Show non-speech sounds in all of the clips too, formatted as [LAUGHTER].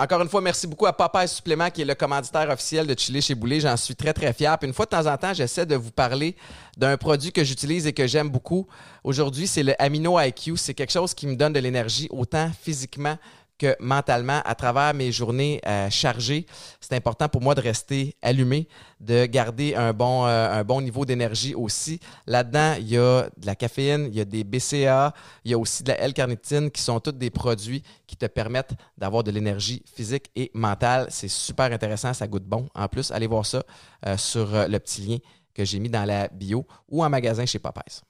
encore une fois, merci beaucoup à Papa Supplément, qui est le commanditaire officiel de Chili chez Boulet. J'en suis très, très fier. Puis une fois de temps en temps, j'essaie de vous parler d'un produit que j'utilise et que j'aime beaucoup. Aujourd'hui, c'est le Amino IQ. C'est quelque chose qui me donne de l'énergie, autant physiquement que mentalement, à travers mes journées euh, chargées, c'est important pour moi de rester allumé, de garder un bon, euh, un bon niveau d'énergie aussi. Là-dedans, il y a de la caféine, il y a des BCA, il y a aussi de la L-carnitine qui sont tous des produits qui te permettent d'avoir de l'énergie physique et mentale. C'est super intéressant, ça goûte bon. En plus, allez voir ça euh, sur le petit lien que j'ai mis dans la bio ou en magasin chez Popeyes.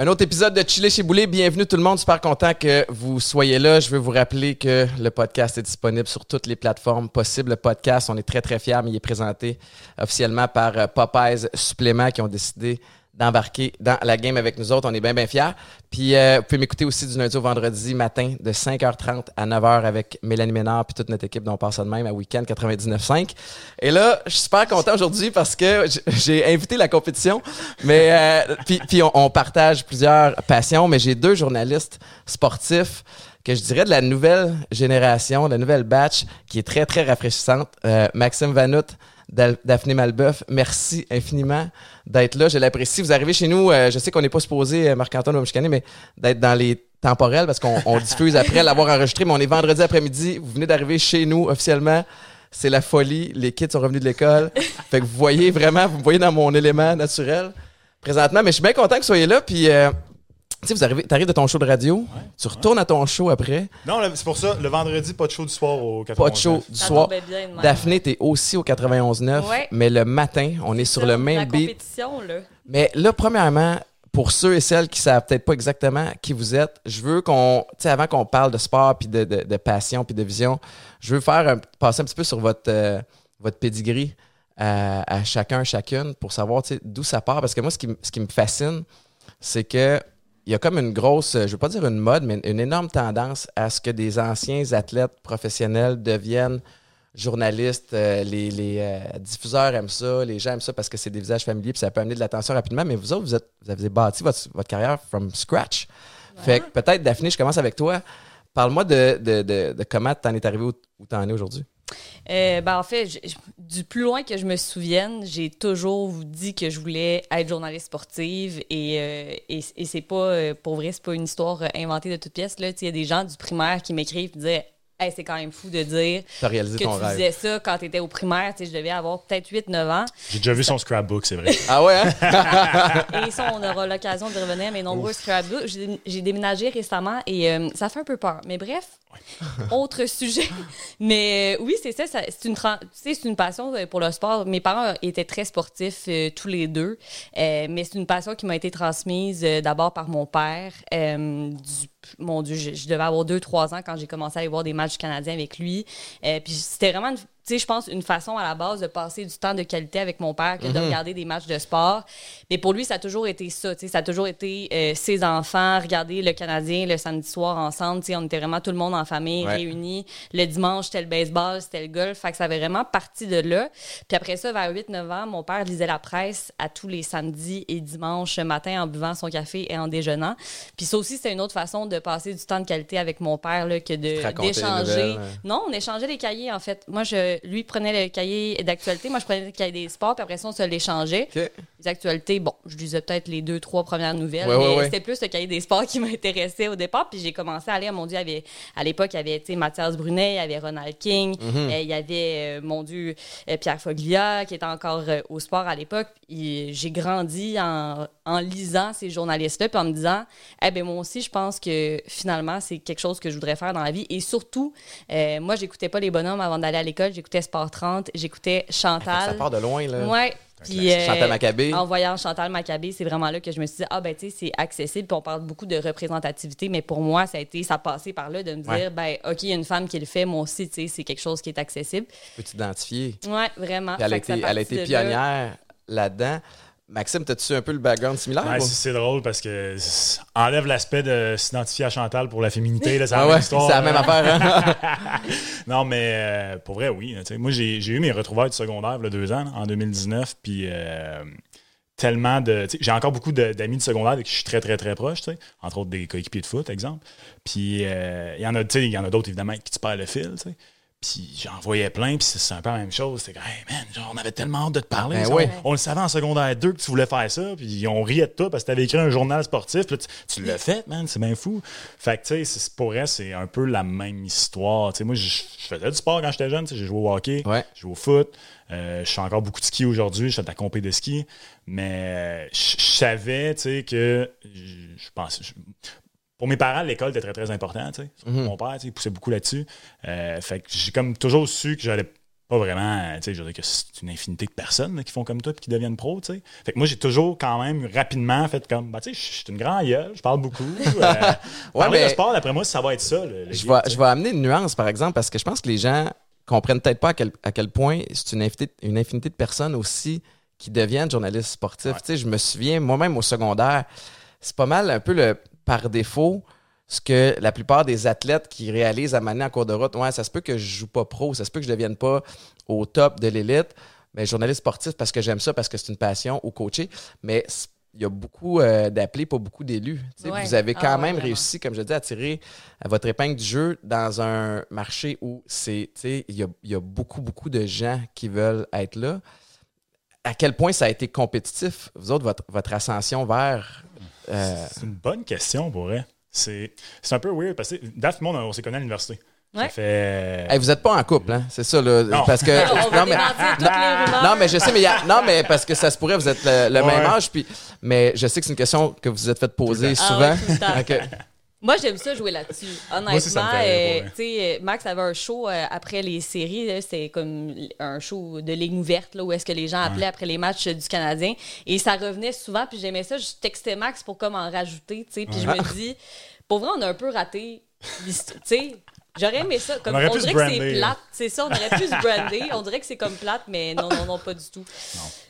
Un autre épisode de Chili chez Boulet. Bienvenue tout le monde. Super content que vous soyez là. Je veux vous rappeler que le podcast est disponible sur toutes les plateformes possibles. Le podcast, on est très, très fiers, mais il est présenté officiellement par euh, Popeyes Supplément qui ont décidé d'embarquer dans la game avec nous autres. On est bien, bien fiers. Puis, euh, vous pouvez m'écouter aussi du lundi au vendredi matin de 5h30 à 9h avec Mélanie Ménard puis toute notre équipe dont on passe de même à Week-end 99.5. Et là, je suis super content aujourd'hui parce que j'ai invité la compétition, mais euh, [LAUGHS] puis, puis on, partage plusieurs passions, mais j'ai deux journalistes sportifs que je dirais de la nouvelle génération, de la nouvelle batch, qui est très, très rafraîchissante. Euh, Maxime Vanout, Daphné Malbeuf, merci infiniment d'être là. Je l'apprécie. Vous arrivez chez nous, euh, je sais qu'on n'est pas supposé, euh, Marc-Antoine ou Michigané, mais d'être dans les temporels parce qu'on diffuse après l'avoir enregistré, mais on est vendredi après-midi. Vous venez d'arriver chez nous officiellement. C'est la folie. Les kids sont revenus de l'école. fait que vous voyez vraiment, vous me voyez dans mon élément naturel présentement. Mais je suis bien content que vous soyez là. Puis euh, tu sais, vous arrivez, arrives de ton show de radio, tu retournes à ton show après. Non, c'est pour ça, le vendredi, pas de show du soir au 91.9. Pas de show du soir. Daphné, t'es aussi au 91.9, mais le matin, on est, sur le même beat. compétition, là. Mais là, premièrement, pour ceux et celles qui savent peut-être pas exactement qui vous êtes, je veux qu'on, tu sais, avant qu'on parle de sport, puis de, de, passion, puis de vision, je veux faire passer un petit peu sur votre, euh, votre pedigree euh, à chacun, chacune, pour savoir d'où ça part. Parce que moi, ce qui, ce qui me fascine, c'est que il y a comme une grosse, je ne veux pas dire une mode, mais une énorme tendance à ce que des anciens athlètes professionnels deviennent journalistes. Euh, les, euh, diffuseurs aiment ça, les gens aiment ça parce que c'est des visages familiers puis ça peut amener de l'attention rapidement. Mais vous autres, vous, êtes, vous avez bâti votre, carrière from scratch. Fait que peut-être, Daphné, je commence avec toi. Parle-moi de, de, de, comment tu en es arrivé où, où tu en es aujourd'hui. Euh, ben, en fait, du plus loin que je me souvienne, j'ai toujours dit que je voulais être journaliste sportive et, euh, c'est pas, euh, pour vrai, c'est pas une histoire inventée de toute pièce. Il y a des gens du primaire qui m'écrivent et disaient c'est quand même fou de dire que tu faisais ça quand tu étais au primaire. Je devais avoir peut-être 8-9 ans. J'ai déjà vu son scrapbook, c'est vrai. ah ouais? Hein? et ça, on aura l'occasion de revenir à mes nombreux scrapbooks. J'ai déménagé récemment et ça fait un peu peur. Mais bref, [LAUGHS] autre sujet. Mais euh, oui, c'est ça. c'est une, c'est une passion euh, pour le sport. Mes parents étaient très sportifs euh, tous les deux. mais c'est une passion qui m'a été transmise d'abord par mon père. du, mon Dieu, je, devais avoir 2-3 ans quand j'ai commencé à aller voir des matchs canadiens avec lui. puis c'était vraiment une sais, je pense, une façon à la base de passer du temps de qualité avec mon père que de mhm. regarder des matchs de sport. Mais pour lui, ça a toujours été ça. Tu sais, ça a toujours été euh, ses enfants, regarder le Canadien le samedi soir ensemble. Tu sais, on était vraiment tout le monde en famille, réunis. Le dimanche, c'était le baseball, c'était le golf. Fait que ça avait vraiment parti de là. Puis après ça, vers 8-9 ans, mon père lisait la presse à tous les samedis et dimanches matin en buvant son café et en déjeunant. Puis ça aussi, c'était une autre façon de passer du temps de qualité avec mon père là, que d'échanger. Non, on échangeait les cahiers, en fait. Moi, je, lui prenait le cahier d'actualité, moi je prenais le cahier des sports, puis après ça, on se l'échangeait. Les actualités, bon, je lisais peut-être les deux, trois premières nouvelles, mais c'était plus le cahier des sports qui [LAUGHS] m'intéressait au départ. Puis j'ai commencé à aller, mon Dieu, avait, à l'époque, il y avait Mathias Brunet, il y avait Ronald King, mhm. euh, il y avait, euh, mon Dieu, euh, Pierre Foglia, qui était encore au sport à l'époque. J'ai grandi en, lisant ces journalistes-là, puis en me disant, eh bien, moi aussi, je pense que finalement, c'est quelque chose que je voudrais faire dans la vie. Et surtout, moi, j'écoutais pas les bonhommes avant d'aller à l'école, j'écoutais Sport 30, j'écoutais Chantal. Ça part de loin, là. Ouais. Puis, euh, Chantal Maccabé. En voyant Chantal Maccabé, c'est vraiment là que je me suis dit, ah, ben, tu sais, c'est accessible. Puis on parle beaucoup de représentativité, mais pour moi, ça a été, ça passé par là de me dire, ben, OK, il y a une femme qui le fait, moi aussi, tu sais, c'est quelque chose qui est accessible. Tu peux t'identifier? Oui, vraiment. elle, a été, elle a été pionnière là-dedans. Maxime, t'as-tu un peu le background similaire? Ouais, c'est drôle parce que enlève l'aspect de s'identifier à Chantal pour la féminité. C'est la Ah même ouais, la même affaire. Hein? [LAUGHS] non, mais euh, pour vrai, oui. Moi, j'ai eu mes retrouvailles du secondaire il deux ans, en 2019. Puis euh, tellement de. J'ai encore beaucoup de- d'amis de secondaire avec qui je suis très, très, très proche. Entre autres, des coéquipiers de foot, exemple. Puis euh, il y en a, y en d'autres, évidemment, qui tu perds le fil. Puis j'en voyais plein, puis c'est c'est un peu la même chose. C'était comme, hey man, genre, on avait tellement hâte de te parler. Ben on, on le savait en secondaire 2 que tu voulais faire ça, puis on riait de toi parce que tu avais écrit un journal sportif, puis tu, tu l'as fait, man, c'est bien fou. Fait que, tu sais, c'est- pour elle, c'est un peu la même histoire. Tu sais, moi, je, je faisais du sport quand j'étais jeune, tu sais, j'ai joué au hockey, Ouais. j'ai joué au foot, euh, je fais encore beaucoup de ski aujourd'hui, je fais de la compé de ski, mais je, je savais, tu sais, que je, je- pour mes parents, l'école était très, très important. tu sais. Surtout Mhm. Mon père, tu sais, il poussait beaucoup là-dessus. Euh, fait que j'ai comme toujours su que j'allais pas vraiment. tu sais, Je veux dire que c'est une infinité de personnes là, qui font comme toi et qui deviennent pros. tu sais. Fait que moi, j'ai toujours quand même rapidement fait comme. Bah, tu sais, je suis une grande gueule, je parle beaucoup. Euh, [LAUGHS] parler mais- de sport, d'après moi, ça va être ça. le- le je, game, je vais amener une nuance, par exemple, parce que je pense que les gens comprennent peut-être pas à quel, à quel point c'est une infinité, une infinité de personnes aussi qui deviennent journalistes sportifs. Ouais. Tu sais, je me souviens, moi-même au secondaire, c'est pas mal un peu le par défaut ce que la plupart des athlètes qui réalisent à mener en cours de route, ouais, ça se peut que je joue pas pro, ça se peut que je devienne pas au top de l'élite, mais journaliste sportif parce que j'aime ça, parce que c'est une passion ou coaché, mais il y a beaucoup euh, d'appelés, pas beaucoup d'élus. Ouais. Vous avez Ah quand ouais, même réussi, comme je dis, à tirer à votre épingle du jeu dans un marché où c'est, tu sais, il y a, y a beaucoup, beaucoup de gens qui veulent être là. À quel point ça a été compétitif, vous autres, votre, votre ascension vers. Euh, C'est une bonne question pour vrai. C'est c'est un peu weird parce que Daph, moi, on, on s'est connus à l'université. Ça Ouais. fait. hey, vous n'êtes pas en couple, hein? C'est ça, là. Non. [LAUGHS] Parce que. On va non, mais, non, mais je sais, mais il y a- non, mais parce que ça se pourrait, vous êtes le, le Ouais. même âge, puis, mais je sais que c'est une question que vous vous êtes fait poser Ah souvent. ouais, [LAUGHS] Moi, j'aime ça jouer là-dessus. Honnêtement, euh, tu sais, euh, Max avait un show euh, après les séries. C'était comme un show de ligne ouverte là, où est-ce que les gens appelaient après les matchs du Canadien. Et ça revenait souvent. Puis j'aimais ça. Je textais Max pour comme en rajouter. tu sais, Puis je me dis, pour vrai, on a un peu raté l'histoire. Tu sais, J'aurais aimé ça. Comme, On aurait on pu se dirait que c'est plate. C'est ça, on aurait pu se brander. On dirait que c'est comme plate, mais non, non, non, pas du tout.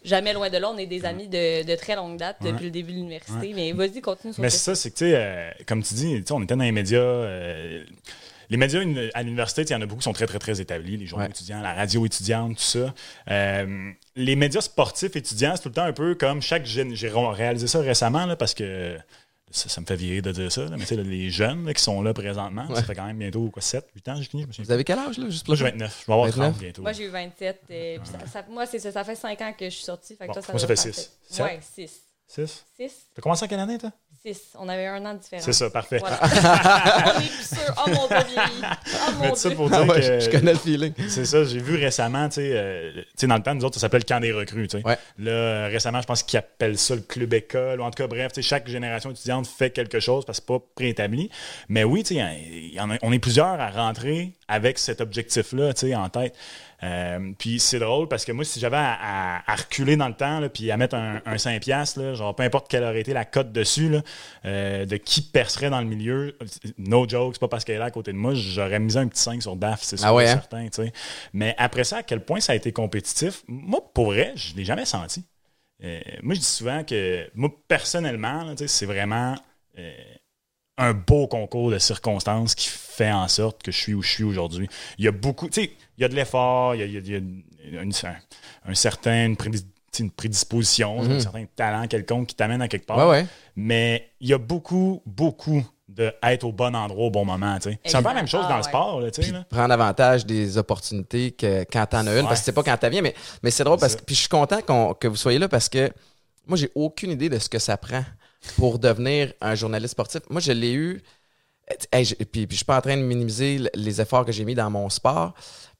Jamais loin de là. On est des amis de, de très longue date depuis le début de l'université. Mais vas-y, continue sur Mais c'est ça, c'est que, tu sais, euh, comme tu dis, tu sais, on était dans les médias. euh, les médias à l'université, il y en a beaucoup qui sont très, très, très établis. Les journaux Ouais. étudiants, la radio étudiante, tout ça. Euh, les médias sportifs étudiants, c'est tout le temps un peu comme chaque jeune. J'ai ré- réalisé ça récemment là, parce que ça, ça me fait virer de dire ça. là, mais tu sais, là, les jeunes là, qui sont là présentement, ça fait quand même bientôt quoi, 7, 8 ans, j'ai fini. Je Vous avez quel âge, là? Juste Moi, j'ai 29. Je vais avoir 30 29. bientôt. Moi, j'ai eu 27. euh, puis ça- ça- moi, c'est ça. Ça fait 5 ans que je suis sortie. Fait que Bon, toi, ça moi, ça fait faire six. sept. Sept? Ouais, 6. 6. 6. T'as commencé en quelle année, toi? 6. On avait un an de différence. C'est ça, parfait. Voilà. On est plus sûr. Oh mon dieu, vieilli. [LAUGHS] Oh Mais mon ça dieu. pour dire Ah ouais, que. je, je connais le feeling. C'est ça, j'ai vu récemment, tu sais, euh, dans le temps, nous autres, ça s'appelle le camp des recrues, tu sais. Ouais. Là, euh, récemment, je pense qu'ils appellent ça le club école, ou en tout cas, bref, tu sais, chaque génération étudiante fait quelque chose parce que c'est pas préétabli. Mais oui, tu sais, on est plusieurs à rentrer avec cet objectif-là, tu sais, en tête. Euh, puis c'est drôle parce que moi, si j'avais à, à- à reculer dans le temps, là, puis à mettre un, un 5$, piastres, là, genre peu importe quelle aurait été la cote dessus, là, euh, de qui percerait dans le milieu, no joke, c'est pas parce qu'elle est là à côté de moi, j'aurais mis un petit 5 sur DAF, c'est sûr Ah ouais, hein? certain. Mais après ça, à quel point ça a été compétitif, moi, pour vrai, je l'ai jamais senti. Euh, moi, je dis souvent que, moi, personnellement, c'est vraiment un beau concours de circonstances qui fait en sorte que je suis où je suis aujourd'hui. Il y a beaucoup, tu sais, il y a de l'effort, il y a, il y a- il y a une- un, un certain, une, prédis- prédisposition, un certain talent quelconque qui t'amène à quelque part. Ouais, ouais. Mais il y a beaucoup, beaucoup de être au bon endroit au bon moment. tu sais. C'est un peu la même chose dans Ah, le ouais. sport. Là, tu sais, là. prendre avantage des opportunités que quand t'en as une, parce que c'est pas quand t'as viens, mais, mais c'est drôle parce que puis je suis content qu'on- que vous soyez là parce que moi j'ai aucune idée de ce que ça prend pour devenir un journaliste sportif. Moi je l'ai eu, hey, je- puis, puis je suis pas en train de minimiser les efforts que j'ai mis dans mon sport,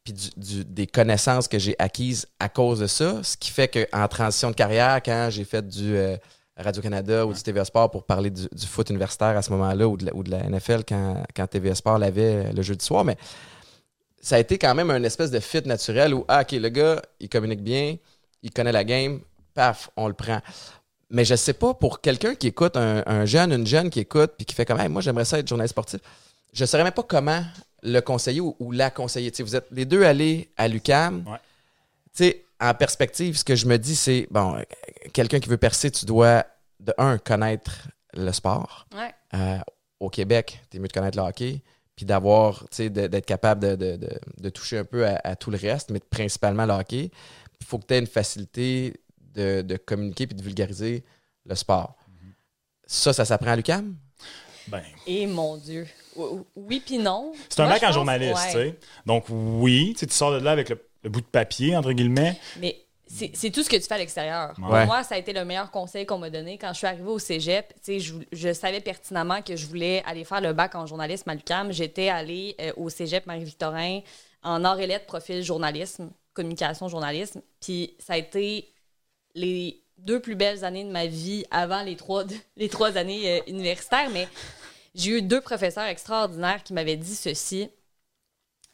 puis du- du- des connaissances que j'ai acquises à cause de ça, ce qui fait qu'en transition de carrière, quand j'ai fait du euh, Radio-Canada ou du TVA Sport pour parler du, du foot universitaire à ce moment-là ou de la, ou de la NFL quand, quand TVA Sport l'avait le jeudi soir, mais ça a été quand même un espèce de fit naturel où, ah, OK, le gars, il communique bien, il connaît la game, paf, on le prend. Mais je sais pas, pour quelqu'un qui écoute, un, un jeune, une jeune qui écoute, puis qui fait comme, hey, moi, j'aimerais ça être journaliste sportif, je saurais même pas comment le conseiller ou, ou la conseiller. Tu sais, vous êtes les deux allés à l'UCAM. Ouais. Tu sais, en perspective, ce que je me dis, c'est bon, quelqu'un qui veut percer, tu dois, de un, connaître le sport. Ouais. Euh, au Québec, tu es mieux de connaître le hockey, puis d'avoir, tu sais, de- d'être capable de, de- de- de toucher un peu à, à tout le reste, mais principalement le hockey. Il faut que tu aies une facilité de, de communiquer puis de vulgariser le sport. Ça, ça s'apprend à l'UCAM? Ben, Et mon Dieu. Oui, puis non. c'est un bac en journaliste, ouais. tu sais. Donc, oui, tu sors de là avec le, le bout de papier, entre guillemets. Mais c'est c'est tout ce que tu fais à l'extérieur. Ouais. Pour moi, ça a été le meilleur conseil qu'on m'a donné. Quand je suis arrivée au cégep, tu sais, je, je savais pertinemment que je voulais aller faire le bac en journalisme à l'UQAM. J'étais allée euh, au cégep Marie-Victorin en art et lettres, profil journalisme, communication, journalisme. Puis ça a été les deux plus belles années de ma vie avant les trois, [LAUGHS] les trois années euh, universitaires. Mais j'ai eu deux professeurs extraordinaires qui m'avaient dit ceci.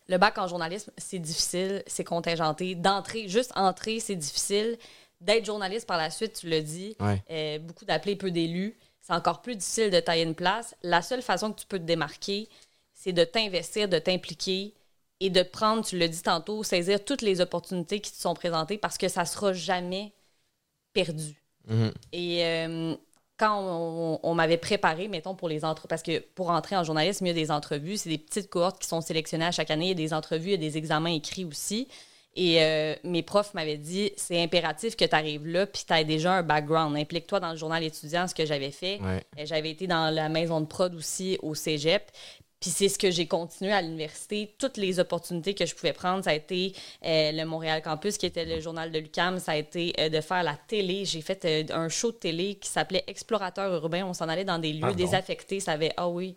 Le bac en journalisme, c'est difficile, c'est contingenté. D'entrer, juste entrer, c'est difficile. D'être journaliste par la suite, tu le dis, Ouais. euh, beaucoup d'appelés, peu d'élus. C'est encore plus difficile de tailler une place. La seule façon que tu peux te démarquer, c'est de t'investir, de t'impliquer et de prendre, tu l'as dit tantôt, saisir toutes les opportunités qui te sont présentées parce que ça sera jamais perdu. Mhm. Et euh, quand on, on m'avait préparé, mettons, pour les entrevues, parce que pour entrer en journalisme, il y a des entrevues, c'est des petites cohortes qui sont sélectionnées à chaque année, il y a des entrevues, il y a des examens écrits aussi. Et euh, mes profs m'avaient dit, c'est impératif que tu arrives là, puis tu as déjà un background. Implique-toi dans le journal étudiant, ce que j'avais fait. Ouais. Euh, J'avais été dans la maison de prod aussi au cégep. Puis c'est ce que j'ai continué à l'université. Toutes les opportunités que je pouvais prendre, ça a été euh, le Montréal Campus, qui était le journal de l'UCAM. Ça a été euh, de faire la télé. J'ai fait euh, un show de télé qui s'appelait Explorateur urbain. On s'en allait dans des lieux Pardon? désaffectés. Ça avait, ah oui.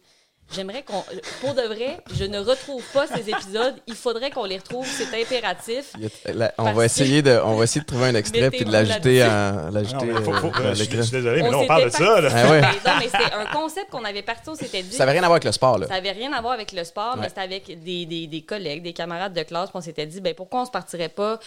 J'aimerais qu'on. Pour de vrai, je ne retrouve pas ces épisodes. Il faudrait qu'on les retrouve. C'est impératif. A- là, on, va que- essayer de, on va essayer de trouver un extrait puis de l'ajouter Non, l'ajouter euh, à je, suis- je l'écran. suis désolé, mais On là, on parle de ça. là. Ah ouais. Mais non, mais c'était un concept qu'on avait parti, on s'était dit. Ça n'avait rien à voir avec le sport, là. Ça n'avait rien à voir avec le sport, Ouais. mais c'était avec des, des- des collègues, des camarades de classe. Puis on s'était dit, ben, pourquoi on se partirait pas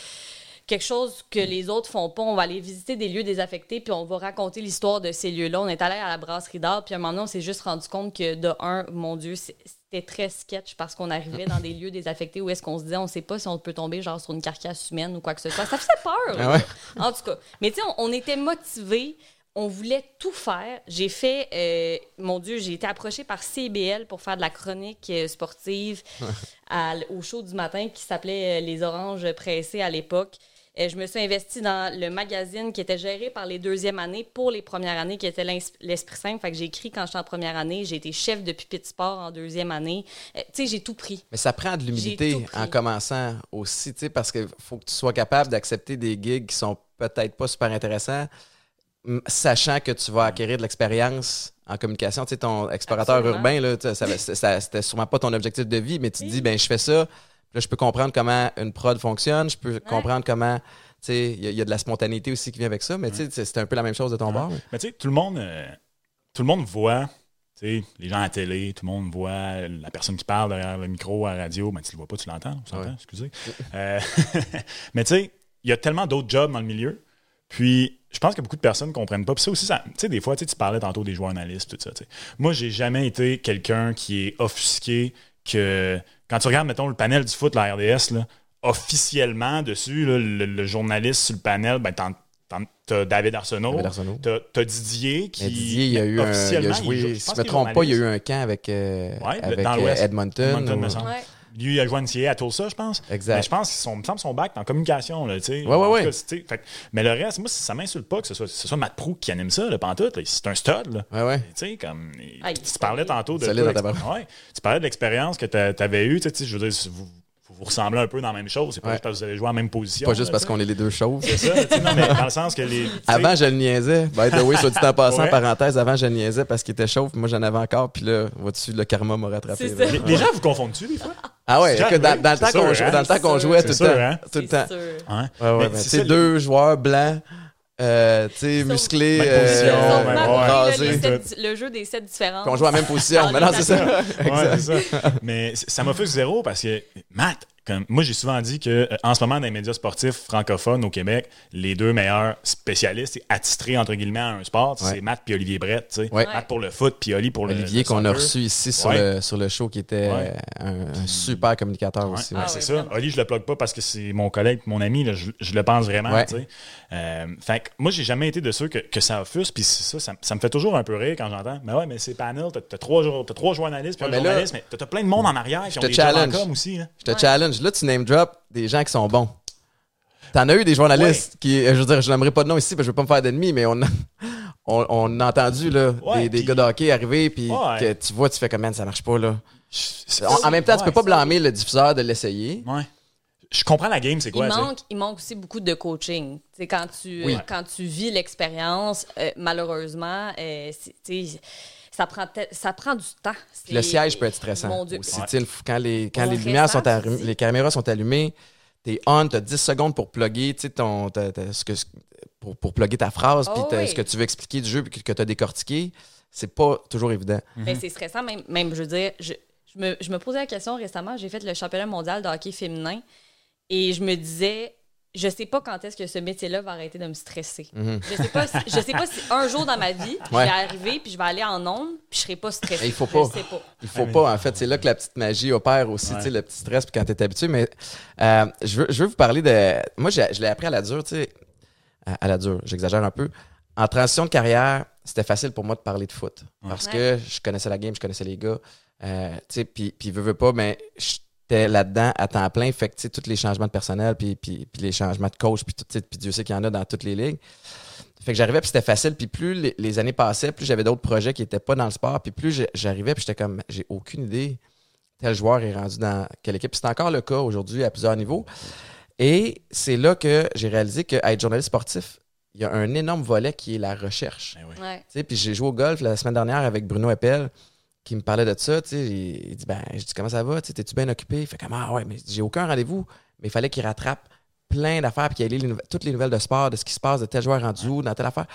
quelque chose que les autres font pas? On va aller visiter des lieux désaffectés, puis on va raconter l'histoire de ces lieux-là. On est allé à la brasserie d'art, puis à un moment donné, on s'est juste rendu compte que, de un, mon Dieu, c'était très sketch parce qu'on arrivait dans des lieux désaffectés où est-ce qu'on se disait, on sait pas si on peut tomber genre sur une carcasse humaine ou quoi que ce soit. Ça faisait peur. Ah ouais? En tout cas. Mais tu sais, on, on était motivés. On voulait tout faire. J'ai fait, euh, mon Dieu, j'ai été approchée par CBL pour faire de la chronique euh, sportive à au show du matin qui s'appelait euh, Les Oranges pressées à l'époque. Euh, je me suis investie dans le magazine qui était géré par les deuxièmes années pour les premières années, qui était l'Esprit Simple. Fait que j'ai écrit quand j'étais en première année. J'ai été chef de pupitre sport en deuxième année. Euh, tu sais, j'ai tout pris. Mais ça prend de l'humilité en commençant aussi, tu sais, parce qu'il faut que tu sois capable d'accepter des gigs qui sont peut-être pas super intéressants, sachant que tu vas acquérir de l'expérience en communication. Tu sais, ton explorateur Absolument. urbain, là, ça, ça- ça- c'était sûrement pas ton objectif de vie, mais tu te dis, ben je fais ça, là, je peux comprendre comment une prod fonctionne, je peux comprendre comment, tu sais, il y, a- il y a de la spontanéité aussi qui vient avec ça, mais tu sais, c'est- un peu la même chose de ton bord. Mais tu sais, tout le monde, euh, tout le monde voit, tu sais, les gens à la télé, tout le monde voit la personne qui parle derrière le micro à la radio. Ben, tu le vois pas, tu l'entends, on s'entend, Ouais. excusez. Euh, [LAUGHS] mais tu sais, il y a tellement d'autres jobs dans le milieu. Puis, je pense que beaucoup de personnes ne comprennent pas. Puis ça aussi, ça- tu sais, des fois, tu sais, tu parlais tantôt des joueurs analystes, tout ça. tu sais. Moi, j'ai jamais été quelqu'un qui est offusqué que quand tu regardes, mettons, le panel du foot, la RDS, là, officiellement dessus, là, le, le journaliste sur le panel, ben, t'as David Arsenault, David Arsenault. t'as Didier qui. Mais Didier, il y a eu un, il a joué, il joue- je si pense je me qu'il est trompe pas, il y a eu un camp avec, euh, Ouais, avec dans euh. Edmonton. Edmonton, ou- me semble. Ouais. Lui, il a joué un NCAA à Tulsa, je pense. Exact. Mais je pense que son, me semble son bac est en communication, là, tu sais. Ouais, ouais, ouais. cas, fait mais le reste, moi, ça m'insulte pas que ce soit, ce soit Matt Prou qui anime ça, là, pantoute. C'est un stud, là. Ouais, ouais. Tu sais, comme. Ah, tu parlais tantôt de. Toi, ouais, tu parlais de l'expérience que tu avais eue. Tu sais, je veux dire, vous, vous ressemblez un peu dans la même chose. C'est pas Ouais. juste parce que vous avez joué en même position. Pas juste là, parce qu'on est les deux chauves. C'est ça, tu sais, non, mais dans le sens que les. Avant, je le niaisais. By the way, soit dit en passant, [LAUGHS] Ouais. parenthèse, avant, je le niaisais parce qu'il était chauve, puis moi, j'en avais encore, puis là, vois-tu, le karma m'a rattrapé. Les, les gens vous confondent-tu des fois? Ah ouais, C'est écoute, dans, dans le temps qu'on jouait, hein? dans le temps qu'on C'est jouait sûr. tout le C'est sûr, temps. hein? Tout le C'est temps. Hein? C'est deux joueurs blancs, euh, tu sais, Même euh, position, ouais. là, sept- le jeu des sept différences. Puis on joue à la même position. Dans Mais non, c'est ça. Ouais. Mais ça m'offusque zéro parce que, Matt, comme- moi, j'ai souvent dit que euh, en ce moment, dans les médias sportifs francophones au Québec, les deux meilleurs spécialistes et attitrés, entre guillemets, à un sport, Ouais. c'est Matt puis Olivier Brett. tu sais. Ouais. Matt pour le foot, puis Oli pour le Olivier qu'on a reçu ici sur, Ouais. le, sur le show qui était Ouais. euh, un, un super communicateur Ouais, aussi. Ah c'est ouais, ça. Oli, je le plug pas parce que c'est mon collègue, mon ami, là, je, je le pense vraiment. Ouais. tu sais. Euh, fait que moi, j'ai jamais été de ceux que, que ça offusque, puis ça, ça, ça me fait toujours un peu rire quand j'entends. Mais ouais, mais c'est panel, t'as as trois, trois journalistes, puis Ouais, un mais là- journaliste, mais t'as as plein de monde en arrière, qui ont te challenge. aussi. Là. Je te Ouais. Challenge. Là, tu name drop des gens qui sont bons. T'en as eu des journalistes qui, euh, je veux dire, je n'aimerais pas de nom ici parce que je veux pas me faire d'ennemis, mais on a, [LAUGHS] on, on a entendu là, Ouais, des, gars de hockey arriver, puis Ouais. que tu vois, tu fais comme, man, ça marche pas là. Je- En, en même temps, tu peux pas blâmer le diffuseur de l'essayer. Ouais. Je comprends la game, c'est quoi, il, manque, il manque aussi beaucoup de coaching. C'est quand tu Oui. quand tu vis l'expérience, euh, malheureusement, euh, c'est- tu sais, ça prend ça prend du temps. Le siège peut être stressant. Mon Dieu. aussi. Ouais. Tu sais, Quand, les, quand les lumières sont tu allumées, les caméras sont allumées, t'es on, t'as 10 secondes pour plugger, tu ton, ce que, pour, pour plugger ta phrase, Oh puis oui. ce que tu veux expliquer du jeu, puis que, que t'as décortiqué. C'est pas toujours évident. Ben, c'est stressant, même, même, je veux dire, je, je me, je me posais la question récemment, j'ai fait le championnat mondial de hockey féminin et je me disais, je sais pas quand est-ce que ce métier-là va arrêter de me stresser. Je sais pas si, je sais pas si un jour dans ma vie, Ouais. je vais arriver puis je vais aller en onde puis je serai pas stressée. Et il faut Je pas. sais pas. Il faut pas, en fait. C'est là que la petite magie opère aussi, Ouais. tu sais, le petit stress, puis quand t'es habitué. Mais euh, je, veux, je veux vous parler de. Moi, j'ai- je l'ai appris à la dure, tu sais. À, à la dure, j'exagère un peu. En transition de carrière, c'était facile pour moi de parler de foot. Parce Ouais. que je connaissais la game, je connaissais les gars. Euh, tu sais, puis, puis veux, veux pas, mais j'étais là-dedans à temps plein. Fait que, tu sais, tous les changements de personnel, puis, puis, puis les changements de coach, puis, tout, tu sais, puis Dieu sait qu'il y en a dans toutes les ligues. Fait que j'arrivais, puis c'était facile. Puis plus les, les années passaient, plus j'avais d'autres projets qui n'étaient pas dans le sport. Puis plus j'arrivais, puis j'étais comme, j'ai aucune idée tel joueur est rendu dans quelle équipe. C'est encore le cas aujourd'hui à plusieurs niveaux. Et c'est là que j'ai réalisé qu'être journaliste sportif, il y a un énorme volet qui est la recherche. Ben oui. Ouais. Tu sais, Puis j'ai joué au golf la semaine dernière avec Bruno Eppel qui me parlait de ça. tu sais, Il il dit ben, Je dis Comment ça va T'es-tu bien occupé? Il fait comme Ah ouais, mais j'ai aucun rendez-vous. Mais il fallait qu'il rattrape plein d'affaires puis qu'il ait les toutes les nouvelles de sport, de ce qui se passe, de tel joueur rendu où, dans telle affaire.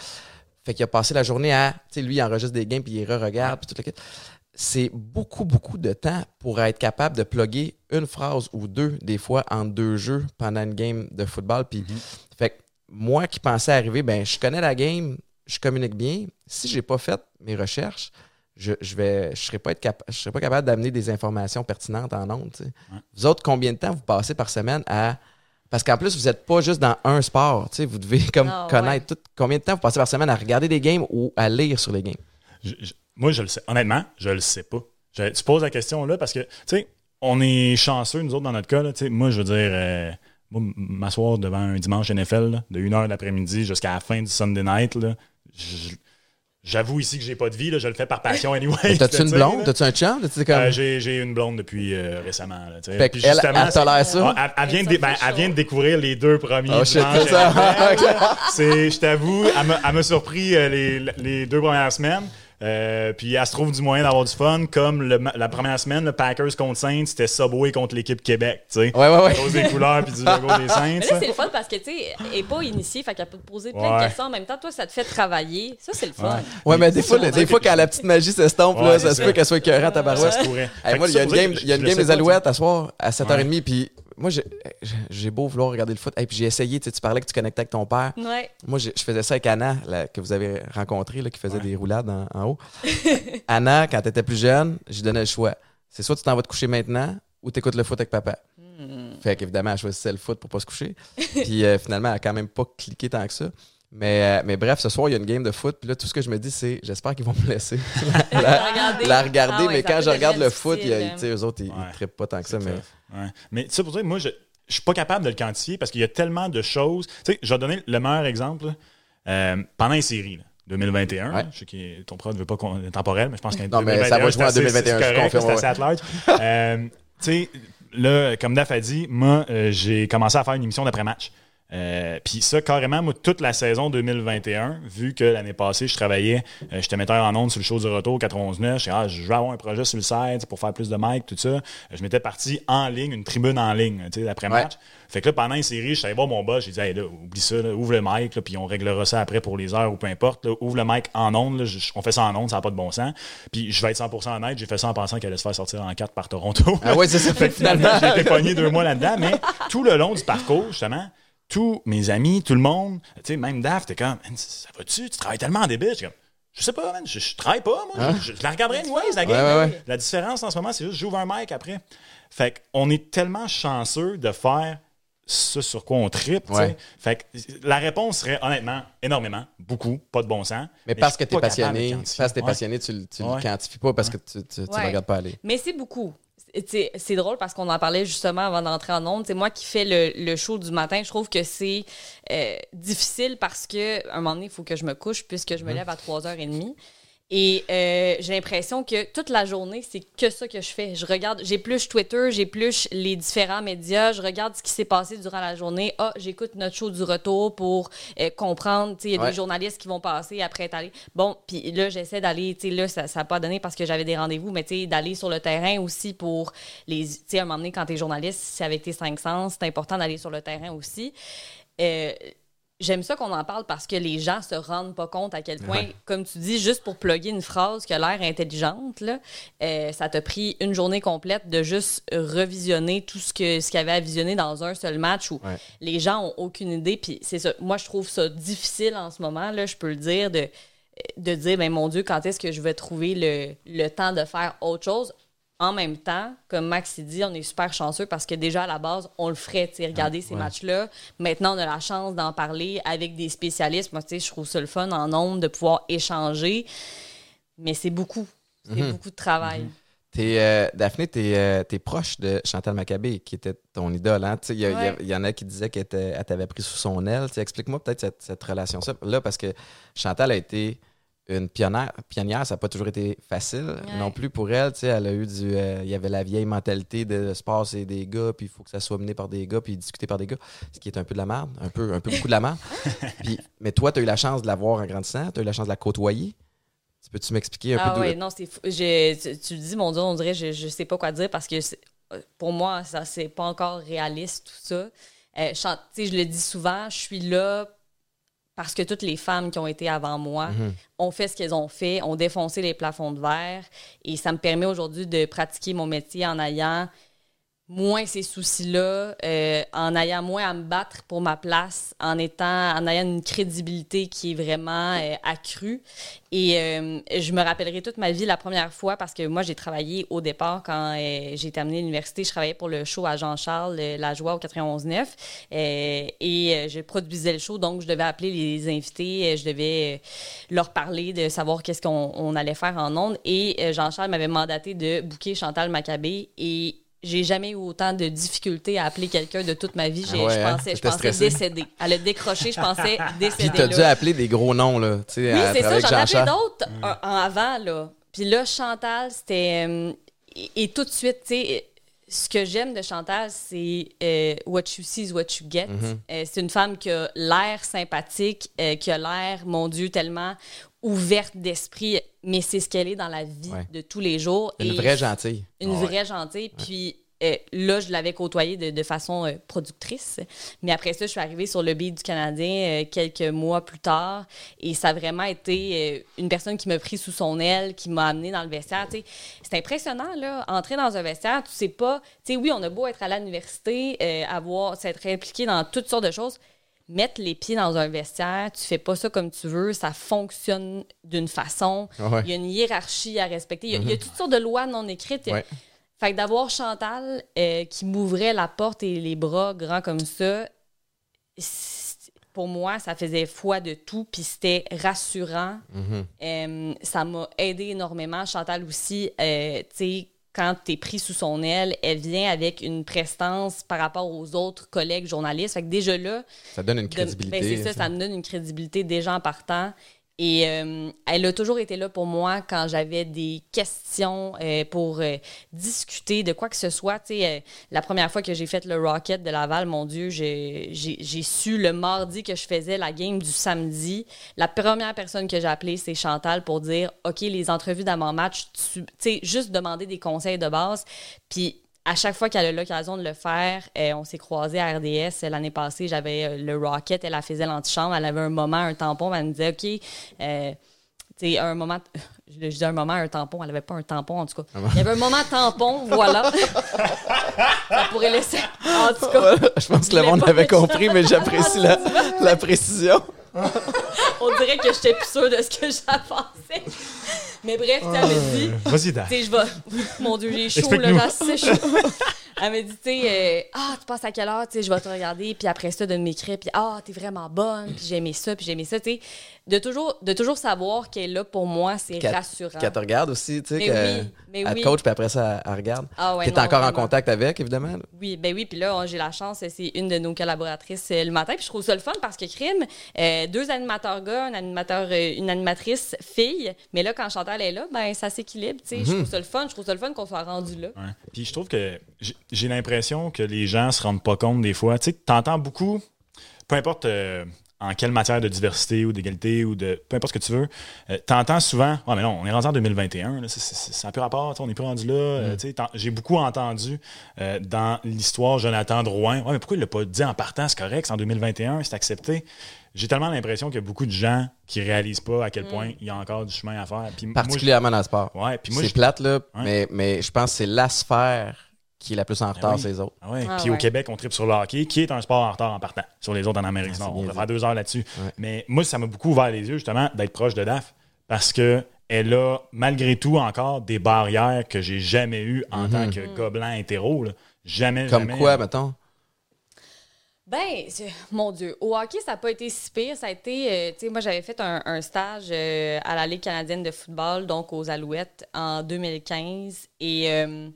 Fait qu'il a passé la journée à. Tu sais, lui, il enregistre des games puis il re-regarde puis tout le kit. C'est beaucoup, beaucoup de temps pour être capable de plugger une phrase ou deux, des fois, en deux jeux pendant une game de football. Puis, fait que moi qui pensais arriver, ben, je connais la game, je communique bien. Si j'ai pas fait mes recherches, je, je vais je serais pas être capa- je serais pas capable d'amener des informations pertinentes en ondes. Ouais. Vous autres, combien de temps vous passez par semaine à parce qu'en plus, vous n'êtes pas juste dans un sport. tu sais, Vous devez [LAUGHS] comme Ah, connaître tout. Combien de temps vous passez par semaine à regarder des games ou à lire sur les games? Je- je- moi, je le sais. Honnêtement, je le sais pas. Je- tu poses la question là parce que, tu sais, on est chanceux, nous autres, dans notre cas. Là, tu sais, moi, je veux dire, euh, m'asseoir devant un dimanche NFL, là, de 1h de l'après-midi jusqu'à la fin du Sunday night, là, je- j'avoue ici que j'ai pas de vie. Là, je le fais par passion anyway. T'as-tu tu une blonde? T'as-tu un chum? Comme... Euh, j'ai, une blonde depuis euh, récemment. Là, fait Puis qu'elle, justement, elle tolère ça? Ah, elle, elle vient de, ben, elle vient de découvrir les deux premiers. Oh, [LAUGHS] je t'avoue, elle m'a, elle m'a surpris euh, les, les deux premières semaines. Euh, puis elle se trouve du moyen d'avoir du fun, comme le la première semaine, le Packers contre Saints, c'était Subway contre l'équipe Québec, tu sais. Ouais, ouais, ouais. À cause des couleurs puis du logo des [LAUGHS] Saints. Mais là, c'est le fun parce que, tu sais, elle n'est pas initiée, fait qu'elle peut te poser plein Ouais. de questions en même temps. Toi, ça te fait travailler. Ça, c'est le fun. Ouais, mais des fois, ça, des fois quand la petite magie s'estompe, là, Ouais, ça c'est se ça. peut qu'elle soit écœurante à Ça barouette. se pourrait. Hey, moi, il y a ça, une ça, game, y a une game des Alouettes à soir à 7h30, puis moi, j'ai beau vouloir regarder le foot. Hey, puis j'ai essayé, tu sais, tu parlais que tu connectais avec ton père. Ouais. Moi, j'ai- je faisais ça avec Anna, là, que vous avez rencontrée, là, qui faisait des roulades en, en haut. [LAUGHS] Anna, quand elle était plus jeune, je lui donnais le choix. C'est soit tu t'en vas te coucher maintenant ou tu écoutes le foot avec papa. Fait qu'évidemment, elle choisissait le foot pour pas se coucher. [LAUGHS] Puis euh, finalement, elle a quand même pas cliqué tant que ça. Mais, euh, mais bref, ce soir, il y a une game de foot. Puis là, tout ce que je me dis, c'est j'espère qu'ils vont me laisser la, [LAUGHS] La regarder. la regarder. Ah ouais, mais quand je regarde le foot, il y a- tu eux autres, ils, Ouais. ils trippent pas tant que ça. Mais Ouais. Mais tu sais, pour dire, moi, je, je suis pas capable de le quantifier parce qu'il y a tellement de choses. Tu sais, je vais donner le meilleur exemple. Euh, pendant les séries, là, 2021, Ouais. je sais que ton prof ne veut pas qu'on est temporel, mais je pense qu'en Non, mais ça va 2021, jouer en c'est assez- 2021, c'est je correct, confirme, C'est assez large. Euh, tu sais, là, comme Daf a dit, moi, euh, j'ai commencé à faire une émission d'après-match. Euh, Puis ça, carrément, moi, toute la saison 2021, vu que l'année passée, je travaillais, euh, j'étais metteur en ondes sur le show du retour 91.9, je ah, je veux avoir un projet sur le site pour faire plus de mic, tout ça. Je m'étais parti en ligne, une tribune en ligne, tu sais, d'après-match. Fait que là, pendant une série, je savais voir mon boss, j'ai dit, hey, là, oublie ça, là, ouvre le mic, là, puis on réglera ça après pour les heures ou peu importe. Là, ouvre le mic en ondes, là, je- on fait ça en ondes, ça n'a pas de bon sens. Puis je vais être 100% honnête, j'ai fait ça en pensant qu'elle allait se faire sortir en 4 par Toronto. Ah ouais, c'est ça. [LAUGHS] Fait que finalement. J'ai été pogné deux mois là-dedans, mais tout le long du parcours, justement, tous mes amis, tout le monde, tu sais, même Daf, t'es comme, Man, ça va-tu? Tu travailles tellement en débit. Je suis comme, je sais pas, man, je, je travaille pas, moi. Je, je la regarderai anyways, la game. Ouais, ouais, ouais. La différence en ce moment, c'est juste j'ouvre un mic après. Fait qu'on est tellement chanceux de faire ce sur quoi on tripe. tu. Ouais. Fait que la réponse serait honnêtement énormément, beaucoup, pas de bon sens. Mais parce que tu es passionné, parce que t'es Ouais. passionné, tu, tu le quantifies pas parce que tu, tu, tu le Ouais. regardes pas aller. Mais c'est beaucoup. C'est- drôle parce qu'on en parlait justement avant d'entrer en onde. C'est moi qui fais le, le show du matin. Je trouve que c'est euh, difficile parce que à un moment donné, il faut que je me couche puisque je Mhm. me lève à 3h30. Et euh, j'ai l'impression que toute la journée, c'est que ça que je fais. Je regarde, j'épluche Twitter, j'épluche les différents médias, je regarde ce qui s'est passé durant la journée. Ah, j'écoute notre show du retour pour euh, comprendre. Tu sais, Il y a Ouais. des journalistes qui vont passer après être allés. Bon, puis là, j'essaie d'aller, tu sais, là, ça n'a pas donné parce que j'avais des rendez-vous, mais tu sais, d'aller sur le terrain aussi pour les. Tu sais, à un moment donné, quand tu es journaliste, c'est avec tes cinq sens, c'est important d'aller sur le terrain aussi. Euh, J'aime ça qu'on en parle parce que les gens se rendent pas compte à quel point, Ouais. comme tu dis, juste pour plugger une phrase qui a l'air intelligente, là, euh, ça t'a pris une journée complète de juste revisionner tout ce que ce qu'il y avait à visionner dans un seul match où Ouais. les gens ont aucune idée. Puis c'est ça. Moi, je trouve ça difficile en ce moment, là, je peux le dire, de, de dire, ben mon Dieu, quand est-ce que je vais trouver le, le temps de faire autre chose? En même temps, comme Max dit, on est super chanceux parce que déjà à la base, on le ferait, tu regarder ces ouais. matchs-là. Maintenant, on a la chance d'en parler avec des spécialistes. Moi, tu sais, je trouve ça le fun en nombre de pouvoir échanger. Mais c'est beaucoup. C'est Mhm. beaucoup de travail. T'es, euh, Daphné, tu es, proche de Chantal Maccabé, qui était ton idole. Hein? Il y, en a qui disaient qu'elle t'avait pris sous son aile. Explique-moi peut-être cette, cette relation-là, parce que Chantal a été une pionnière. Pionnière, ça n'a pas toujours été facile Ouais. non plus pour elle. Tu sais, Elle a eu du. euh, il y avait la vieille mentalité de sport, c'est des gars, puis il faut que ça soit mené par des gars, puis discuté par des gars, ce qui est un peu de la merde, un peu, un peu beaucoup de la merde. [LAUGHS] Puis- mais toi, tu as eu la chance de la voir en grandissant, tu as eu la chance de la côtoyer. Tu Peux-tu m'expliquer un Ah peu oui, non, c'est fou. Je- tu, tu le dis, mon Dieu, on dirait, je, je sais pas quoi dire parce que euh, pour moi, ça c'est pas encore réaliste, tout ça. Euh, sais, je le dis souvent, je suis là parce que toutes les femmes qui ont été avant moi Mhm. ont fait ce qu'elles ont fait, ont défoncé les plafonds de verre. Et ça me permet aujourd'hui de pratiquer mon métier en ayant moins ces soucis-là, euh, en ayant moins à me battre pour ma place, en étant, en ayant une crédibilité qui est vraiment euh, accrue. Et euh, je me rappellerai toute ma vie la première fois parce que moi, j'ai travaillé au départ quand euh, j'ai terminé l'université. Je travaillais pour le show à Jean-Charles, euh, La Joie au 91.9. Euh, et je produisais le show, donc je devais appeler les invités, je devais leur parler de savoir qu'est-ce qu'on on allait faire en ondes. Et Jean-Charles m'avait mandaté de booker Chantal Maccabé et j'ai jamais eu autant de difficultés à appeler quelqu'un de toute ma vie. J'ai- Ah ouais, je hein? pensais, je pensais décéder. Elle a décroché, je pensais [LAUGHS] Puis décéder. t'as dû appeler des gros noms, là. Oui, à c'est ça, j'en ai appelé d'autres en avant, là. Puis là, Chantal, c'était... euh, et, et tout de suite, tu sais, ce que j'aime de Chantal, c'est euh, what you see is what you get. Mhm. Euh, c'est une femme qui a l'air sympathique, qui a l'air, mon Dieu, tellement ouverte d'esprit, mais c'est ce qu'elle est dans la vie Ouais. de tous les jours. Une Et vraie gentille. une Ouais. vraie gentille. Puis euh, là, je l'avais côtoyée de, de façon euh, productrice. Mais après ça, je suis arrivée sur le beat du Canadien euh, quelques mois plus tard. Et ça a vraiment été une personne qui m'a pris sous son aile, qui m'a amené dans le vestiaire. C'est impressionnant, là. Entrer dans un vestiaire, tu sais pas. Tu sais, oui, on a beau être à l'université, avoir, s'être impliqué dans toutes sortes de choses. Mettre les pieds dans un vestiaire, tu fais pas ça comme tu veux, ça fonctionne d'une façon. Ouais. Il y a une hiérarchie à respecter. Il y a, il y a toutes sortes de lois non écrites. Ouais. Fait que d'avoir Chantal euh, qui m'ouvrait la porte et les bras grands comme ça, pour moi, ça faisait foi de tout, puis c'était rassurant. Mhm. Euh, ça m'a aidé énormément. Chantal aussi, euh, tu sais, quand tu es pris sous son aile, elle vient avec une prestance par rapport aux autres collègues journalistes. Fait que déjà là, Ça donne une crédibilité. ben, c'est ça, ça me donne une crédibilité déjà en partant. Et euh, elle a toujours été là pour moi quand j'avais des questions euh, pour euh, discuter de quoi que ce soit. Tu sais, euh, la première fois que j'ai fait le Rocket de Laval, mon Dieu, j'ai su le mardi que je faisais la game du samedi. La première personne que j'ai appelée, c'est Chantal pour dire OK, les entrevues d'avant-match, tu sais, juste demander des conseils de base. Puis à chaque fois qu'elle a l'occasion de le faire, euh, on s'est croisés à RDS l'année passée. J'avais euh, le Rocket, elle, elle faisait l'antichambre, elle avait un moment, un tampon, elle me disait OK, euh, tu sais, un moment, [LAUGHS] je, dis un moment, un tampon, elle avait pas un tampon en tout cas. Il y avait un moment tampon, voilà. [LAUGHS] Ça pourrait laisser. En tout cas, [LAUGHS] je pense que le monde avait compris, mais j'apprécie la, la précision. [LAUGHS] on dirait que j'étais plus sûre de ce que j'avançais. Mais bref, tu elle me dit. Vas-y, Dan. Tu sais, je vais. Mon Dieu, j'ai chaud, là, j'ai assez chaud. Elle m'a dit, tu sais, euh, ah, tu passes à quelle heure, tu sais, je vais te regarder, puis après ça, de m'écrire, puis ah, t'es vraiment bonne, puis j'ai aimé ça, puis j'ai aimé ça, tu sais. De toujours, de toujours savoir qu'elle est là pour moi, c'est Qu'elle- rassurant. Qu'elle te regarde aussi, tu sais, Mais que- oui, coach, puis après ça, elle regarde. Ah ouais, T'es non, encore en contact avec, évidemment. là? Oui, ben oui, puis là, j'ai la chance, c'est une de nos collaboratrices euh, le matin, puis je trouve ça le fun parce que crime, euh, deux animateurs gars, un animateur, une animatrice fille, mais là, quand Chantal est là, ben ça s'équilibre, tu sais, je trouve ça le fun, je trouve ça le fun qu'on soit rendu là. Ouais. Puis je trouve que j'ai- l'impression que les gens se rendent pas compte des fois. Tu sais, t'entends beaucoup, peu importe euh, en quelle matière de diversité ou d'égalité ou de peu importe ce que tu veux, euh, t'entends souvent, ouais mais non, on est rendu en 2021, là, c'est- c'est c'est un peu rapport, on n'est pas rendu là. euh, tu sais, t'en- J'ai beaucoup entendu euh, dans l'histoire Jonathan Drouin, ouais mais pourquoi il l'a pas dit en partant, c'est correct, c'est en 2021, c'est accepté. J'ai tellement l'impression qu'il y a beaucoup de gens qui réalisent pas à quel point il y a encore du chemin à faire. Puis moi, je- Particulièrement dans le sport. Ouais, puis moi, c'est je- plate, là, Ouais. mais, mais je pense que c'est la sphère qui est la plus en retard, oui. c'est les autres. Ah. Ah Puis au. Québec, on tripe sur le hockey, qui est un sport en retard en partant sur les autres en Amérique du Ah, Nord. On va faire deux heures là-dessus. Ouais. Mais moi, ça m'a beaucoup ouvert les yeux, justement, d'être proche de DAF parce que elle a, malgré tout, encore des barrières que j'ai jamais eues en tant que gobelin hétéro. là. Jamais, Mhm. Comme jamais. quoi, mettons? Ben, mon Dieu, au hockey, ça n'a pas été si pire. Ça a été, euh, tu sais, moi, j'avais fait un, un stage euh, à la Ligue canadienne de football, donc aux Alouettes, en 2015. Et euh,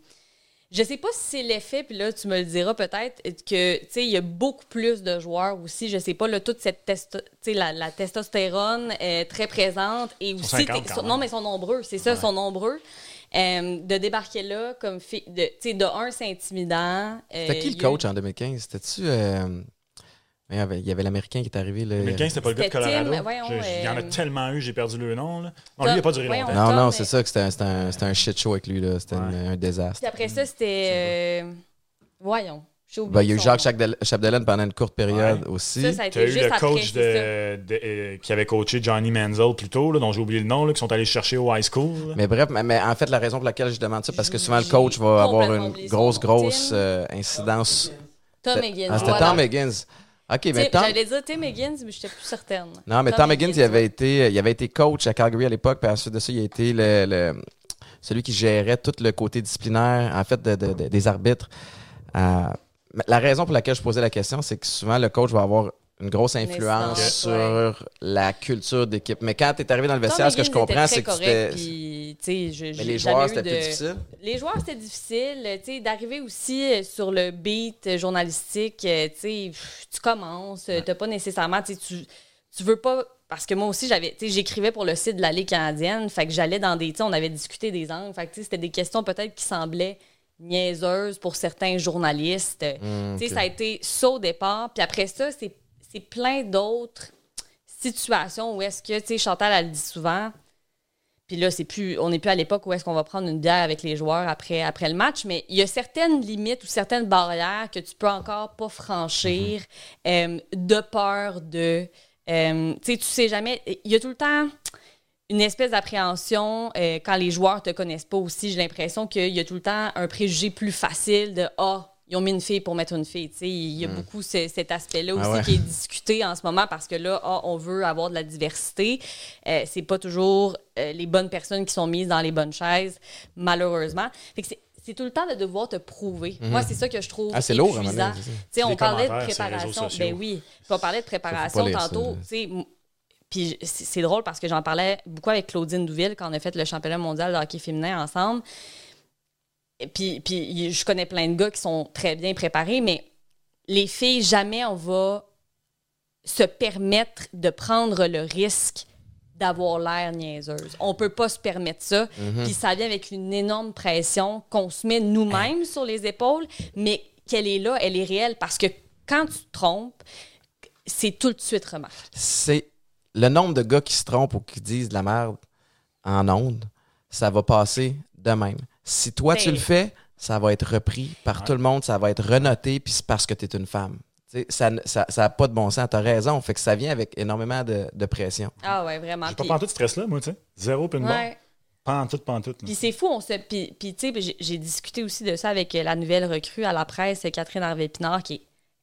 je sais pas si c'est l'effet, puis là, tu me le diras peut-être, que, tu sais, il y a beaucoup plus de joueurs aussi. Je sais pas, là, toute cette testo- tu sais, la, la testostérone est très présente. Et aussi, 50 t'es- quand sont- même. non, mais ils sont nombreux, c'est ça, ils sont nombreux. Euh, de débarquer là comme fille, de, tu sais, de un, c'est intimidant. C'était Euh, qui il le a coach en 2015? C'était-tu. euh, Il y avait- l'Américain qui est arrivé. Là. 2015, c'était pas le gars de Colorado. Tim, voyons, Je- Il y en a euh, tellement eu, j'ai perdu le nom. Là. Non, Tom- lui, il n'a pas duré voyons, longtemps. Non, non, mais- c'est ça, que c'était un, c'était un, shit show avec lui. là. C'était Ouais. un désastre. Puis après ça, c'était. euh, Voyons. j'ai oublié Ben, il y a eu Jacques Chapdelaine pendant une courte période Ouais. aussi. Ça, ça a Tu as été eu juste le coach de, de- euh, qui avait coaché Johnny Manziel plus tôt, là, dont j'ai oublié le nom, là, qui sont allés chercher au high school. là. Mais bref, mais, mais en fait, la raison pour laquelle je demande ça, parce que souvent le coach va avoir une grosse, grosse euh, incidence. Tom C'était- Higgins. Ah, c'était voilà. Tom Higgins. OK, mais Tom. J'allais dire Tim Higgins, mais je n'étais plus certaine. Non, mais Tom, Higgins, il avait, été, il avait été coach à Calgary à l'époque, puis ensuite de ça, il a été le, le- celui qui gérait tout le côté disciplinaire, en fait, de- de- de- des arbitres. Euh, la raison pour laquelle je posais la question, c'est que souvent, le coach va avoir une grosse influence sur la culture d'équipe. Mais quand tu es arrivé dans le vestiaire, ce que je comprends, c'est que c'était. Mais les joueurs, eu c'était de- plus difficile? Les joueurs, c'était difficile. D'arriver aussi euh, sur le beat euh, journalistique, euh, tu sais, pff, tu commences, euh, t'as pas nécessairement, tu tu, veux pas. Parce que moi aussi, j'avais, j'écrivais pour le site de la Ligue canadienne, fait que j'allais dans des, on avait discuté des angles, fait que, c'était des questions peut-être qui semblaient niaiseuses pour certains journalistes. Hum, Tu sais, ok. ça a été ça au départ, puis après ça, c'est, c'est plein d'autres situations où est-ce que, tu sais, Chantal, elle le dit souvent, puis là, c'est plus, on n'est plus à l'époque où est-ce qu'on va prendre une bière avec les joueurs après, après le match, mais il y a certaines limites ou certaines barrières que tu peux encore pas franchir euh, de peur de. euh, tu sais, tu sais jamais. Il y a tout le temps une espèce d'appréhension euh, quand les joueurs te connaissent pas aussi. J'ai l'impression qu'il y a tout le temps un préjugé plus facile de Ah, ils ont mis une fille pour mettre une fille. Tu sais, il y a beaucoup ce- cet aspect-là aussi Ah ouais. qui est discuté en ce moment parce que là, ah, on veut avoir de la diversité. Euh, c'est pas toujours euh, les bonnes personnes qui sont mises dans les bonnes chaises, malheureusement. Fait que c'est- c'est tout le temps de devoir te prouver. Moi, c'est ça que je trouve Mhm. Ah, c'est lourd, à donné, sais, on parlait de préparation. Ben oui. Puis on parlait de préparation tantôt. puis c'est c'est drôle parce que j'en parlais beaucoup avec Claudine Douville quand on a fait le championnat mondial de hockey féminin ensemble. Puis, je connais plein de gars qui sont très bien préparés, mais les filles, jamais on va se permettre de prendre le risque d'avoir l'air niaiseuse. On peut pas se permettre ça. Mhm. Puis ça vient avec une énorme pression qu'on se met nous-mêmes sur les épaules, mais qu'elle est là, elle est réelle parce que quand tu te trompes, c'est tout de suite remarqué. C'est le nombre de gars qui se trompent ou qui disent de la merde en ondes, ça va passer de même. Si toi tu Ben- le fais, ça va être repris par tout le monde, ça va être renoté, puis c'est parce que tu es une femme. Tu sais, ça n'a ça, ça a pas de bon sens, tu as raison. Fait que ça vient avec énormément de, de pression. Ah ouais, vraiment. J'ai pas pas tout ce stress-là, moi, tu sais. Zéro puis une Ouais. barre. Pas en tout, pas en tout. là. Puis c'est fou, on se. Puis, puis, tu sais, j'ai- discuté aussi de ça avec euh, la nouvelle recrue à la presse, Catherine Harvey-Pinard, qui est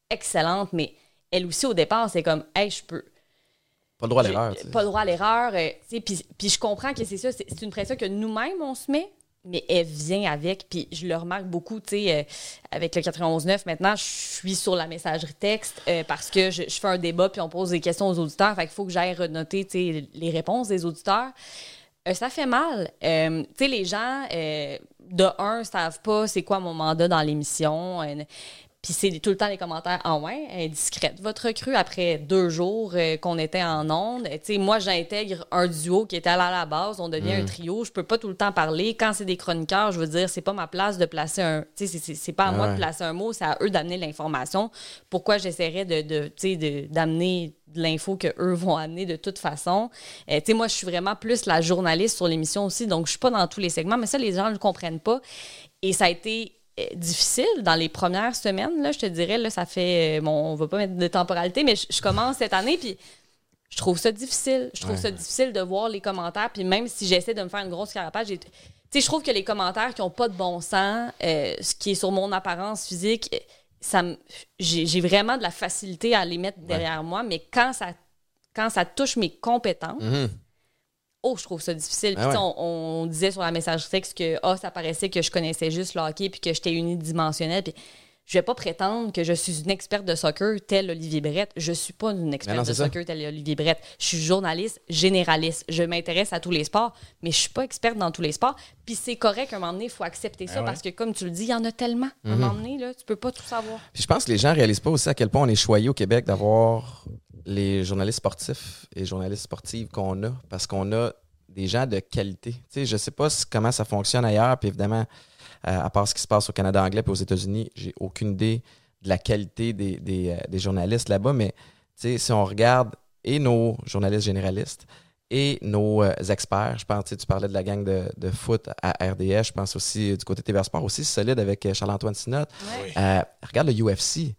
excellente, mais elle aussi, au départ, c'est comme, hey, je peux. Pas le droit à l'erreur. Pas le droit à l'erreur. euh, tu sais, puis, puis je comprends que c'est ça, c'est une pression que nous-mêmes, on se met, mais elle vient avec. Puis je le remarque beaucoup, tu sais, euh, avec le 91.9, maintenant, je suis sur la messagerie texte euh, parce que je, fais un débat, puis on pose des questions aux auditeurs. Fait qu'il faut que j'aille renoter, tu sais, les réponses des auditeurs. Euh, ça fait mal. Tu sais, les gens, de un, savent pas c'est quoi mon mandat dans l'émission. Puis c'est tout le temps les commentaires Ah ouais, indiscrète votre recrue après deux jours euh, qu'on était en onde. Tu sais, moi, j'intègre un duo qui était à la base, on devient un trio. Je peux pas tout le temps parler. Quand c'est des chroniqueurs, je veux dire, c'est pas ma place de placer un. Tu sais, c'est- pas à moi Ouais. de placer un mot, c'est à eux d'amener l'information. Pourquoi j'essaierais de, de, tu sais, de- d'amener de l'info que eux vont amener de toute façon? Euh, tu sais, moi, je suis vraiment plus la journaliste sur l'émission aussi, donc je suis pas dans tous les segments, mais ça, les gens ne le comprennent pas. Et ça a été difficile dans les premières semaines, là, je te dirais, là, ça fait, euh, bon, on va pas mettre de temporalité, mais je, je commence cette année, puis je trouve ça difficile. Je trouve ça difficile de voir les commentaires, puis même si j'essaie de me faire une grosse carapace, j'ai... Tu sais, je trouve que les commentaires qui ont pas de bon sens, euh, ce qui est sur mon apparence physique, ça j'ai vraiment de la facilité à les mettre derrière moi, mais quand ça, quand ça touche mes compétences, Mhm. Oh, je trouve ça difficile. Puis, Ah ouais. on, on disait sur la messagerie texte que ah, ça paraissait que je connaissais juste le hockey puis que j'étais unidimensionnelle. Puis je vais pas prétendre que je suis une experte de soccer telle Olivier Brett. Je suis pas une experte non, de ça. soccer telle Olivier Brett. Je suis journaliste généraliste. Je m'intéresse à tous les sports, mais je suis pas experte dans tous les sports. Puis c'est correct, à un moment donné, il faut accepter ça Ah ouais. parce que, comme tu le dis, il y en a tellement. À un Mhm. moment donné, là, tu peux pas tout savoir. Puis je pense que les gens réalisent pas aussi à quel point on est choyé au Québec d'avoir les journalistes sportifs et journalistes sportives qu'on a, parce qu'on a des gens de qualité. Tu sais, je sais pas comment ça fonctionne ailleurs, puis évidemment, euh, à part ce qui se passe au Canada anglais puis aux États-Unis, j'ai aucune idée de la qualité des, des, euh, des journalistes là-bas, mais tu sais, si on regarde et nos journalistes généralistes et nos euh, experts, je pense, tu sais, tu parlais de la gang de, de foot à RDS, je pense aussi du côté TVA Sport aussi, solide avec Charles-Antoine. Oui. Euh, regarde le UFC,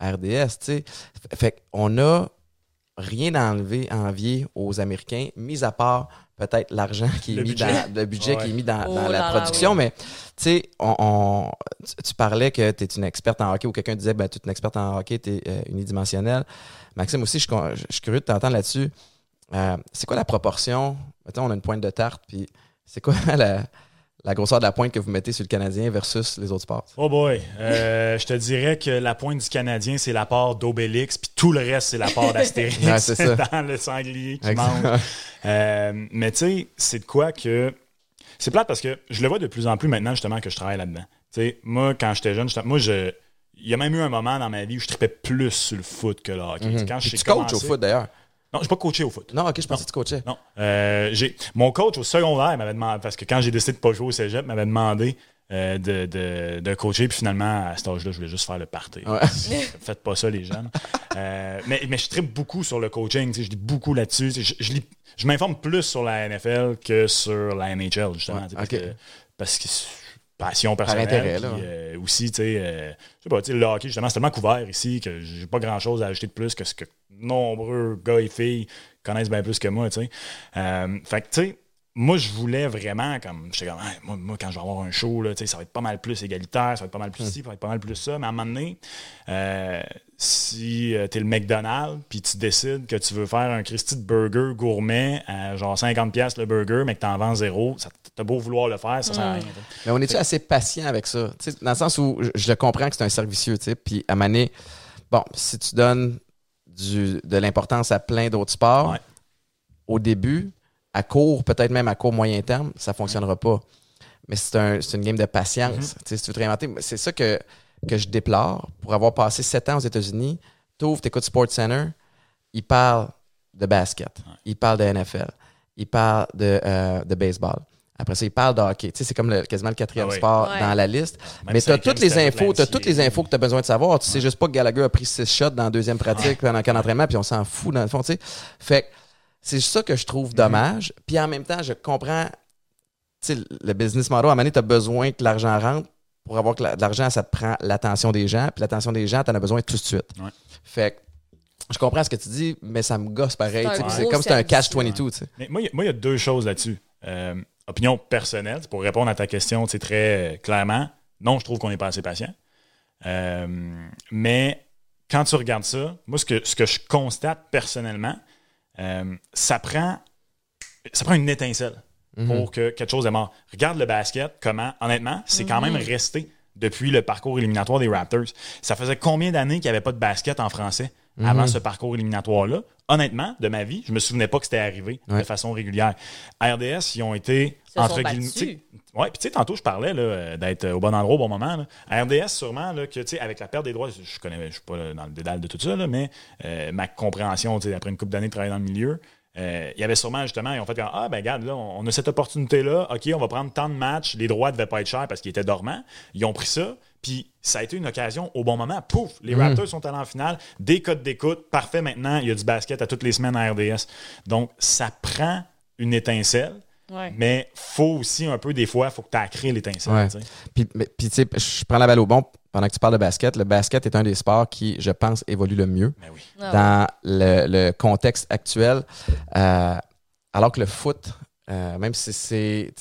RDS, tu sais. Fait qu'on a rien à enlever, à envier aux Américains, mis à part peut-être l'argent qui est Le mis budget. dans le budget Ouais. qui est mis dans, Oh dans la production. Mais tu sais, on, on- tu, tu parlais que tu es une experte en hockey ou quelqu'un disait ben, tu es une experte en hockey, tu es unidimensionnelle. Maxime aussi, je, je suis curieux de t'entendre là-dessus. Euh, c'est quoi la proportion? Mettons, on a une pointe de tarte, puis c'est quoi [LAUGHS] la, la grosseur de la pointe que vous mettez sur le Canadien versus les autres sports? Oh boy, Euh, je te dirais que la pointe du Canadien, c'est la part d'Obélix, puis tout le reste, c'est la part d'Astérix Ouais, [LAUGHS] dans le sanglier qui mange. Euh, mais tu sais, c'est de quoi que. C'est plate parce que je le vois de plus en plus maintenant, justement, que je travaille là-dedans. Tu sais, moi, quand j'étais jeune, moi, je. Il y a même eu un moment dans ma vie où je tripais plus sur le foot que le hockey. Mhm. Quand tu coaches commencé- au foot d'ailleurs. Non, je suis pas coaché au foot. Non, ok, je pensais que tu coachais. Non. Euh, j'ai, mon coach au secondaire m'avait demandé, parce que quand j'ai décidé de pas jouer au cégep, m'avait demandé euh, de, de, de coacher. Puis finalement, à cet âge-là, je voulais juste faire le party. Ouais. [LAUGHS] Faites pas ça, les jeunes. Euh, mais, mais je tripe beaucoup sur le coaching. Je lis beaucoup là-dessus. Je, je, lis- je m'informe plus sur la NFL que sur la NHL, justement. Ouais, parce, que, parce que c'est passion personnelle. intérêt, là, puis, ouais. euh, aussi, tu sais, euh, je sais pas, tu sais, le hockey, justement, c'est tellement couvert ici que j'ai pas grand-chose à ajouter de plus que ce que nombreux gars et filles connaissent bien plus que moi, tu sais. Euh, fait que, tu sais, moi, je voulais vraiment, comme, j'étais comme, Hey, moi, moi, quand je vais avoir un show, là, tu sais, ça va être pas mal plus égalitaire, ça va être pas mal plus ci, ça va être pas mal plus ça. Mais à un moment donné, euh, si tu t'es le McDonald's, puis tu décides que tu veux faire un Christy de burger gourmet à genre 50$ le burger, mais que t'en vends zéro, ça t'as beau vouloir le faire, ça sert à rien. tu sais. Mais on est-tu assez patient avec ça? Tu sais, dans le sens où je, je le comprends que c'est un servicieux, tu sais, puis à Mané, bon, si tu donnes du, de l'importance à plein d'autres sports, Ouais. au début, à court, peut-être même à court moyen terme, ça fonctionnera pas. Mais c'est un, c'est une game de patience. Mm-hmm. Tu sais, Si tu veux te réinventer, c'est ça que, que je déplore. Pour avoir passé sept ans aux États-Unis, tu ouvres, tu écoutes SportsCenter, ils parlent de basket, ils parlent de NFL, il parle de, euh, de baseball. Après ça, il parle de hockey. Tu sais, c'est comme le- quasiment le quatrième Ah oui. sport Ouais. dans la liste. Même Mais tu as toutes les infos, tu as toutes les infos que tu as besoin de savoir. Tu sais juste pas que Gallagher a pris six shots dans la deuxième pratique pendant qu'un entraînement, puis on s'en fout dans le fond, tu sais. Fait que c'est ça que je trouve dommage. Puis en même temps, je comprends, tu sais, le business model, à un moment donné, tu as besoin que l'argent rentre. Pour avoir que la- de l'argent, ça te prend l'attention des gens. Puis l'attention des gens, tu en as besoin tout de suite. Ouais. Fait que je comprends ce que tu dis, mais ça me gosse pareil. C'est comme si c'était un service, catch-22. tu sais. Mais moi, il y a- moi, il y a deux choses là-dessus. Euh, opinion personnelle, c'est pour répondre à ta question très euh, clairement. Non, je trouve qu'on n'est pas assez patient. Euh, mais quand tu regardes ça, moi, ce que, ce que je constate personnellement, euh, ça prend ça prend une étincelle Mhm. pour que quelque chose démarre. Regarde le basket, comment, honnêtement, c'est quand même resté depuis le parcours éliminatoire des Raptors. Ça faisait combien d'années qu'il n'y avait pas de basket en français? Avant ce parcours éliminatoire-là? Honnêtement, de ma vie, je me souvenais pas que c'était arrivé de façon régulière. À RDS, ils ont été se entre guillemets. Ouais, puis tu sais, tantôt, je parlais là, euh, d'être au bon endroit au bon moment. là. À RDS, sûrement, là, que tu sais, avec la perte des droits, je connais, je suis pas là, dans le dédale de tout ça, là, mais euh, ma compréhension, tu sais, après une couple d'années de travailler dans le milieu, euh, il y avait sûrement justement, ils ont fait comme, ah ben regarde, là, on on a cette opportunité-là, ok, on va prendre tant de matchs, les droits ne devaient pas être chers parce qu'ils étaient dormants. Ils ont pris ça, puis ça a été une occasion au bon moment. Pouf, les Raptors sont allés en finale, des codes d'écoute, parfait maintenant, il y a du basket à toutes les semaines à RDS. Donc, ça prend une étincelle. Ouais. Mais faut aussi un peu, des fois, faut que tu créé l'étincelle. Ouais. Puis, mais- puis, tu sais, je prends la balle au bon pendant que tu parles de basket. Le basket est un des sports qui, je pense, évolue le mieux Mais oui. Ah ouais. dans le, le contexte actuel. Euh, alors que le foot, euh, même si c'est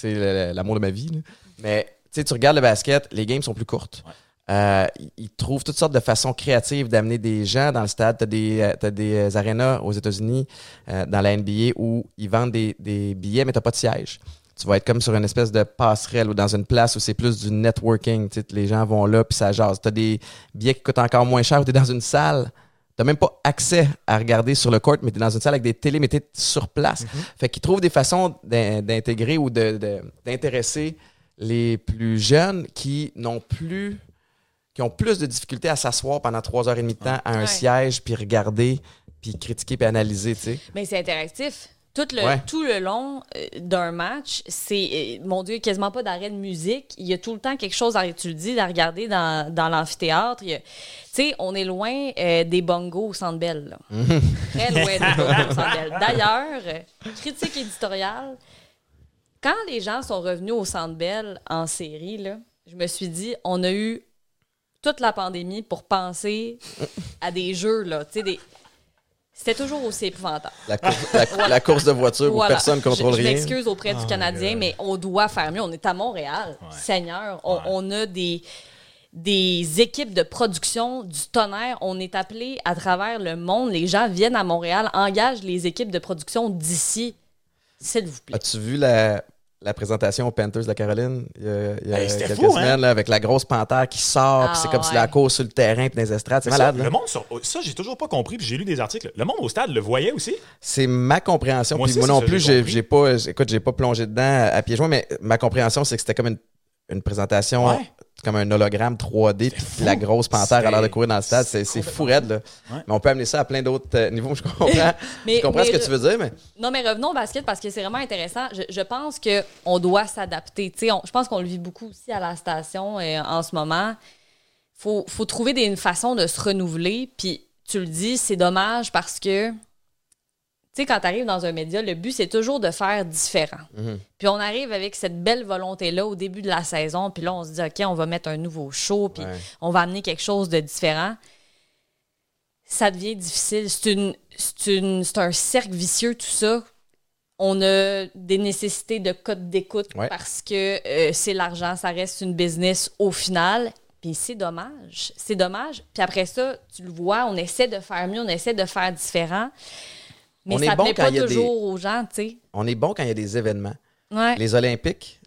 l'amour de ma vie, là, mais sais, tu regardes le basket, les games sont plus courtes. Ouais. Euh, ils- trouvent toutes sortes de façons créatives d'amener des gens dans le stade. Tu as des, euh, t'as des euh, arénas aux États-Unis, euh, dans la NBA, où ils vendent des, des billets, mais tu pas de siège. Tu vas être comme sur une espèce de passerelle ou dans une place où c'est plus du networking. Tu sais, les gens vont là, puis ça jase. Tu as des billets qui coûtent encore moins cher, ou tu es dans une salle. Tu même pas accès à regarder sur le court, mais tu es dans une salle avec des télés, mais tu sur place. Fait qu'ils trouvent des façons d'in- d'intégrer ou de- de- d'intéresser les plus jeunes qui n'ont plus qui ont plus de difficultés à s'asseoir pendant trois heures et demie de temps à un Ouais. siège, puis regarder, puis critiquer, puis analyser, tu sais. Mais c'est interactif. Tout le, Ouais. tout le long euh, d'un match, c'est, euh, mon Dieu, quasiment pas d'arrêt de musique. Il y a tout le temps quelque chose, à, tu le dis, à regarder dans, dans l'amphithéâtre. Tu sais, on est loin euh, des bongos au Centre Bell. [LAUGHS] Très loin des bongos au Centre. D'ailleurs, critique éditoriale, quand les gens sont revenus au Centre Bell en série, là, je me suis dit, on a eu toute la pandémie pour penser à des jeux, là, tu sais, des... C'était toujours aussi épouvantable. La, course, la- la course de voiture où personne ne contrôle je, je rien. m'excuse auprès du Oh Canadien, mais on doit faire mieux. On est à Montréal. Ouais. Seigneur, on, Ouais. on a des, des équipes de production du tonnerre. On est appelé à travers le monde. Les gens viennent à Montréal, engagent les équipes de production d'ici. S'il vous plaît. As-tu vu la, la présentation aux Panthers de la Caroline il y a, il y a Hey, c'était quelques fou, hein? semaines, là, avec la grosse panthère qui sort, puis Ah, c'est comme si la course sur le terrain, puis dans les estrades. C'est ça, malade, là. le monde sur- ça, j'ai toujours pas compris, puis j'ai lu des articles. Le monde au stade le voyait aussi? C'est ma compréhension. Moi Puis aussi, moi non ça, plus, j'ai j'ai compris. j'ai pas, écoute, j'ai pas plongé dedans à pieds joints, mais ma compréhension, c'est que c'était comme une, une présentation, Ouais. Comme un hologramme 3D, puis la grosse panthère a l'air de courir dans le stade. C'est c'est fou raide, là. Ouais. Mais on peut amener ça à plein d'autres euh, niveaux. Je comprends, [LAUGHS] Mais- je comprends mais ce que je- tu veux dire, mais Non, mais revenons au basket parce que c'est vraiment intéressant. Je, je pense qu'on doit s'adapter. Tu sais, on- je pense qu'on le vit beaucoup aussi à la station euh, en ce moment. faut, faut trouver des, une façon de se renouveler. Puis, tu le dis, c'est dommage parce que, tu sais, quand tu arrives dans un média, le but, c'est toujours de faire différent. Puis, on arrive avec cette belle volonté-là au début de la saison. Puis là, on se dit, OK, on va mettre un nouveau show. Puis, Ouais. on va amener quelque chose de différent ça devient difficile. C'est une, c'est une, c'est un cercle vicieux, tout ça. On a des nécessités de code d'écoute Ouais. parce que euh, c'est l'argent, ça reste une business au final. Puis c'est dommage. C'est dommage. Puis après ça, tu le vois, on essaie de faire mieux, on essaie de faire différent. Mais On est ça bon plaît quand pas il y a des- toujours aux gens, tu sais. on est bon quand il y a des événements. Ouais. Les Olympiques,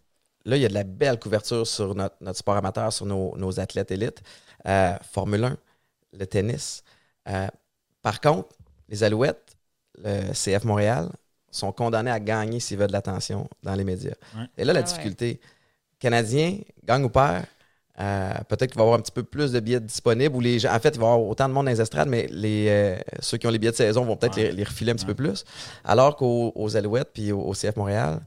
là, il y a de la belle couverture sur notre, notre sport amateur, sur nos, nos athlètes élites. Euh, Formule 1, le tennis. Euh, par contre, les Alouettes, le CF Montréal, sont condamnés à gagner s'ils veulent de l'attention dans les médias. Ouais. Et là, la Ah ouais. difficulté, Canadien, gagne ou perd, euh, peut-être qu'il va y avoir un petit peu plus de billets disponibles ou les gens, en fait, il va y avoir autant de monde dans les estrades, mais les, euh, ceux qui ont les billets de saison vont peut-être Ouais. les, les refiler un petit Ouais. peu plus. Alors qu'aux aux Alouettes puis au, au CF Montréal,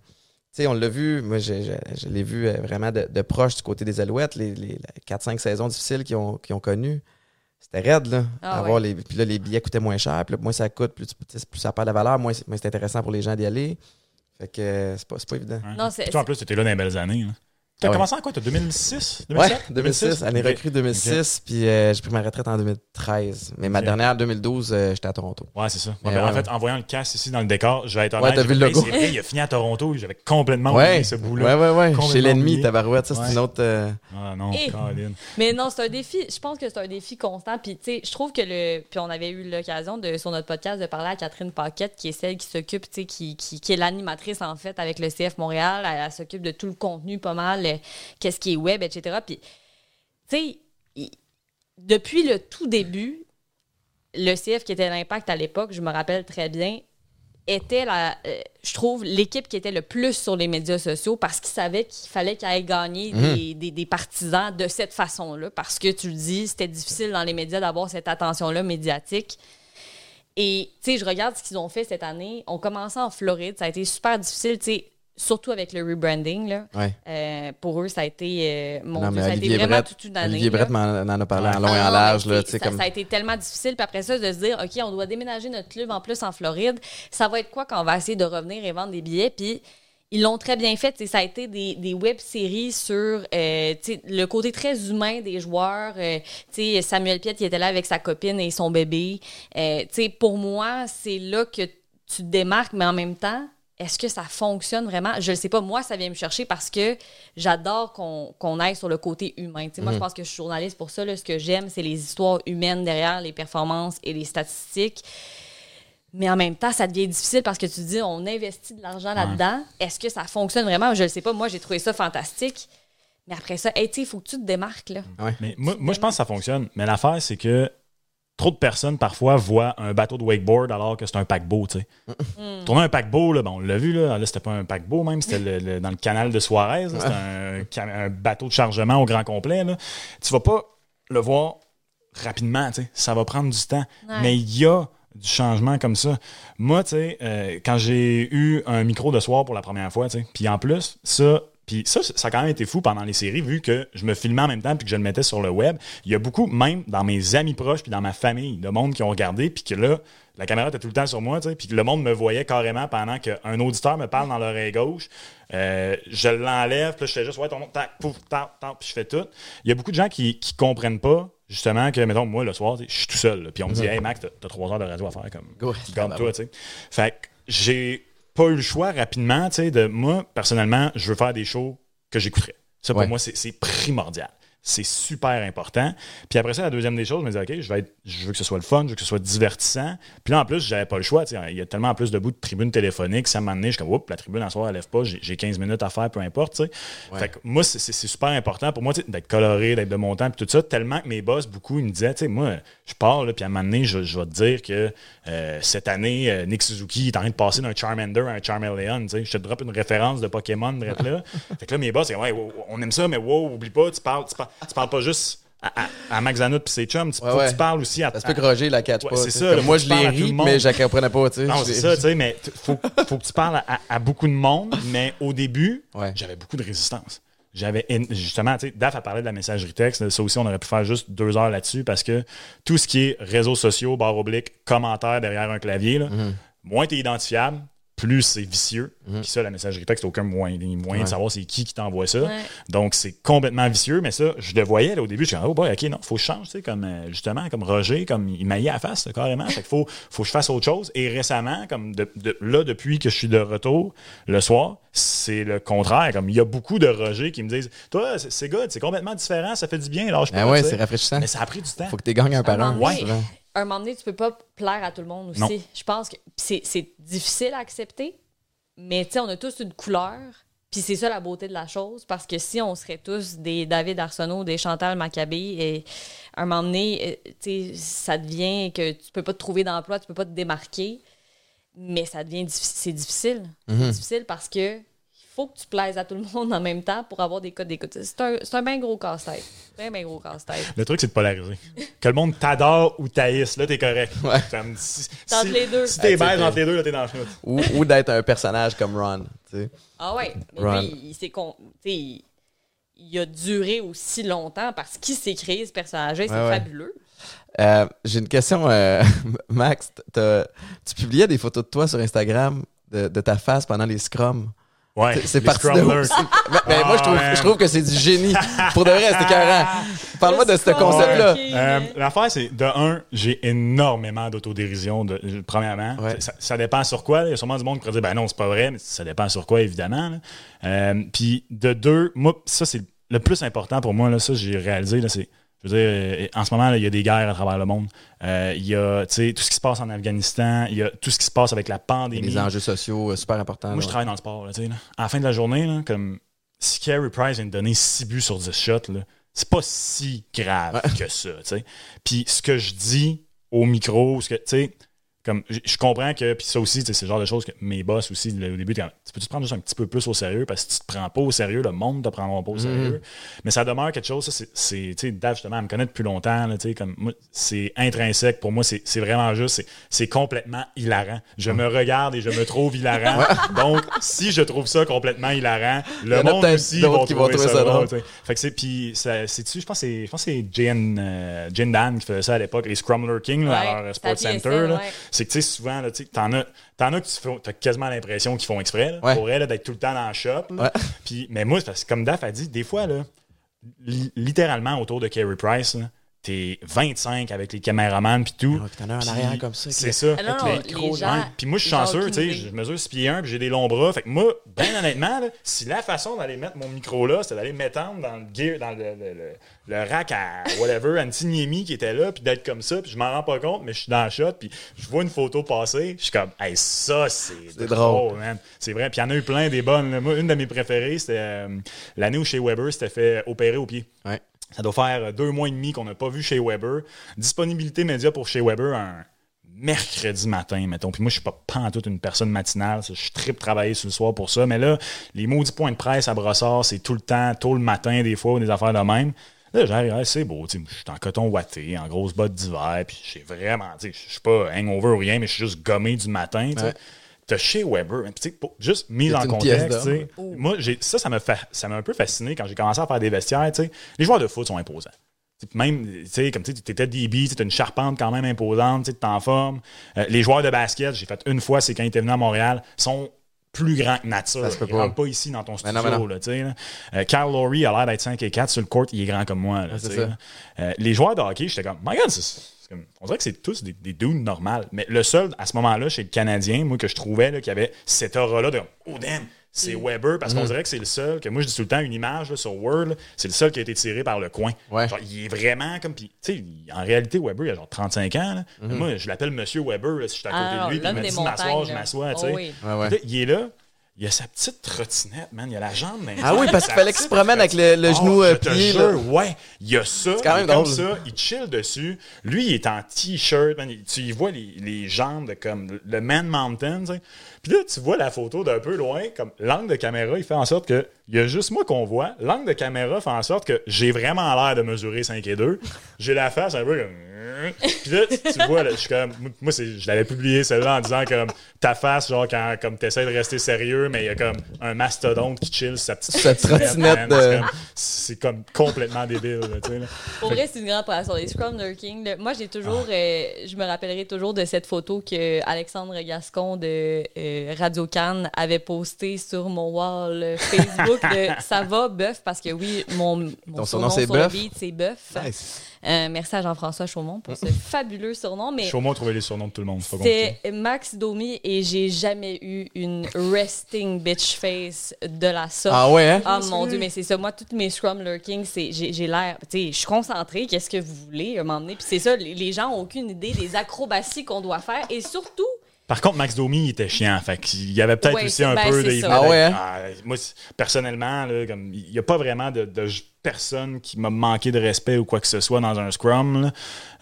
tu sais, on l'a vu, moi, je, je- je l'ai vu euh, vraiment de, de proche du côté des Alouettes, les, les 4-5 saisons difficiles qu'ils ont, qu'ils ont connues. C'était raide, là. Ah Avoir ouais. les, puis là, les billets coûtaient moins cher. Puis là, moins ça coûte, plus, ça perd de valeur, moins c'est intéressant pour les gens d'y aller. Fait que c'est pas, c'est pas évident. Ouais. Non, Puis toi, en plus, tu étais là dans les belles années. là. T'as Ah ouais. commencé en quoi? T'as 2006? Ouais, 2007? 2006, année recrue 2006, puis euh, j'ai pris ma retraite en 2013. Mais ma dernière, 2012, euh, j'étais à Toronto. Ouais, c'est ça. Ouais, Mais ben, En ouais, fait, en voyant le cast ici dans le décor, je vais être Ouais, honnête. t'as j'ai vu le logo. Vrai, il a fini à Toronto. J'avais complètement Ouais, oublié ce ouais, bout-là. ouais, ouais. Complètement Chez l'ennemi. Tabarouette, ça, c'est Ouais. une autre. euh, Ah non, Et- Caroline. Mais non, c'est un défi. Je pense que c'est un défi constant. Puis, tu sais, je trouve que le. Puis, on avait eu l'occasion de, sur notre podcast, de parler à Catherine Paquette, qui est celle qui s'occupe, tu sais, qui, qui, qui est l'animatrice, en fait, avec le CF Montréal. Elle, elle s'occupe de tout le contenu, pas mal, qu'est-ce qui est web, etc. Puis, tu sais, depuis le tout début, le CF qui était l'impact à l'époque, je me rappelle très bien, était la, euh, je trouve, l'équipe qui était le plus sur les médias sociaux parce qu'ils savaient qu'il fallait qu'ils aillent gagner des, des- des partisans de cette façon-là. Parce que tu le dis, c'était difficile dans les médias d'avoir cette attention-là médiatique. Et, tu sais, je regarde ce qu'ils ont fait cette année. On commençait en Floride. Ça a été super difficile, tu sais, surtout avec le rebranding. Là. Ouais. Euh, pour eux, ça a été, euh, mon Non, Dieu, ça a été vraiment Brett- toute une année. Olivier. Brett m'en a parlé en long et Ah en non, large. Là, c'est- tu sais, ça, comme... ça a été tellement difficile. Puis après ça, de se dire, OK, on doit déménager notre club en plus en Floride. Ça va être quoi quand on va essayer de revenir et vendre des billets? Puis ils l'ont très bien fait. Tu sais, Ça a été des, des web-séries sur euh, le côté très humain des joueurs. Euh, tu sais, Samuel Piet qui était là avec sa copine et son bébé. Euh, tu sais, pour moi, c'est là que tu te démarques, mais en même temps, est-ce que ça fonctionne vraiment? Je ne sais pas. Moi, ça vient me chercher parce que j'adore qu'on qu'on aille sur le côté humain. Tu sais, Moi, je pense que je suis journaliste pour ça. là. Ce que j'aime, c'est les histoires humaines derrière les performances et les statistiques. Mais en même temps, ça devient difficile parce que tu te dis, on investit de l'argent là-dedans. Est-ce que ça fonctionne vraiment? Je ne sais pas. Moi, j'ai trouvé ça fantastique. Mais après ça, hey, il faut que tu te démarques. Là. Mais moi, moi, je pense que ça fonctionne. Mais l'affaire, c'est que trop de personnes, parfois, voient un bateau de wakeboard alors que c'est un paquebot, tu sais. Tourner un paquebot, là, bon, on l'a vu, là, là c'était pas un paquebot même, c'était le- le- dans le canal de Suarez, c'était un, bateau de chargement au grand complet, là. Tu vas pas le voir rapidement, tu sais. Ça va prendre du temps. Ouais. Mais il y a du changement comme ça. Moi, tu sais, euh, quand j'ai eu un micro de soir pour la première fois, tu sais, puis en plus, ça, puis ça, ça a quand même été fou pendant les séries, vu que je me filmais en même temps puis que je le mettais sur le web. Il y a beaucoup, même dans mes amis proches puis dans ma famille, de monde qui ont regardé, puis que là, la caméra était tout le temps sur moi, tu sais, puis que le monde me voyait carrément pendant qu'un auditeur me parle dans l'oreille gauche. Euh, je l'enlève, puis là, je fais juste, ouais, ton nom, tac, pouf, tac, tac, puis je fais tout. Il y a beaucoup de gens qui, qui comprennent pas, justement, que, mettons, moi, le soir, je suis tout seul. Puis on me dit, hey, Max, t'as trois heures de radio à faire, comme, comme toi, tu sais. Fait que j'ai pas eu le choix rapidement, tu sais, de moi, personnellement, je veux faire des shows que j'écouterais. Ça, pour Ouais. moi, c'est c'est primordial. C'est super important. Puis après ça, la deuxième des choses, je me disais, OK, je, vais être, je veux que ce soit le fun, je veux que ce soit divertissant. Puis là, en plus, j'avais pas le choix. Il y a tellement plus de bouts de tribune téléphonique. Ça m'a amené, je suis comme, oups, la tribune, en soir, elle lève pas. J'ai j'ai 15 minutes à faire, peu importe. Ouais. Fait que moi, c'est- super important pour moi d'être coloré, d'être de mon temps, puis tout ça. Tellement que mes boss, beaucoup, ils me disaient, tu sais, moi, je pars, là, puis à un moment donné, je, je vais te dire que euh, cette année, euh, Nick Suzuki est en train de passer d'un Charmander à un Charmeleon. tu sais. Je te drop une référence de Pokémon, là. [LAUGHS] fait que là, mes boss, ouais, on aime ça, mais wow, oublie pas, tu parles, tu parles, tu parles pas juste à, à, à Max Zanout puis ses chums, tu, Ouais, ouais. tu parles aussi à, Ça se peut que Roger la catch Ouais, pas. c'est ça, là, moi, je que tu l'ai parles à tout ri, le monde. mais je la comprenais pas. Tu sais. Non, c'est ça, tu sais, mais faut, faut que tu parles à, à beaucoup de monde, [LAUGHS] mais au début, j'avais beaucoup de résistance. J'avais en- justement, tu sais, Daf a parlé de la messagerie texte. Ça aussi, on aurait pu faire juste deux heures là-dessus parce que tout ce qui est réseaux sociaux, barre oblique, commentaires derrière un clavier, là, Mhm. moins tu es identifiable, plus c'est vicieux. Puis ça, la messagerie texte, aucun moyen, moyen Ouais. de savoir c'est qui qui t'envoie ça. Ouais. Donc, c'est complètement vicieux, mais ça, je le voyais là, au début. Je suis oh boy, ok, non, faut que je change, tu sais, comme euh, justement, comme Roger, comme il maillait à la face, là, carrément. Fait qu'il faut, faut que je fasse autre chose. Et récemment, comme de, de- là, depuis que je suis de retour le soir, c'est le contraire. Comme il y a beaucoup de Roger qui me disent, toi, c'est- good, c'est complètement différent, ça fait du bien. Alors, je Ah ouais, c'est rafraîchissant. Mais ça a pris du temps. Faut que tu gagnes un par un. Ouais. Un moment donné, tu peux pas plaire à tout le monde aussi. Non. Je pense que c'est difficile à accepter, mais tu sais, on a tous une couleur. Puis c'est ça la beauté de la chose, parce que si on serait tous des David Arsenault, des Chantal Maccabé, et à un moment donné, euh, tu sais, ça devient que tu peux pas te trouver d'emploi, tu peux pas te démarquer, mais ça devient c'est difficile. Mhm. C'est difficile parce que faut que tu plaises à tout le monde en même temps pour avoir des codes d'écoute. C'est un, c'est un bien gros casse-tête. Bien, bien gros casse-tête. Le truc, c'est de polariser. que le monde t'adore ou t'haïsse, là, t'es correct. Ouais. Comme si, Entre si- les deux. Si t'es Ah, entre les deux, là, t'es dans le chenoute. Ou, ou d'être un personnage comme Ron. Ah ouais, mais Ron. lui, il, s'est con- il, il a duré aussi longtemps parce qu'il s'est créé ce personnage-là. C'est Ouais, ouais. fabuleux. Euh, J'ai une question, euh, [LAUGHS] Max. Tu publiais des photos de toi sur Instagram de, de ta face pendant les scrums? Ouais. C'est- parti de Ben, moi, je trouve, man. je trouve que c'est du génie. Pour de vrai, c'est écœurant. Parle-moi de ce concept-là. ok. Euh, L'affaire, c'est de un, j'ai énormément d'autodérision, premièrement. Ouais. Ça, ça dépend sur quoi. Il y a sûrement du monde qui pourrait dire, ben non, c'est pas vrai, mais ça dépend sur quoi, évidemment. Euh, Puis de deux, moi, ça, c'est le plus important pour moi, là, ça, j'ai réalisé, là, c'est. Je veux dire, euh, en ce moment, là, il y a des guerres à travers le monde. Euh, Il y a tu sais, tout ce qui se passe en Afghanistan. Il y a tout ce qui se passe avec la pandémie. Les enjeux sociaux, euh, super importants. Moi, je travaille dans le sport. Là, tu sais, là. À la fin de la journée, là, comme si Carey Price vient de donner 6 buts sur 10 shots, là, c'est pas si grave que ça. tu sais. Puis ce que je dis au micro, ce que, tu sais, comme je comprends que, puis ça aussi, c'est le genre de choses que mes boss aussi, au début, tu peux te prendre juste un petit peu plus au sérieux? Parce que si tu te prends pas au sérieux, le monde te prendra pas au sérieux. Mais ça demeure quelque chose, ça, c'est- c'est, tu sais, Dave, justement, elle me connaît depuis longtemps, là, tu sais, comme, moi, c'est intrinsèque. Pour moi, c'est c'est vraiment juste, c'est- c'est complètement hilarant. Je me regarde et je me trouve hilarant. Donc, si je trouve ça complètement hilarant, le monde aussi va qui trouver vont trouver ça ça drôle. Fait que c'est, puis, ça- c'est-tu, je pense que c'est, je pense que c'est Jen, euh, Jen Dan qui faisait ça à l'époque, les Scrumler King, là, Ouais, à leur Sports Tati Center. SN, là. ouais. C'est que, tu sais, souvent, là, tu t'en as, t'en as que tu t'as quasiment l'impression qu'ils font exprès, là, Ouais. pour elle, d'être tout le temps dans le shop. Ouais. Puis, mais moi, parce que comme Daph a dit, des fois, là, li- littéralement autour de Carey Price, là, t'es 25 avec les caméramans puis tout. Ouais, puis t'en as un en arrière comme ça, C'est ça. Ah non, les les micros, gens-. Puis moi, je suis chanceux, tu sais, je mesure 6 pieds 1 puis j'ai des longs bras. Fait que moi, bien honnêtement, là, si la façon d'aller mettre mon micro là, c'était d'aller m'étendre dans le gear, dans le, le, le- le rack à whatever, Antiniemi qui était là, puis d'être comme ça, puis je m'en rends pas compte, mais je suis dans le shot, puis je vois une photo passer, je suis comme, hey, ça, c'est drôle, drôle. man. C'est vrai. Puis il y en a eu plein des bonnes. là. Moi, une de mes préférées, c'était euh, l'année où chez Weber s'était fait opérer au pied. Ouais. Ça doit faire euh, deux mois et demi qu'on n'a pas vu chez Weber. Disponibilité média pour chez Weber un mercredi matin, mettons. Puis moi, je suis pas toute une personne matinale. Je suis trip travailler sur le soir pour ça. Mais là, les maudits points de presse à Brossard, c'est tout le temps, tôt le matin, des fois, ou des affaires de même. Là, j'arrive, c'est beau, je suis en coton ouaté, en grosse botte d'hiver, puis j'ai vraiment, je suis pas hangover ou rien, mais je suis juste gommé du matin. Ouais. T'as chez Weber, sais, pour- juste mise en contexte, tu sais, d'or. moi, j'ai, ça, ça m'a, ça m'a un peu fasciné quand j'ai commencé à faire des vestiaires, tu sais. Les joueurs de foot sont imposants. T'sais, Même, tu sais, comme tu étais DB, tu une charpente quand même imposante, tu es en forme. Euh, les joueurs de basket, j'ai fait une fois, c'est quand ils étaient venus à Montréal, sont plus grands que nature. Ça se peut Ils pas. rentrent pas ici dans ton Mais studio. non, mais non. Là, tu sais, là. Euh, Kyle Lowry a l'air d'être 5 et 4 sur le court, il est grand comme moi. là. Euh, les joueurs de hockey, j'étais comme, my God, c'est- c'est comme- on dirait que c'est tous des, des dudes normales. Mais le seul, à ce moment-là, chez le Canadien, moi, que je trouvais là, qui avait cette aura-là de Oh damn, c'est Mm. Weber, parce qu'on Mm-hmm. dirait que c'est le seul, que moi je dis tout le temps une image là, sur Word, c'est le seul qui a été tiré par le coin. Ouais. Genre, il est vraiment comme. puis, Tu sais, en réalité, Weber, il a genre 35 ans. là. Mm-hmm. Moi, je l'appelle Monsieur Weber, là, si je suis à côté Ah, de lui, puis il me dit de m'asseoir, je m'assois. tu Oh sais. oui. Ouais, ouais. Puis là, il est là. Il a sa petite trottinette, man. Il a la jambe. dans Ah oui, parce qu'il fallait qu'il se promène avec le, le Oh, genou euh, je te plié. jure, là. ouais, il y a ça. quand il même est comme ça, il chill dessus. Lui, il est en t-shirt, man. Il- Tu y vois les, les jambes de comme le Man Mountain, tu sais. Puis là, tu vois la photo d'un peu loin, comme l'angle de caméra, il fait en sorte que il y a juste moi qu'on voit. L'angle de caméra fait en sorte que j'ai vraiment l'air de mesurer 5 et 2. J'ai la face un peu comme. Puis là, tu vois, là, je suis comme. Moi, c'est- je l'avais publié celle-là en disant comme ta face, genre, quand comme t'essaies de rester sérieux, mais il y a comme un mastodonte qui chill sa petite Sa trottinette de- C'est comme- complètement débile, là, tu sais. là. Pour vrai, c'est une grande passion. Les Scrum King, là, moi, j'ai toujours, Ah. euh, je me rappellerai toujours de cette photo que Alexandre Gascon de euh, Radio Cannes avait postée sur mon wall euh, Facebook de [LAUGHS] Ça va, bœuf, parce que oui, mon, mon Ton surnom, sur le Bœuf? beat, c'est bœuf. Nice. Euh, merci à Jean-François Chaumont pour ce fabuleux surnom. Mais Chaumont trouver les surnoms de tout le monde, c'est Max Domi et j'ai jamais eu une resting bitch face de la sorte. Ah ouais, hein? Ah mon dieu, mais c'est ça. Moi, toutes mes scrum lurking, c'est j'ai l'air. Tu sais, je suis concentrée. Qu'est-ce que vous voulez m'emmener? Puis c'est ça, les, les gens ont aucune idée des acrobaties qu'on doit faire. Et surtout, Par contre, Max Domi, il était chiant. Fait qu'il y avait peut-être aussi un ben, peu de. Ah ouais, hein? Ah, moi, personnellement, là, comme, il n'y a pas vraiment de, personne qui m'a manqué de respect ou quoi que ce soit dans un scrum.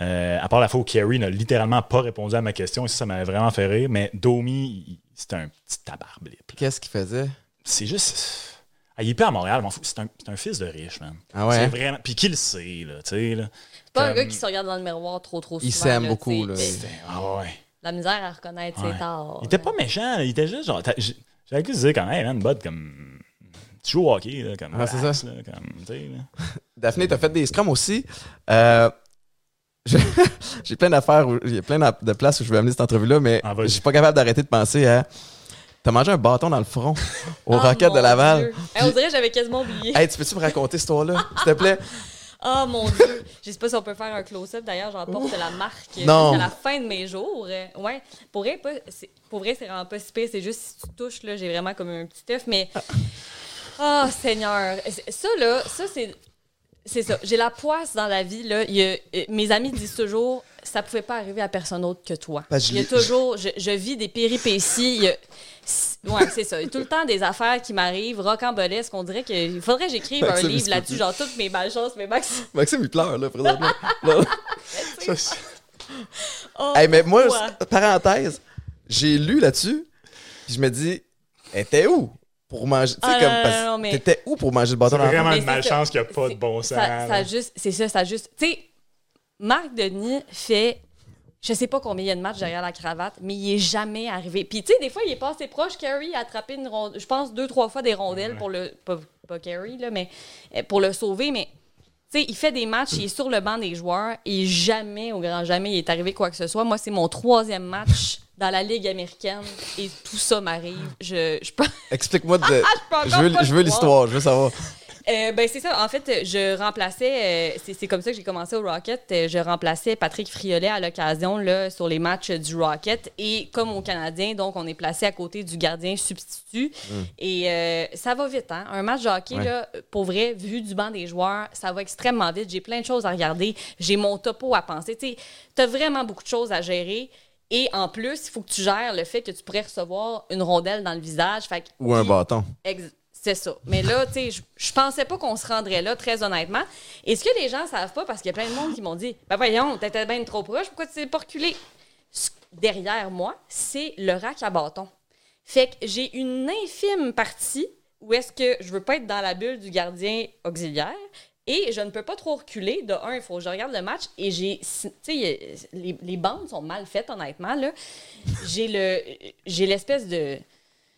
Euh, à part la fois où Kerry n'a littéralement pas répondu à ma question, et ça, ça m'avait vraiment fait rire. Mais Domi, il- c'était un petit tabarblip. Qu'est-ce qu'il faisait? c'est juste. Ah, il est pas à Montréal, m'en fous. C'est un, c'est un fils de riche, man. Ah ouais, C'est hein? vraiment. Puis qui le sait, là, tu sais, là. C'est pas un gars qui se regarde dans le miroir trop, trop souvent. Il s'aime beaucoup, tu sais. là. Ah ouais. La misère à reconnaître Ouais. ses torts. Il était pas méchant, il était juste genre. J'avais le dire comme, hey man, bud, comme. Tu joues au hockey, là, comme. Ah, c'est là, comme, là. [LAUGHS] Daphné, t'as fait des scrums aussi. Euh, [LAUGHS] J'ai plein d'affaires, où- il y a plein de places où je veux amener cette entrevue-là, mais Ah, je suis pas capable d'arrêter de penser à. T'as mangé un bâton dans le front [LAUGHS] au Oh, Rocket de Laval. Hey, on dirait que j'avais quasiment oublié. Hey, tu peux-tu me raconter cette histoire-là, s'il te plaît? Oh mon Dieu. Je sais pas si on peut faire un close-up. D'ailleurs, j'en porte la marque euh, Non. jusqu'à la fin de mes jours. Euh, Ouais. Pour vrai, pas, c'est, pour vrai, c'est vraiment pas si pire. C'est juste si tu touches, là, j'ai vraiment comme un petit œuf. Mais. Oh, Seigneur. Ça, là, ça, c'est. C'est ça. J'ai la poisse dans la vie. Là. Il y a- euh, mes amis disent toujours ça pouvait pas arriver à personne autre que toi. Je Il y a toujours. Je, je vis des péripéties. il y a- Ouais, c'est ça. Tout le temps des affaires qui m'arrivent, rocambolesques. On dirait qu'il faudrait que j'écrive un Maxime, livre là-dessus, genre toutes mes malchances, mais Max. Maxime, [LAUGHS] il pleure, là, présentement. [LAUGHS] Là. Ça, c'est- [LAUGHS] Oh, Hey, mais moi, parenthèse, j'ai lu là-dessus, puis je me dis, elle était où pour manger? Tu sais, Ah, comme, parce- non, non, mais- t'étais où pour manger le bâton c'est vraiment une malchance qu'il n'y a pas de bon sens. Ça, ça juste, c'est ça, ça juste. Tu sais, Marc Denis fait. Je sais pas combien il y a de matchs derrière la cravate, mais il est jamais arrivé. Puis, tu sais, des fois, il est passé proche. Carey a attrapé une rondelle, je pense deux, trois fois des rondelles pour le. Pas, pas Carey, là, mais euh, pour le sauver. Mais, tu sais, il fait des matchs, il est sur le banc des joueurs et jamais, au grand jamais, il est arrivé quoi que ce soit. Moi, c'est mon troisième match dans la Ligue américaine et tout ça m'arrive. Je, je peux. Explique-moi de. [LAUGHS] peux encore je veux, pas je veux l'histoire, je veux savoir. Euh, ben c'est ça. En fait, je remplaçais. euh, c'est c'est comme ça que j'ai commencé au Rocket. Euh, je remplaçais Patrick Friolet à l'occasion là sur les matchs du Rocket et comme au Canadien, donc on est placé à côté du gardien substitut et euh, ça va vite. Hein? Un match de hockey Ouais. là, pour vrai, vu du banc des joueurs, ça va extrêmement vite. J'ai plein de choses à regarder. J'ai mon topo à penser. Tu as vraiment beaucoup de choses à gérer. Et en plus, il faut que tu gères le fait que tu pourrais recevoir une rondelle dans le visage. Fait que- Ou un Puis- bâton. C'est ça. Mais là, tu sais, je- pensais pas qu'on se rendrait là, très honnêtement. Et ce que les gens savent pas, parce qu'il y a plein de monde qui m'ont dit Ben voyons, t'étais bien trop proche, pourquoi tu t'es pas reculé Derrière moi, c'est le rack à bâton. Fait que j'ai une infime partie où est-ce que je veux pas être dans la bulle du gardien auxiliaire. Et je ne peux pas trop reculer. De un, il faut que je regarde le match. Et j'ai. Tu sais, les, les bandes sont mal faites, honnêtement. là. J'ai le j'ai l'espèce de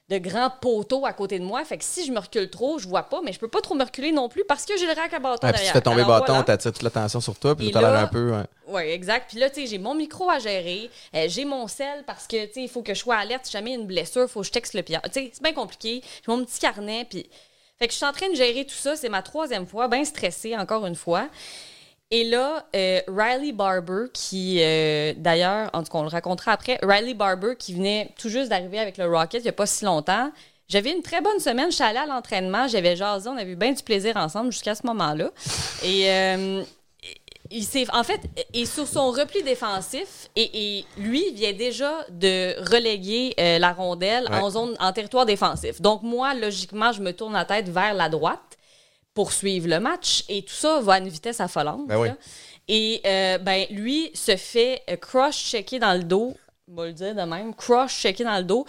de grands poteaux à côté de moi. Fait que si je me recule trop, je vois pas, mais je peux pas trop me reculer non plus parce que j'ai le rack à bâton Ouais, puis tu derrière. fais tomber Alors, bâton, voilà. t'attires toute l'attention sur toi, puis t'as l'air un peu. ouais. Oui, exact. Puis là, tu sais, j'ai mon micro à gérer. euh, j'ai mon sel parce que, tu sais, il faut que je sois alerte. Si jamais il y a une blessure, il faut que je texte le pire. Tu sais, c'est bien compliqué. J'ai mon petit carnet. Puis. Fait que je suis en train de gérer tout ça. C'est ma troisième fois, bien stressée, encore une fois. Et là, euh, Riley Barber, qui, euh, d'ailleurs, en tout cas, on le racontera après, Riley Barber, qui venait tout juste d'arriver avec le Rocket il n'y a pas si longtemps. J'avais une très bonne semaine. Je suis allée à l'entraînement. J'avais jasé. On avait eu bien du plaisir ensemble jusqu'à ce moment-là. [LAUGHS] Et euh, il s'est, en fait, et sur son repli défensif, et, et lui vient déjà de reléguer la rondelle Ouais. en zone, en territoire défensif. Donc moi, logiquement, je me tourne la tête vers la droite pour suivre le match, et tout ça va à une vitesse affolante. Ben oui. Et euh, ben lui se fait euh, cross-checker dans le dos, on va le dire de même, cross-checker dans le dos,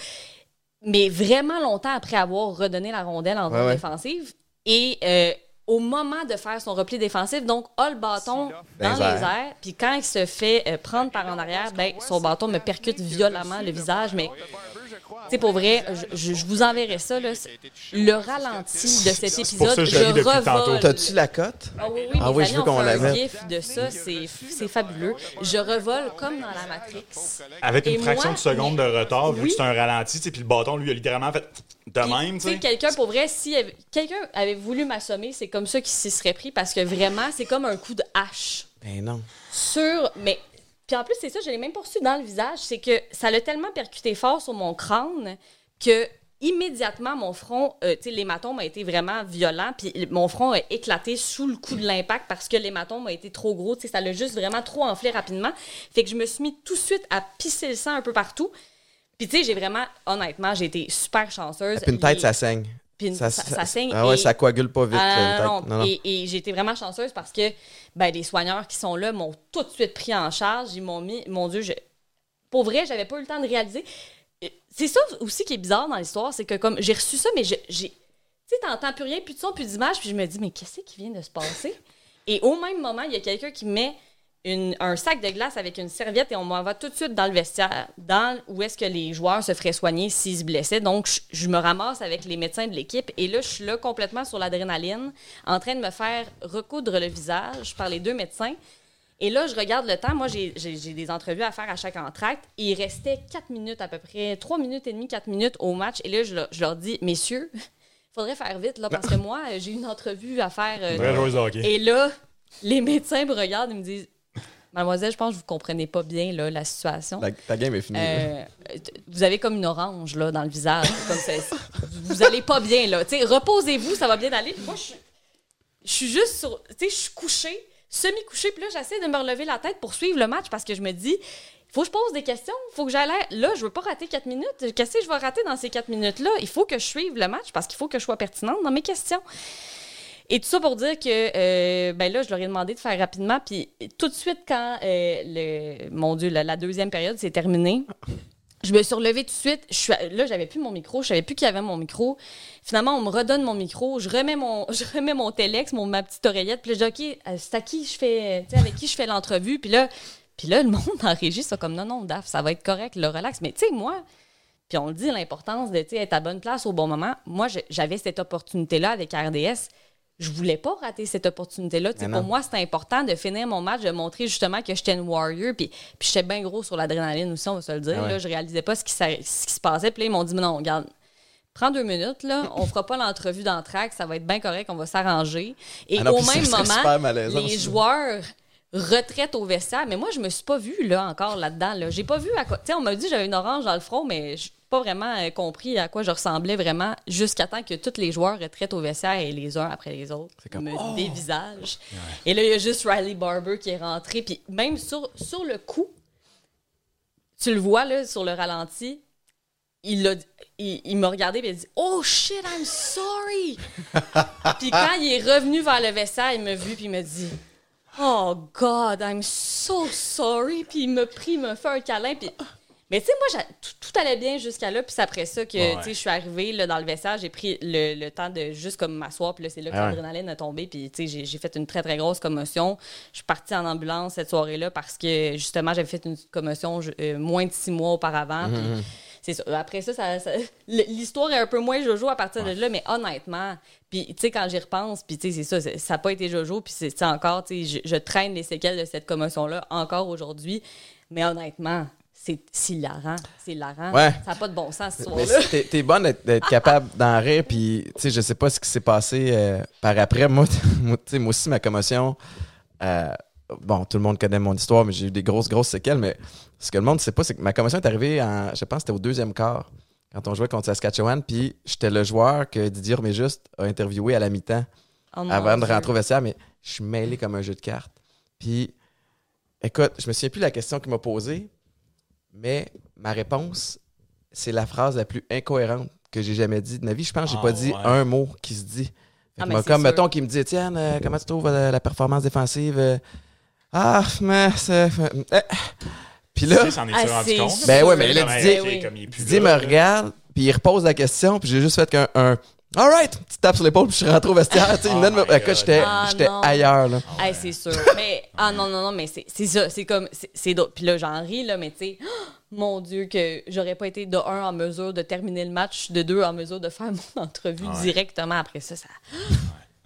mais vraiment longtemps après avoir redonné la rondelle en zone Ouais, ouais. défensive. Et euh, au moment de faire son repli défensif, donc a le bâton Dans dans les les airs, puis quand il se fait euh, prendre par en arrière, ben son bâton me percute violemment le visage, mais sais, pour vrai, je, vous enverrai ça, là, le ralenti de cet ça épisode, que je le lis je depuis tantôt. revole. T'as-tu la cote? Ah oui, oui, Ah oui, je veux qu'on la un mette. gif de ça, c'est fabuleux. Je revole comme dans la Matrix. Avec une Et fraction moi, de seconde de retard, vu Oui. que c'est un ralenti, puis le bâton, lui, a littéralement fait de même, tu sais, quelqu'un, pour vrai, si quelqu'un avait voulu m'assommer, c'est comme ça qu'il s'y serait pris parce que vraiment, c'est comme un coup de hache Ben non. sur. Mais. Puis en plus, c'est ça, je l'ai même pas reçu dans le visage. C'est que ça l'a tellement percuté fort sur mon crâne que immédiatement, mon front, euh, tu sais, l'hématome a été vraiment violent. Puis mon front a éclaté sous le coup de l'impact parce que l'hématome a été trop gros. Tu sais, ça l'a juste vraiment trop enflé rapidement. Fait que je me suis mis tout de suite à pisser le sang un peu partout. Puis tu sais, j'ai vraiment, honnêtement, j'ai été super chanceuse. Puis une tête, Les- ça saigne. Puis ça, ça saigne. Ah ouais, et- ça coagule pas vite. ah, une tête. non, Non, non. Et, et j'ai été vraiment chanceuse parce que ben, les soigneurs qui sont là m'ont tout de suite pris en charge. Ils m'ont mis, mon Dieu, je... pour vrai, j'avais pas eu le temps de réaliser. c'est ça aussi qui est bizarre dans l'histoire, c'est que comme j'ai reçu ça, mais j'ai. Tu sais, t'entends plus rien, plus de son, plus d'image, puis je me dis, mais qu'est-ce qui vient de se passer? Et au même moment, il y a quelqu'un qui met une- un sac de glace avec une serviette et on m'en va tout de suite dans le vestiaire, dans où est-ce que les joueurs se feraient soigner s'ils se blessaient. Donc, je, je me ramasse avec les médecins de l'équipe et là, je suis là complètement sur l'adrénaline, en train de me faire recoudre le visage par les deux médecins. Et là, je regarde le temps. Moi, j'ai des entrevues à faire à chaque entracte. Et il restait 4 minutes à peu près, 3 minutes et demie, 4 minutes au match. Et là, je, leur- je leur dis, messieurs, il [LAUGHS] faudrait faire vite, là, parce que [LAUGHS] moi, j'ai une entrevue à faire. euh, et là, les médecins me regardent et me disent, Mademoiselle, je pense que vous comprenez pas bien là, la situation. La- ta game est finie. Euh, vous avez comme une orange là, dans le visage. comme ça. Vous allez pas bien, là. Reposez-vous, ça va bien aller. Moi, je suis- je suis juste sur. Tu sais, je suis couchée, semi-couchée. Puis là, j'essaie de me relever la tête pour suivre le match parce que je me dis, il faut que je pose des questions. Faut que j'aille. Là, je veux pas rater 4 minutes. Qu'est-ce que je vais rater dans ces 4 minutes-là? Il faut que je suive le match parce qu'il faut que je sois pertinente dans mes questions. Et tout ça pour dire que, euh, ben là, je leur ai demandé de faire rapidement. Puis tout de suite, quand euh, le, mon Dieu, la, deuxième période s'est terminée, je me suis relevée tout de suite. Je suis, là, j'avais plus mon micro. Je savais plus qui avait mon micro. Finalement, on me redonne mon micro. Je remets mon, [LAUGHS] je remets mon téléx, mon, ma petite oreillette. Puis là, je dis, OK, euh, c'est à qui je fais, avec qui je fais l'entrevue. Puis là, puis là, le [LAUGHS] monde en régie, c'est comme, non, non, Daf, ça va être correct, le relax. Mais tu sais, moi, puis on le dit, l'importance de être à bonne place au bon moment. Moi, j'avais cette opportunité-là avec RDS. Je voulais pas rater cette opportunité-là. Pour moi, c'était important de finir mon match, de montrer justement que j'étais une warrior. Puis, puis j'étais bien gros sur l'adrénaline aussi, on va se le dire. Ah ouais. là, je réalisais pas ce qui, s'a- ce qui se passait. Puis là, ils m'ont dit, mais non, regarde, prends deux minutes, là, on fera pas l'entrevue d'entraque, ça va être bien correct, on va s'arranger. Et Ah au même moment, les ça. joueurs retraitent au vestiaire. Mais moi, je me suis pas vue là encore là-dedans. Là. J'ai pas vu à quoi. Tu sais, on m'a dit que j'avais une orange dans le front, mais j'ai pas vraiment euh, compris à quoi je ressemblais vraiment jusqu'à temps que tous les joueurs retraitent au vestiaire et les uns après les autres comme, me oh! dévisagent. Et là, il y a juste Riley Barber qui est rentré. Puis même sur, sur le coup, tu le vois là, sur le ralenti, il, l'a- il, il m'a regardé et il a dit Oh shit, I'm sorry! [LAUGHS] puis quand il est revenu vers le vestiaire, il m'a vu puis il m'a dit Oh God, I'm so sorry. Puis il m'a pris, il m'a fait un câlin. Puis... Mais tu sais, moi, tout, tout allait bien jusqu'à là. Puis c'est après ça que Ouais. tu sais, je suis arrivée là, dans le vestiaire. J'ai pris le, le temps de juste comme m'asseoir. Puis là, c'est là que Ah ouais. l'adrénaline a tombé. Puis tu sais, j'ai, fait une très, très grosse commotion. Je suis partie en ambulance cette soirée-là parce que justement, j'avais fait une commotion euh, moins de six mois auparavant. Puis c'est ça. Après ça, ça- ça- l'histoire est un peu moins jojo à partir de là, mais honnêtement, puis tu sais, quand j'y repense, puis tu sais, c'est ça, ça n'a pas été jojo, puis c'est c'est encore, tu sais, je, je traîne les séquelles de cette commotion-là encore aujourd'hui, mais honnêtement, c'est hilarant. C'est hilarant. Ouais. Ça n'a pas de bon sens, histoire-là. c'est- t'es, bonne d'être, capable d'en rire, puis tu sais, je sais pas ce qui s'est passé euh, par après. Moi, [LAUGHS] moi, aussi, ma commotion, euh, bon, tout le monde connaît mon histoire, mais j'ai eu des grosses, grosses séquelles, mais ce que le monde ne sait pas, c'est que ma commotion est arrivée, en, je pense c'était au deuxième quart, quand on jouait contre Saskatchewan, puis j'étais le joueur que Didier Juste a interviewé à la mi-temps Oh avant de rentrer au vestiaire, mais je suis mêlé comme un jeu de cartes. Puis, écoute, je me souviens plus de la question qu'il m'a posée, mais ma réponse, c'est la phrase la plus incohérente que j'ai jamais dit de ma vie. Je pense que j'ai Ah, pas dit ouais. un mot qui se dit. Ah, moi, comme, sûr. mettons, qu'il me dit, Étienne, euh, comment tu trouves euh, la performance défensive? Euh, ah, mais c'est... euh, Puis là, Tu sais, s'en est Ah, rendu compte? Ben ouais, mais là, Comme, Didier- oui. comme il est plus Didier me regarde, puis il repose la question, puis j'ai juste fait qu'un un, All right, petite tape sur l'épaule, puis je suis rentré au vestiaire. Tu sais, Oh venait de me- my Écoute, God. j'étais Ah, j'étais non. ailleurs, là. Hey, c'est sûr. mais, ah non, non, non, mais c'est c'est ça. C'est comme, c'est- c'est d'autres. Puis là, j'en ris, là, mais tu sais, [GASPS] mon Dieu, que j'aurais pas été de un en mesure de terminer le match, de deux en mesure de faire mon [LAUGHS] entrevue Ouais. directement après ça. ça...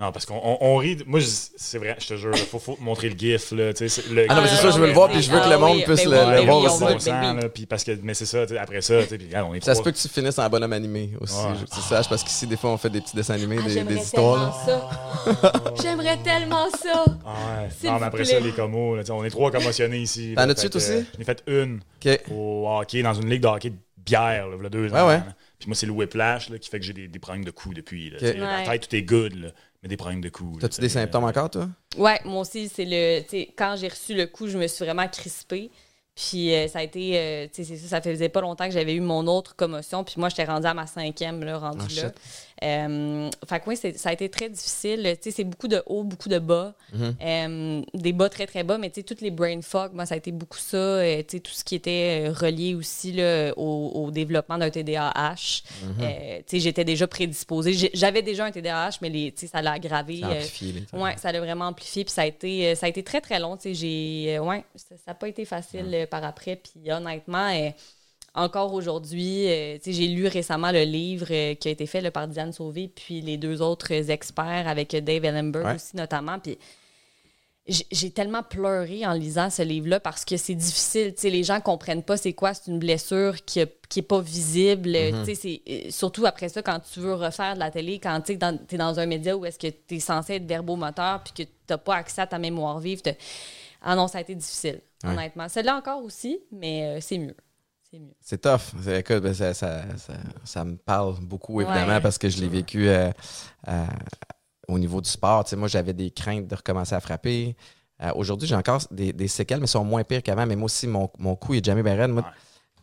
Non, parce qu'on on, on rit. Moi, je- c'est vrai, je te jure, il faut, montrer le GIF. Là, tu sais, c'est- le Ah non, mais c'est Ah, ça, je veux le voir, puis je veux que Ah le monde oui, puisse ben le, ben voir aussi. bon sang, là, puis parce que, mais c'est ça, après ça, tu sais, puis, regarde, on est Ça se peut que tu finisses en bonhomme animé aussi, Ouais. je- que tu saches, parce qu'ici, des fois, on fait des petits dessins animés, Ah, des, j'aimerais des histoires. tellement là. ça. J'aimerais tellement ça. Ah ouais. S'il Non, mais après ça, les commos, là, on est trois commotionnés ici. T'en là, as-tu aussi? J'en ai fait une OK. au hockey, dans une ligue de hockey de bière, là, deux Ouais, ans. ouais. là. Puis moi, c'est le whiplash là, qui fait que j'ai des, des problèmes de coups depuis. Là, La tête, tout est good, là, mais des problèmes de coups. T'as-tu tu des symptômes euh, encore, toi? Ouais, moi aussi, c'est le. tu sais, Quand j'ai reçu le coup, je me suis vraiment crispée. Puis euh, ça a été. euh, tu sais, c'est ça, ça faisait pas longtemps que j'avais eu mon autre commotion. Puis moi, j'étais rendue à ma cinquième, là, rendue Ah, là. Euh, fait que oui, ça a été très difficile. Tu sais, c'est beaucoup de hauts, beaucoup de bas. Mm-hmm. Euh, des bas très, très bas, mais tu sais, toutes les brain fog, moi, ça a été beaucoup ça. Euh, tu sais, tout ce qui était euh, relié aussi là, au, au développement d'un TDAH. Tu sais, j'étais déjà prédisposée. J'avais déjà un TDAH, mais les, tu sais, ça l'a aggravé. Ça a amplifié. Ouais, ça l'a vraiment amplifié. Puis ça a été, ça a été très, très long. Tu sais, j'ai, ouais, ça n'a pas été facile euh, par après. Puis honnêtement, encore aujourd'hui, euh, tu sais, j'ai lu récemment le livre euh, qui a été fait là, par Diane Sauvé, puis les deux autres experts avec Dave Ellenberg Ouais. aussi notamment. Puis j'ai tellement pleuré en lisant ce livre-là parce que c'est difficile. Les gens comprennent pas c'est quoi, c'est une blessure qui, qui est pas visible. Mm-hmm. Euh, surtout après ça, quand tu veux refaire de la télé, quand tu es dans, un média où est-ce que tu es censé être verbomoteur puis que tu n'as pas accès à ta mémoire vive. Ah non, ça a été difficile, Ouais. honnêtement. Celle-là encore aussi, mais euh, c'est mieux. C'est mieux. C'est tough. C'est- Écoute, ben, ça, ça, ça, ça me parle beaucoup, évidemment, Ouais. parce que je l'ai vécu euh, euh, au niveau du sport. Tu sais, moi, j'avais des craintes de recommencer à frapper. Euh, Aujourd'hui, j'ai encore des, des séquelles, mais elles sont moins pires qu'avant. Mais moi aussi, mon, mon cou est jamais bien raide. Moi,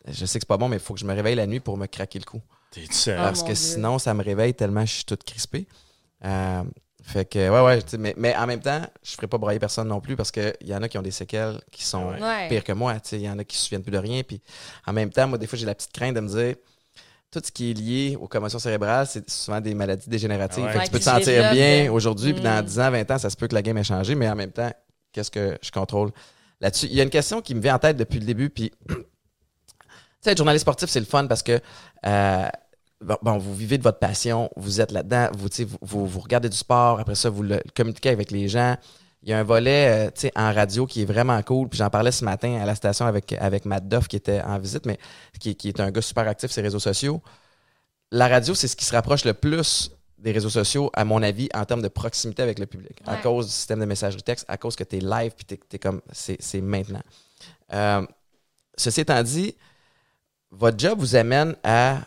je sais que c'est pas bon, mais il faut que je me réveille la nuit pour me craquer le cou. Parce mon que Dieu. sinon, ça me réveille tellement je suis toute crispée. Fait que, ouais, ouais, mais, mais en même temps, je ne ferai pas broyer personne non plus parce qu'il y en a qui ont des séquelles qui sont Ouais. Pires que moi. tu sais. Il y en a qui se souviennent plus de rien. Puis en même temps, moi, des fois, j'ai la petite crainte de me dire tout ce qui est lié aux commotions cérébrales, c'est souvent des maladies dégénératives. Ouais. Fait que Ouais, tu peux te sentir bien aujourd'hui, puis dans mm. 10 ans, 20 ans, ça se peut que la game ait changé, mais en même temps, qu'est-ce que je contrôle là-dessus? Il y a une question qui me vient en tête depuis le début, puis [CLEARS THROAT] tu sais, être journaliste sportif, c'est le fun parce que euh, bon, vous vivez de votre passion, vous êtes là-dedans, vous, vous, vous, vous regardez du sport, après ça, vous le communiquez avec les gens. Il y a un volet euh, sais, en radio qui est vraiment cool. Puis j'en parlais ce matin à la station avec, avec Matt Duff qui était en visite, mais qui, qui est un gars super actif sur les réseaux sociaux. La radio, c'est ce qui se rapproche le plus des réseaux sociaux, à mon avis, en termes de proximité avec le public. À cause du système de messagerie texte, à cause que tu es live, puis tu es, comme. C'est c'est maintenant. Euh, ceci étant dit, votre job vous amène à,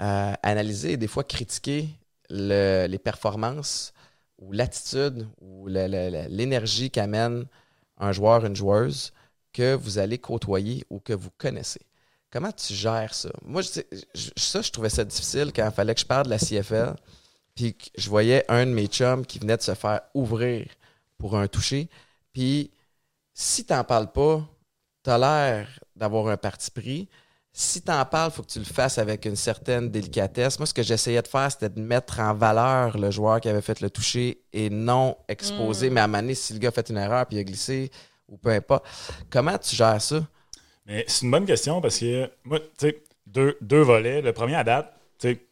à analyser et des fois critiquer le- les performances ou l'attitude ou l'énergie qu'amène un joueur, une joueuse que vous allez côtoyer ou que vous connaissez. Comment tu gères ça? Moi, je, je- ça, je trouvais ça difficile quand il fallait que je parle de la CFL. Puis je voyais un de mes chums qui venait de se faire ouvrir pour un toucher. Puis si tu n'en parles pas, tu as l'air d'avoir un parti pris. Si tu en parles, il faut que tu le fasses avec une certaine délicatesse. Moi, ce que j'essayais de faire, c'était de mettre en valeur le joueur qui avait fait le toucher et non exposer. Mais à un moment donné, si le gars a fait une erreur puis il a glissé ou peu importe. Comment tu gères ça? Mais c'est une bonne question parce que moi, tu sais, deux, deux volets. Le premier à date, tu sais,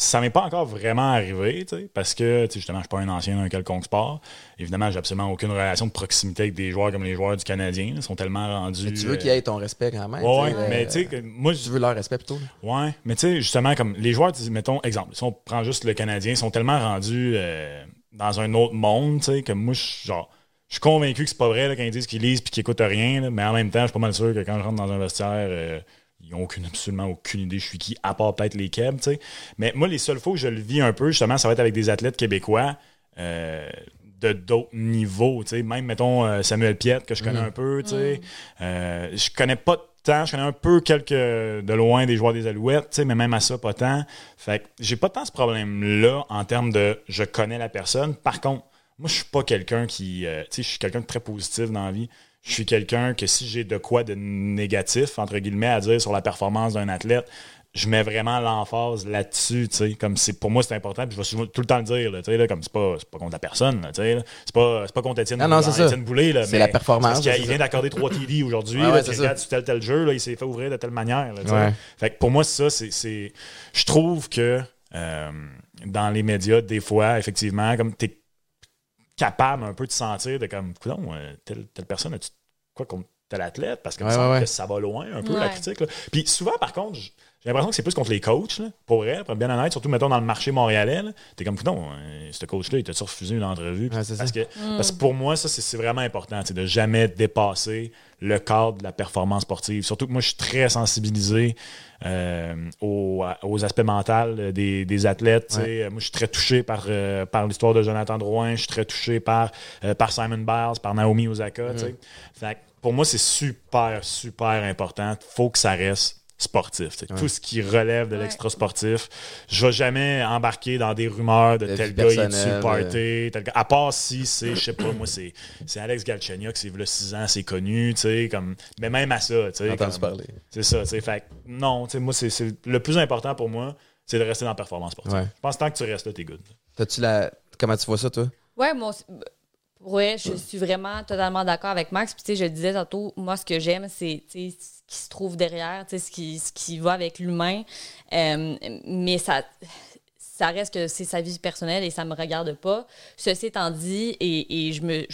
ça m'est pas encore vraiment arrivé, parce que, justement, je suis pas un ancien d'un quelconque sport. Évidemment, j'ai absolument aucune relation de proximité avec des joueurs comme les joueurs du Canadien. Ils sont tellement rendus. Mais tu veux euh, qu'ils aient ton respect quand même. Ouais, ouais, mais euh, tu sais, moi, je tu veux leur respect plutôt. Ouais, mais tu sais, justement, comme les joueurs, mettons, exemple, si on prend juste le Canadien, ils sont tellement rendus euh, dans un autre monde, tu sais, que moi, je genre, je suis convaincu que c'est pas vrai là, quand ils disent qu'ils lisent puis qu'ils écoutent rien, là, mais en même temps, je suis pas mal sûr que quand je rentre dans un vestiaire, euh, ils ont aucune, absolument aucune idée je suis qui, à part peut-être les Keb, tu sais. Mais moi, les seules fois où je le vis un peu, justement, ça va être avec des athlètes québécois. euh, de d'autres niveaux, tu sais, même mettons euh, Samuel Piette que je connais un peu, tu sais, Euh, je connais pas tant, je connais un peu quelques de loin des joueurs des Alouettes, tu sais, mais même à ça pas tant. Fait que j'ai pas tant ce problème là en termes de je connais la personne. Par contre, moi je suis pas quelqu'un qui, euh, tu sais, je suis quelqu'un de très positif dans la vie. Je suis quelqu'un que si j'ai de quoi de négatif entre guillemets à dire sur la performance d'un athlète, je mets vraiment l'emphase là-dessus, tu sais, comme c'est pour moi c'est important, puis je vais souvent tout le temps le dire, là, tu sais, là, comme c'est pas, pas contre la personne, tu sais, c'est pas, pas contre Étienne, Non, non, c'est ça. Étienne Boulay, là, C'est mais la performance, Parce qu'il vient d'accorder trois TD aujourd'hui, ouais, sur tel tel jeu, là, il s'est fait ouvrir de telle manière, là. Ouais. Fait que pour moi ça, c'est, c'est, je trouve que euh, dans les médias, des fois, effectivement, comme t'es capable un peu de sentir de comme, coudonc, euh, telle, telle personne, as-tu quoi contre tel athlète? Parce que Ouais, me semble ouais, ouais. que ça va loin un peu, la critique. là. Puis souvent, par contre, j'ai l'impression que c'est plus contre les coachs, là, pour vrai, pour être bien honnête, surtout, mettons, dans le marché montréalais. T'es comme, coudonc, euh, ce coach-là, il t'a-tu refusé une entrevue? Ouais, c'est parce, ça. que, parce que pour moi, ça, c'est, c'est vraiment important, sais, de jamais dépasser le cadre de la performance sportive. Surtout que moi, je suis très sensibilisé euh, aux, aux aspects mentaux des, des athlètes. Moi, je suis très touché par, euh, par l'histoire de Jonathan Drouin. Je suis très touché par, euh, par Simon Biles, par Naomi Osaka. sais. Fait que pour moi, c'est super, super important. faut que ça reste sportif. Tout ce qui relève de Ouais. l'extra sportif. Je vais jamais embarquer dans des rumeurs de, De tel gars il est sur le party, tel gars- À part si c'est, je sais pas, moi, c'est, c'est Alex Galchenyuk, c'est là 6 ans, c'est connu, tu sais, comme. Mais même à ça, tu sais. Parler. C'est ça, tu sais. Fait que non, tu sais, moi, c'est, c'est- le plus important pour moi, c'est de rester dans la performance sportive. Ouais. Je pense que tant que tu restes là, t'es good. T'as-tu la. Comment tu vois ça, toi? Ouais, moi, ouais, je suis vraiment totalement d'accord avec Max. Puis, tu sais, je disais tantôt, moi, ce que j'aime, c'est, ce qui se trouve derrière, ce qui, ce qui va avec l'humain. Euh, mais ça, ça reste que c'est sa vie personnelle et ça me regarde pas. Ceci étant dit, et, et je me.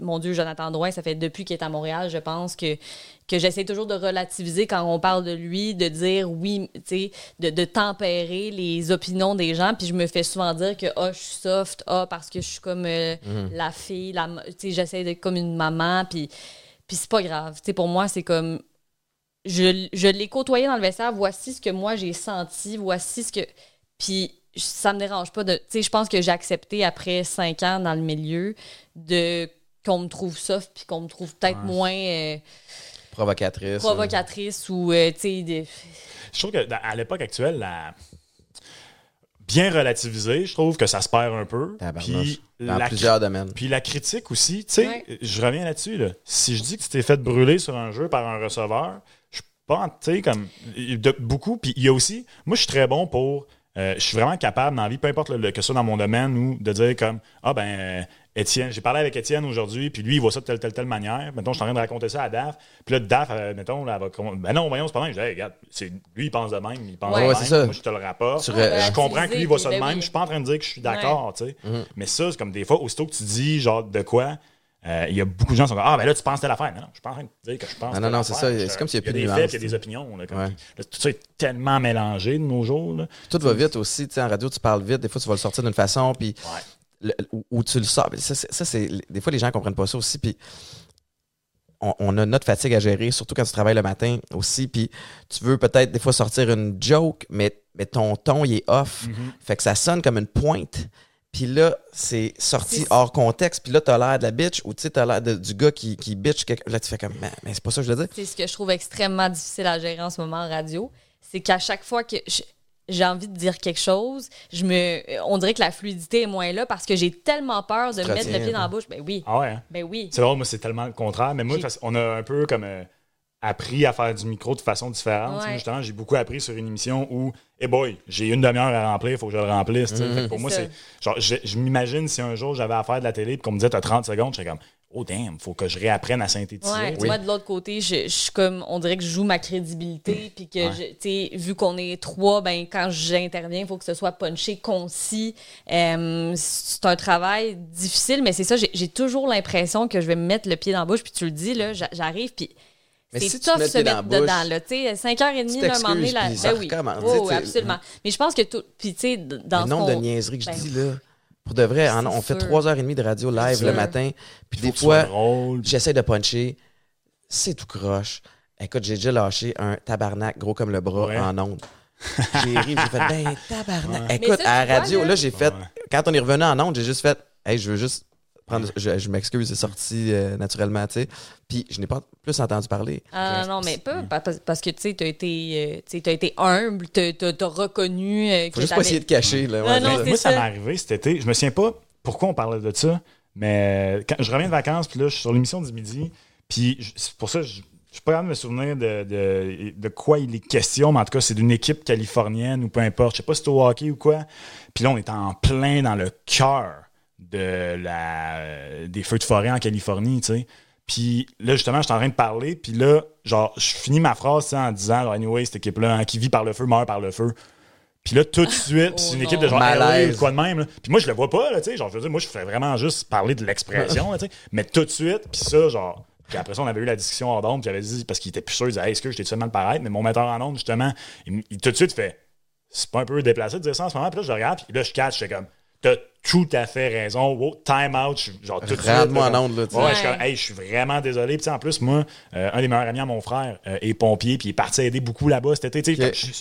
Mon Dieu, Jonathan Drouin, ça fait depuis qu'il est à Montréal, je pense que, que j'essaie toujours de relativiser quand on parle de lui, de dire oui, tu sais, de, de tempérer les opinions des gens. Puis je me fais souvent dire que, ah, je suis soft, ah, parce que je suis comme euh, la fille, la, tu sais, j'essaie d'être comme une maman. Puis, puis c'est pas grave. Tu sais, pour moi, c'est comme. Je, je l'ai côtoyé dans le vestiaire, voici ce que moi j'ai senti, voici ce que. Puis ça me dérange pas de. Tu sais, je pense que j'ai accepté après cinq ans dans le milieu de qu'on me trouve soft puis qu'on me trouve peut-être Ouais. moins euh, Provocatrice. provocatrice ou, euh, tu sais, de- Je trouve que dans- à l'époque actuelle, la... bien relativisé, je trouve que ça se perd un peu. Puis Dans la, plusieurs domaines. puis la critique aussi, tu sais, Ouais. je reviens là-dessus. Là. Si je dis que tu t'es fait brûler sur un jeu par un receveur, je suis pas, tu sais, comme de, beaucoup. Puis il y a aussi, moi, je suis très bon pour. Euh, je suis vraiment capable dans la vie, peu importe le, le- que ce soit dans mon domaine, ou de dire comme Ah ben euh, Étienne, j'ai parlé avec Étienne aujourd'hui, puis lui, il voit ça de telle, telle, telle manière. Mettons, je suis en train de raconter ça à Daf. Puis là, Daf, euh, mettons, là, elle va. Ben non, voyons, c'est pas même. Je dis, Hey, regarde, c'est, lui, il pense de même, il pense Ouais. de Ouais, même. c'est ça. Moi, je te le rapporte. Je re- comprends que lui, il voit ça de Ben même. oui. Je suis pas en train de dire que je suis d'accord, tu sais. Mais ça, c'est comme des fois, aussitôt que tu dis, genre, de quoi. Euh, Il y a beaucoup de gens qui sont comme Ah, ben là, tu penses telle affaire. Non, non, je suis pas en train de dire que je pense non, non, c'est ça. C'est comme s'il y a Il plus de des faits, il y a des sais. opinions. là, comme- Ouais. là, tout ça est tellement mélangé de nos jours. là. Tout va vite aussi. Tu sais, en radio, tu parles vite. Des fois, tu vas le sortir d'une façon, puis Ouais. tu le sors. Ça, c'est, ça, c'est- des fois, les gens comprennent pas ça aussi. Puis on, on a notre fatigue à gérer, surtout quand tu travailles le matin aussi. Puis tu veux peut-être des fois sortir une joke, mais, mais ton ton, il est off. Mhm. Fait que ça sonne comme une pointe. Puis là, c'est sorti hors contexte. Puis là, t'as l'air de la bitch ou tu sais, t'as l'air de- du gars qui, qui bitch. quelque- Là, tu fais comme, mais, mais c'est pas ça que je veux dire. c'est ce que je trouve extrêmement difficile à gérer en ce moment en radio. C'est qu'à chaque fois que j'ai envie de dire quelque chose, je me, on dirait que la fluidité est moins là parce que j'ai tellement peur de te mettre le pied dans la bouche. Ben oui, Ah ouais. hein? ben oui. C'est drôle, moi, c'est tellement le contraire. Mais moi, on a un peu comme euh, appris à faire du micro de façon différente. Ouais. Moi, Justement, j'ai beaucoup appris sur une émission où, hey boy, j'ai une demi-heure à remplir, il faut que je le remplisse. Mhm. Que pour moi, c'est. Genre, je, je m'imagine si un jour j'avais à faire de la télé et qu'on me disait, t'as 30 secondes, je serais comme, oh damn, faut que je réapprenne à synthétiser. Ouais, sais. vois, de l'autre côté, je, je suis comme, on dirait que je joue ma crédibilité, puis que, Ouais. je- tu sais, vu qu'on est trois, ben, quand j'interviens, il faut que ce soit punché, concis. Euh, c'est un travail difficile, mais c'est ça, j'ai toujours l'impression que je vais me mettre le pied dans la bouche, puis tu le dis, là, j'a- j'arrive, puis Mais c'est si tough le se mettre bouche, dedans, là, tu sais, 5h30, tu là, un moment donné, t'excuses, là, ben oui. Oh, oui, sais, absolument. Mais je pense que tout, puis tu sais, dans le nombre de niaiseries que je ben, dis, là. Pour de vrai, en- on fait sûr. trois heures et demie de radio live le matin. Puis des fois, j'essaie de puncher. C'est tout croche. Écoute, j'ai déjà lâché un tabarnak gros comme le bras Ouais. en ondes. J'ai ri, j'ai fait, ben, tabarnak. Ouais. Écoute, ça, à la vois, radio, là- là, j'ai fait, Ouais. quand on est revenu en ondes, j'ai juste fait, hey, je veux juste prendre, je, je m'excuse, c'est sorti euh, naturellement, tu sais. Puis je n'ai pas plus entendu parler. Ah non, mais pas pa- pa- parce que tu sais, t'as été, euh, tu sais, t'as été humble, t'as t'as reconnu. euh, que Faut juste pas essayer de cacher, là. Ouais, non, Moi, ça ça. m'est arrivé cet été. Je me souviens pas pourquoi on parlait de ça, mais quand je reviens de vacances, puis là, je suis sur l'émission du midi, puis c'est pour ça je suis pas capable de me souvenir de, de, de quoi il est question, mais en tout cas, c'est d'une équipe californienne ou peu importe. Je sais pas si c'est au hockey ou quoi. Puis là, on est en plein dans le cœur de la, des feux de forêt en Californie, tu sais. Puis là, justement, je suis en train de parler, puis là, genre, je finis ma phrase en disant, anyway, cette équipe-là, hein, qui vit par le feu, meurt par le feu. Puis là, tout de [LAUGHS] suite, c'est une Oh équipe de genre Malaise. Quoi de même. là. Puis moi, je le vois pas, là, tu sais. Genre, je veux dire, moi, je fais vraiment juste parler de l'expression, tu sais. Mais tout de suite, puis ça, genre. Puis après ça, on avait eu la discussion hors d'onde, avait dit, parce qu'il était plus sûr, il disait, hey, est-ce que j'étais tout mal paraître? Mais mon metteur en onde, justement, il, il tout de suite fait, c'est pas un peu déplacé de dire ça en ce moment. Puis là, je regarde, puis là, je catch, j'étais comme, t'as tout à fait raison. Wow, time out. je- Genre, tout de suite, en onde, là. Ouais, Ouais. je suis comme, hey, je suis vraiment désolé. Puis, en plus, moi, euh, un des meilleurs amis à mon frère euh, est pompier, puis il est parti aider beaucoup là-bas cet été.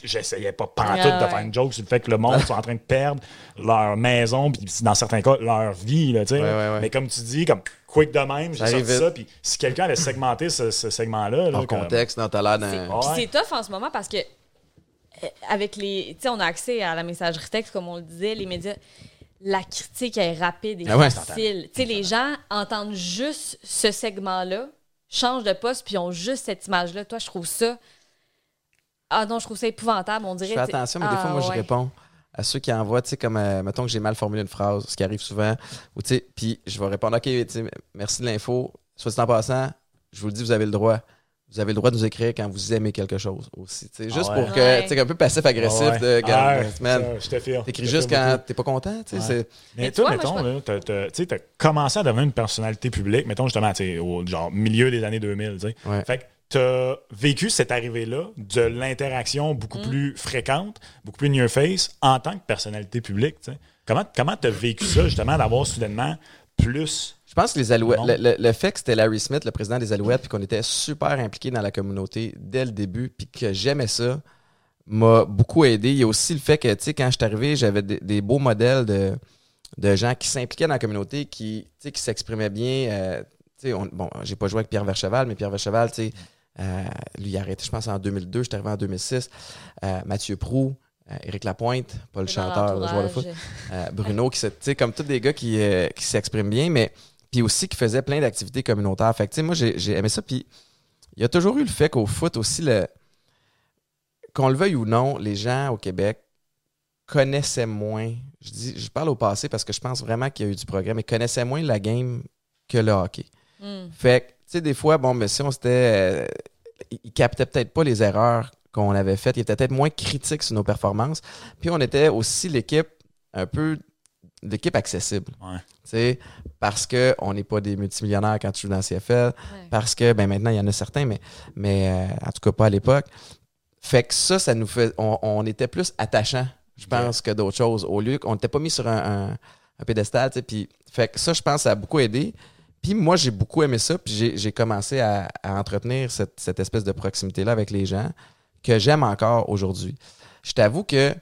J'essayais pas pantoute Ah de ouais. faire une joke sur le fait que le monde [LAUGHS] sont en train de perdre leur maison, puis dans certains cas, leur vie, là, tu sais. Ouais, ouais, ouais. Mais comme tu dis, comme quick de même, j'ai sorti vite. ça. Puis si quelqu'un avait segmenté ce, ce segment-là, là, Hors comme- contexte, dans ta l'air d'un. Puis Ouais. c'est tough en ce moment parce que euh, avec les. Tu sais, on a accès à la messagerie texte, comme on le disait, les médias. La critique est rapide et Ah ouais. facile. Tu sais, les gens entendent juste ce segment-là, changent de poste, puis ont juste cette image-là. Toi, je trouve ça. Ah non, je trouve ça épouvantable. On dirait. Je fais attention, mais des fois, ah moi, je réponds à ceux qui envoient, tu sais, comme, euh, mettons que j'ai mal formulé une phrase, ce qui arrive souvent, ou tu sais, puis je vais répondre, OK, merci de l'info. Soit dit en passant, je vous le dis, vous avez le droit. Vous avez le droit de nous écrire quand vous aimez quelque chose aussi. tu sais, juste Ah ouais. pour que, Ouais. tu sais, un peu passif-agressif Ouais. de, regarde, Ouais, man, ça, je te t'écris juste quand t'es pas content, c'est- Mais Mais toi, tu vois, moi, mettons, là, t'as- t'as- tu sais, t'as commencé à devenir une personnalité publique, mettons justement, au genre milieu des années 2000, tu sais. Ouais. Fait que t'as vécu cette arrivée-là de l'interaction beaucoup Mm. plus fréquente, beaucoup plus near face en tant que personnalité publique, tu sais. Comment comment t'as vécu ça, justement, d'avoir soudainement plus... Je pense que les Alouettes, le, le- le fait que c'était Larry Smith, le président des Alouettes, puis qu'on était super impliqué dans la communauté dès le début, puis que j'aimais ça, m'a beaucoup aidé. Il y a aussi le fait que, tu sais, quand je suis arrivé, j'avais des, des beaux modèles de, de gens qui s'impliquaient dans la communauté, qui, tu sais, qui s'exprimaient bien. euh, tu sais, on- bon, j'ai pas joué avec Pierre Vercheval, mais Pierre Vercheval, tu sais, euh, lui, il a arrêté, je pense, en 2002, j'étais arrivé en 2006. Euh, Mathieu Prou, euh, Éric Lapointe, pas le chanteur, le joueur de foot. Euh, Bruno, qui se- tu sais, comme tous des gars qui, euh, qui s'expriment bien, mais puis aussi qui faisaient plein d'activités communautaires. Fait que, tu sais, moi, j'ai aimé ça. Puis il y a toujours eu le fait qu'au foot aussi, le qu'on le veuille ou non, les gens au Québec connaissaient moins. Je dis, je parle au passé parce que je pense vraiment qu'il y a eu du progrès, mais connaissaient moins la game que le hockey. Hmm. Fait que, tu sais, des fois, bon, mais si on s'était. euh, ils ils captaient peut-être pas les erreurs qu'on avait faites. Ils étaient peut-être moins critiques sur nos performances. Puis on était aussi l'équipe un peu. L'équipe accessible. Ouais. Tu sais, parce qu'on n'est pas des multimillionnaires quand tu joues dans la CFL. Ouais. Parce que, ben maintenant, il y en a certains, mais, mais euh, en tout cas pas à l'époque. Fait que ça, ça nous fait. On, on était plus attachant, je pense, que d'autres choses. Au lieu qu'on n'était pas mis sur un, un- un pédestal, tu sais. Puis, fait que ça, je pense, ça a beaucoup aidé. Puis moi, j'ai beaucoup aimé ça. Puis j'ai- j'ai commencé à, à entretenir cette, cette espèce de proximité-là avec les gens que j'aime encore aujourd'hui. Je t'avoue que,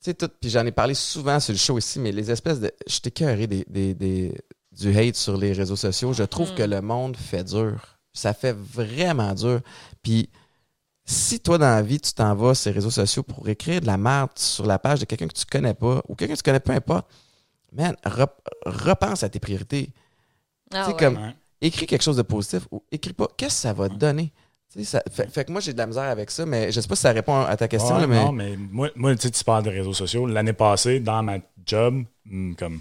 sais, tout, puis j'en ai parlé souvent sur le show ici, mais les espèces de. Je t'ai des, des, des- du hate sur les réseaux sociaux. Je trouve Mm. que le monde fait dur. Ça fait vraiment dur. Puis si toi, dans la vie, tu t'en vas sur les réseaux sociaux pour écrire de la merde sur la page de quelqu'un que tu connais pas ou quelqu'un que tu connais peu importe, man, rep- repense à tes priorités. Ah tu sais, ouais. comme écris quelque chose de positif ou écris pas. Qu'est-ce que ça va te donner? Ça, fait, fait que moi, j'ai de la misère avec ça, mais je sais pas si ça répond à ta question. Ouais, là, mais... Non, mais moi, moi tu sais, tu parles de réseaux sociaux. L'année passée, dans ma job, hmm, comme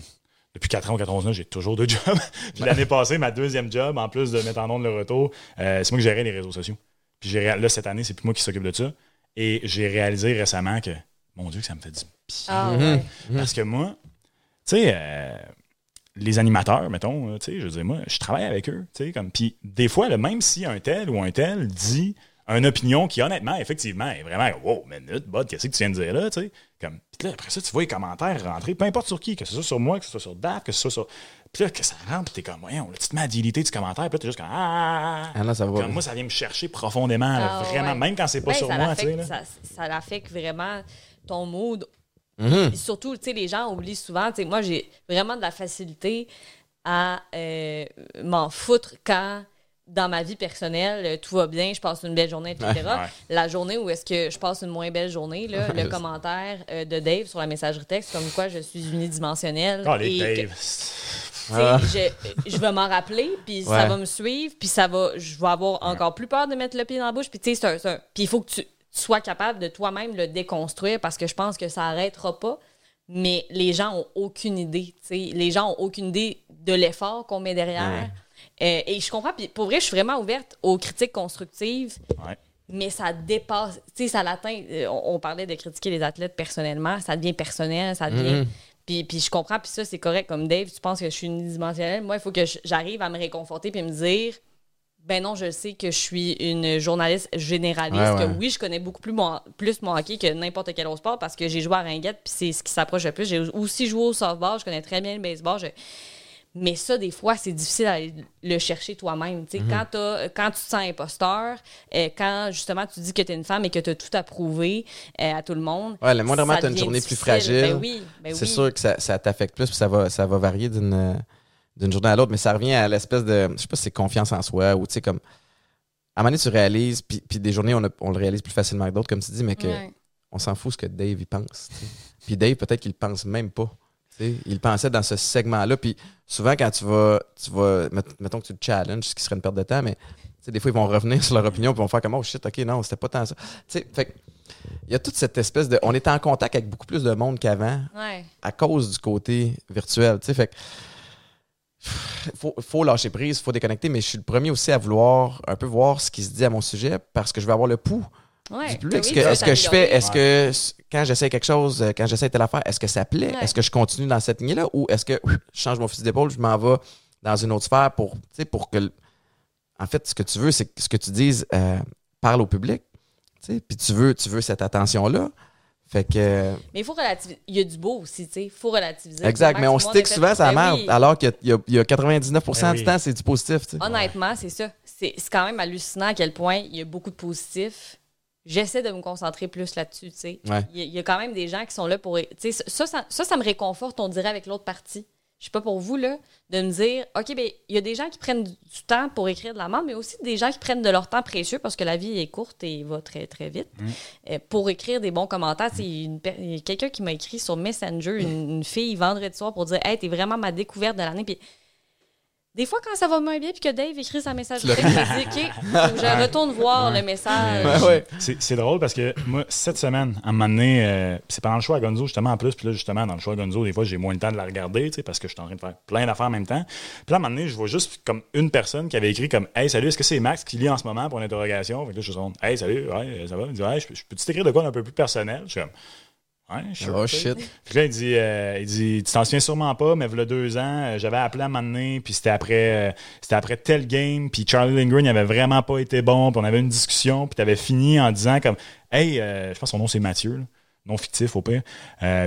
depuis 4 ans ou 14 ans, j'ai toujours deux [LAUGHS] jobs. Puis l'année passée, ma deuxième job, en plus de mettre en onde le retour, euh, c'est moi qui gérais les réseaux sociaux. Puis là, cette année, c'est plus moi qui s'occupe de ça. Et j'ai réalisé récemment que, mon Dieu, que ça me fait du bien. Ah Mhm. ouais. Parce que moi, tu sais, euh, les animateurs, mettons, euh, tu sais, je veux dire, moi, je travaille avec eux, tu sais, comme, puis des fois, là, même si un tel ou un tel dit une opinion qui, honnêtement, effectivement, est vraiment, wow, minute, bud, qu'est-ce que tu viens de dire là, tu sais, comme, puis là, après ça, tu vois les commentaires rentrer, peu importe sur qui, que ce soit sur moi, que ce soit sur DAF, que ce soit sur, puis là, que ça rentre, puis t'es comme, voyons, là, tu te mets à déliter du commentaire, puis là, t'es juste comme, ah, Ah non, ça va. comme moi, ça vient me chercher profondément, là, Ah, vraiment, ouais. même quand c'est pas Ben, sur moi, tu sais, ça, ça l'affecte vraiment ton mood. Mhm. Puis Surtout, tu sais, les gens oublient souvent. Tu sais, moi, j'ai vraiment de la facilité à euh, m'en foutre quand, dans ma vie personnelle, euh, tout va bien, je passe une belle journée, etc. Ouais. La journée où est-ce que je passe une moins belle journée, là, [LAUGHS] le commentaire euh, de Dave sur la messagerie texte, comme quoi je suis unidimensionnelle. Oh, les et que- Dave. Ah. je, je vais m'en rappeler, puis Ouais. ça va me suivre, puis ça va, je vais avoir encore plus peur de mettre le pied dans la bouche. Puis tu sais, c'est un- c'est un- puis il faut que tu sois capable de toi-même le déconstruire parce que je pense que ça arrêtera pas. Mais les gens ont aucune idée, tu sais, les gens ont aucune idée de l'effort qu'on met derrière. Euh, et je comprends, puis pour vrai, je suis vraiment ouverte aux critiques constructives Ouais. mais ça dépasse, tu sais, ça l'atteint. euh, On, on parlait de critiquer les athlètes personnellement, ça devient personnel, ça devient. Mhm. Puis, puis je comprends, puis ça, c'est correct. Comme Dave, tu penses que je suis unidimensionnelle. Moi, il faut que j'arrive à me réconforter puis me dire Ben non, je sais que je suis une journaliste généraliste, Ouais, ouais. que oui, je connais beaucoup plus mon, plus mon hockey que n'importe quel autre sport parce que j'ai joué à ringuette, puis c'est ce qui s'approche le plus. J'ai aussi joué au softball, je connais très bien le baseball. je- Mais ça, des fois, c'est difficile à le chercher toi-même. Mhm. Tu quand, t'as- quand tu te sens imposteur, euh, quand justement tu dis que tu es une femme et que tu as tout à prouver euh, à tout le monde. Ouais, le moindrement, ça t'as une journée plus difficile. fragile. Ben oui, ben c'est oui. sûr que ça, ça t'affecte plus, puis ça va, ça va varier d'une d'une journée à l'autre, mais ça revient à l'espèce de, je sais pas si c'est confiance en soi, ou tu sais, comme, à un moment donné, tu réalises, puis, puis des journées, on, a- on le réalise plus facilement que d'autres, comme tu dis, mais que Ouais. on s'en fout ce que Dave, il pense. Puis Dave, peut-être qu'il le pense même pas. Il pensait dans ce segment-là, puis souvent, quand tu vas, tu vas, met- mettons que tu le challenges, ce qui serait une perte de temps, mais tu sais, des fois, ils vont revenir [LAUGHS] sur leur opinion, puis ils vont faire comme, oh shit, ok, non, c'était pas tant ça. Tu sais, fait que, il y a toute cette espèce de. On est en contact avec beaucoup plus de monde qu'avant Ouais. à cause du côté virtuel. Tu sais, fait que faut, faut lâcher prise, faut déconnecter, mais je suis le premier aussi à vouloir un peu voir ce qui se dit à mon sujet parce que je veux avoir le pouls Ouais. du public. Ben Est-ce que, est-ce que je fais, est-ce que quand j'essaie quelque chose, euh, quand j'essaie telle affaire, est-ce que ça plaît? Ouais. Est-ce que je continue dans cette lignée-là ou est-ce que ouf, je change mon fusil d'épaule, je m'en vais dans une autre sphère pour, pour que. En fait, ce que tu veux, c'est que ce que tu dises euh, parle au public. Puis tu veux, tu veux cette attention-là. Fait que. Mais il faut relativiser. Il y a du beau aussi, tu sais. Il faut relativiser. Exact, mais on stick souvent ça Ben merde, oui. alors qu'il y a, il y a 99% Ben du oui. temps, c'est du positif. tu sais. Honnêtement, c'est ça. C'est c'est quand même hallucinant à quel point il y a beaucoup de positifs. J'essaie de me concentrer plus là-dessus, tu sais. Ouais. Il y, y a quand même des gens qui sont là pour... Tu sais, ça, ça, ça, ça me réconforte, on dirait, avec l'autre partie. Je sais pas pour vous, là, de me dire, OK, ben il y a des gens qui prennent du temps pour écrire de la merde, mais aussi des gens qui prennent de leur temps précieux parce que la vie est courte et va très, très vite, euh, pour écrire des bons commentaires. Il y a une per- il y a quelqu'un qui m'a écrit sur Messenger, une, une fille, vendredi soir, pour dire, Hey, t'es vraiment ma découverte de l'année. Puis des fois, quand ça va moins bien, puis que Dave écrit sa messagerie, [LAUGHS] je me dis, OK, je retourne voir le message. Ouais, ouais. C'est drôle parce que moi, cette semaine, à un moment donné, euh, c'est pendant le choix à Gonzo, justement, en plus. Puis là, justement, dans le choix à Gonzo, des fois, j'ai moins le temps de la regarder, tu sais, parce que je suis en train de faire plein d'affaires en même temps. Puis là, à un moment donné, je vois juste comme une personne qui avait écrit comme Hey, salut, est-ce que c'est Max qui lit en ce moment pour une interrogation? Fait que là, je suis comme Hey, salut, ouais, ça va? Il dit Ouais, je peux- je peux t'écrire de quoi d'un peu plus personnel? Je suis comme Ouais, sure, Oh shit. Puis là, il dit, euh, il dit Tu t'en souviens sûrement pas, mais il y a deux ans, euh, j'avais appelé à un moment donné, puis c'était après, euh, c'était après tel game, puis Charlie Lindgren, il avait vraiment pas été bon, puis on avait une discussion, puis t'avais fini en disant comme Hey, euh, je pense que son nom c'est Mathieu, là. non fictif au pire.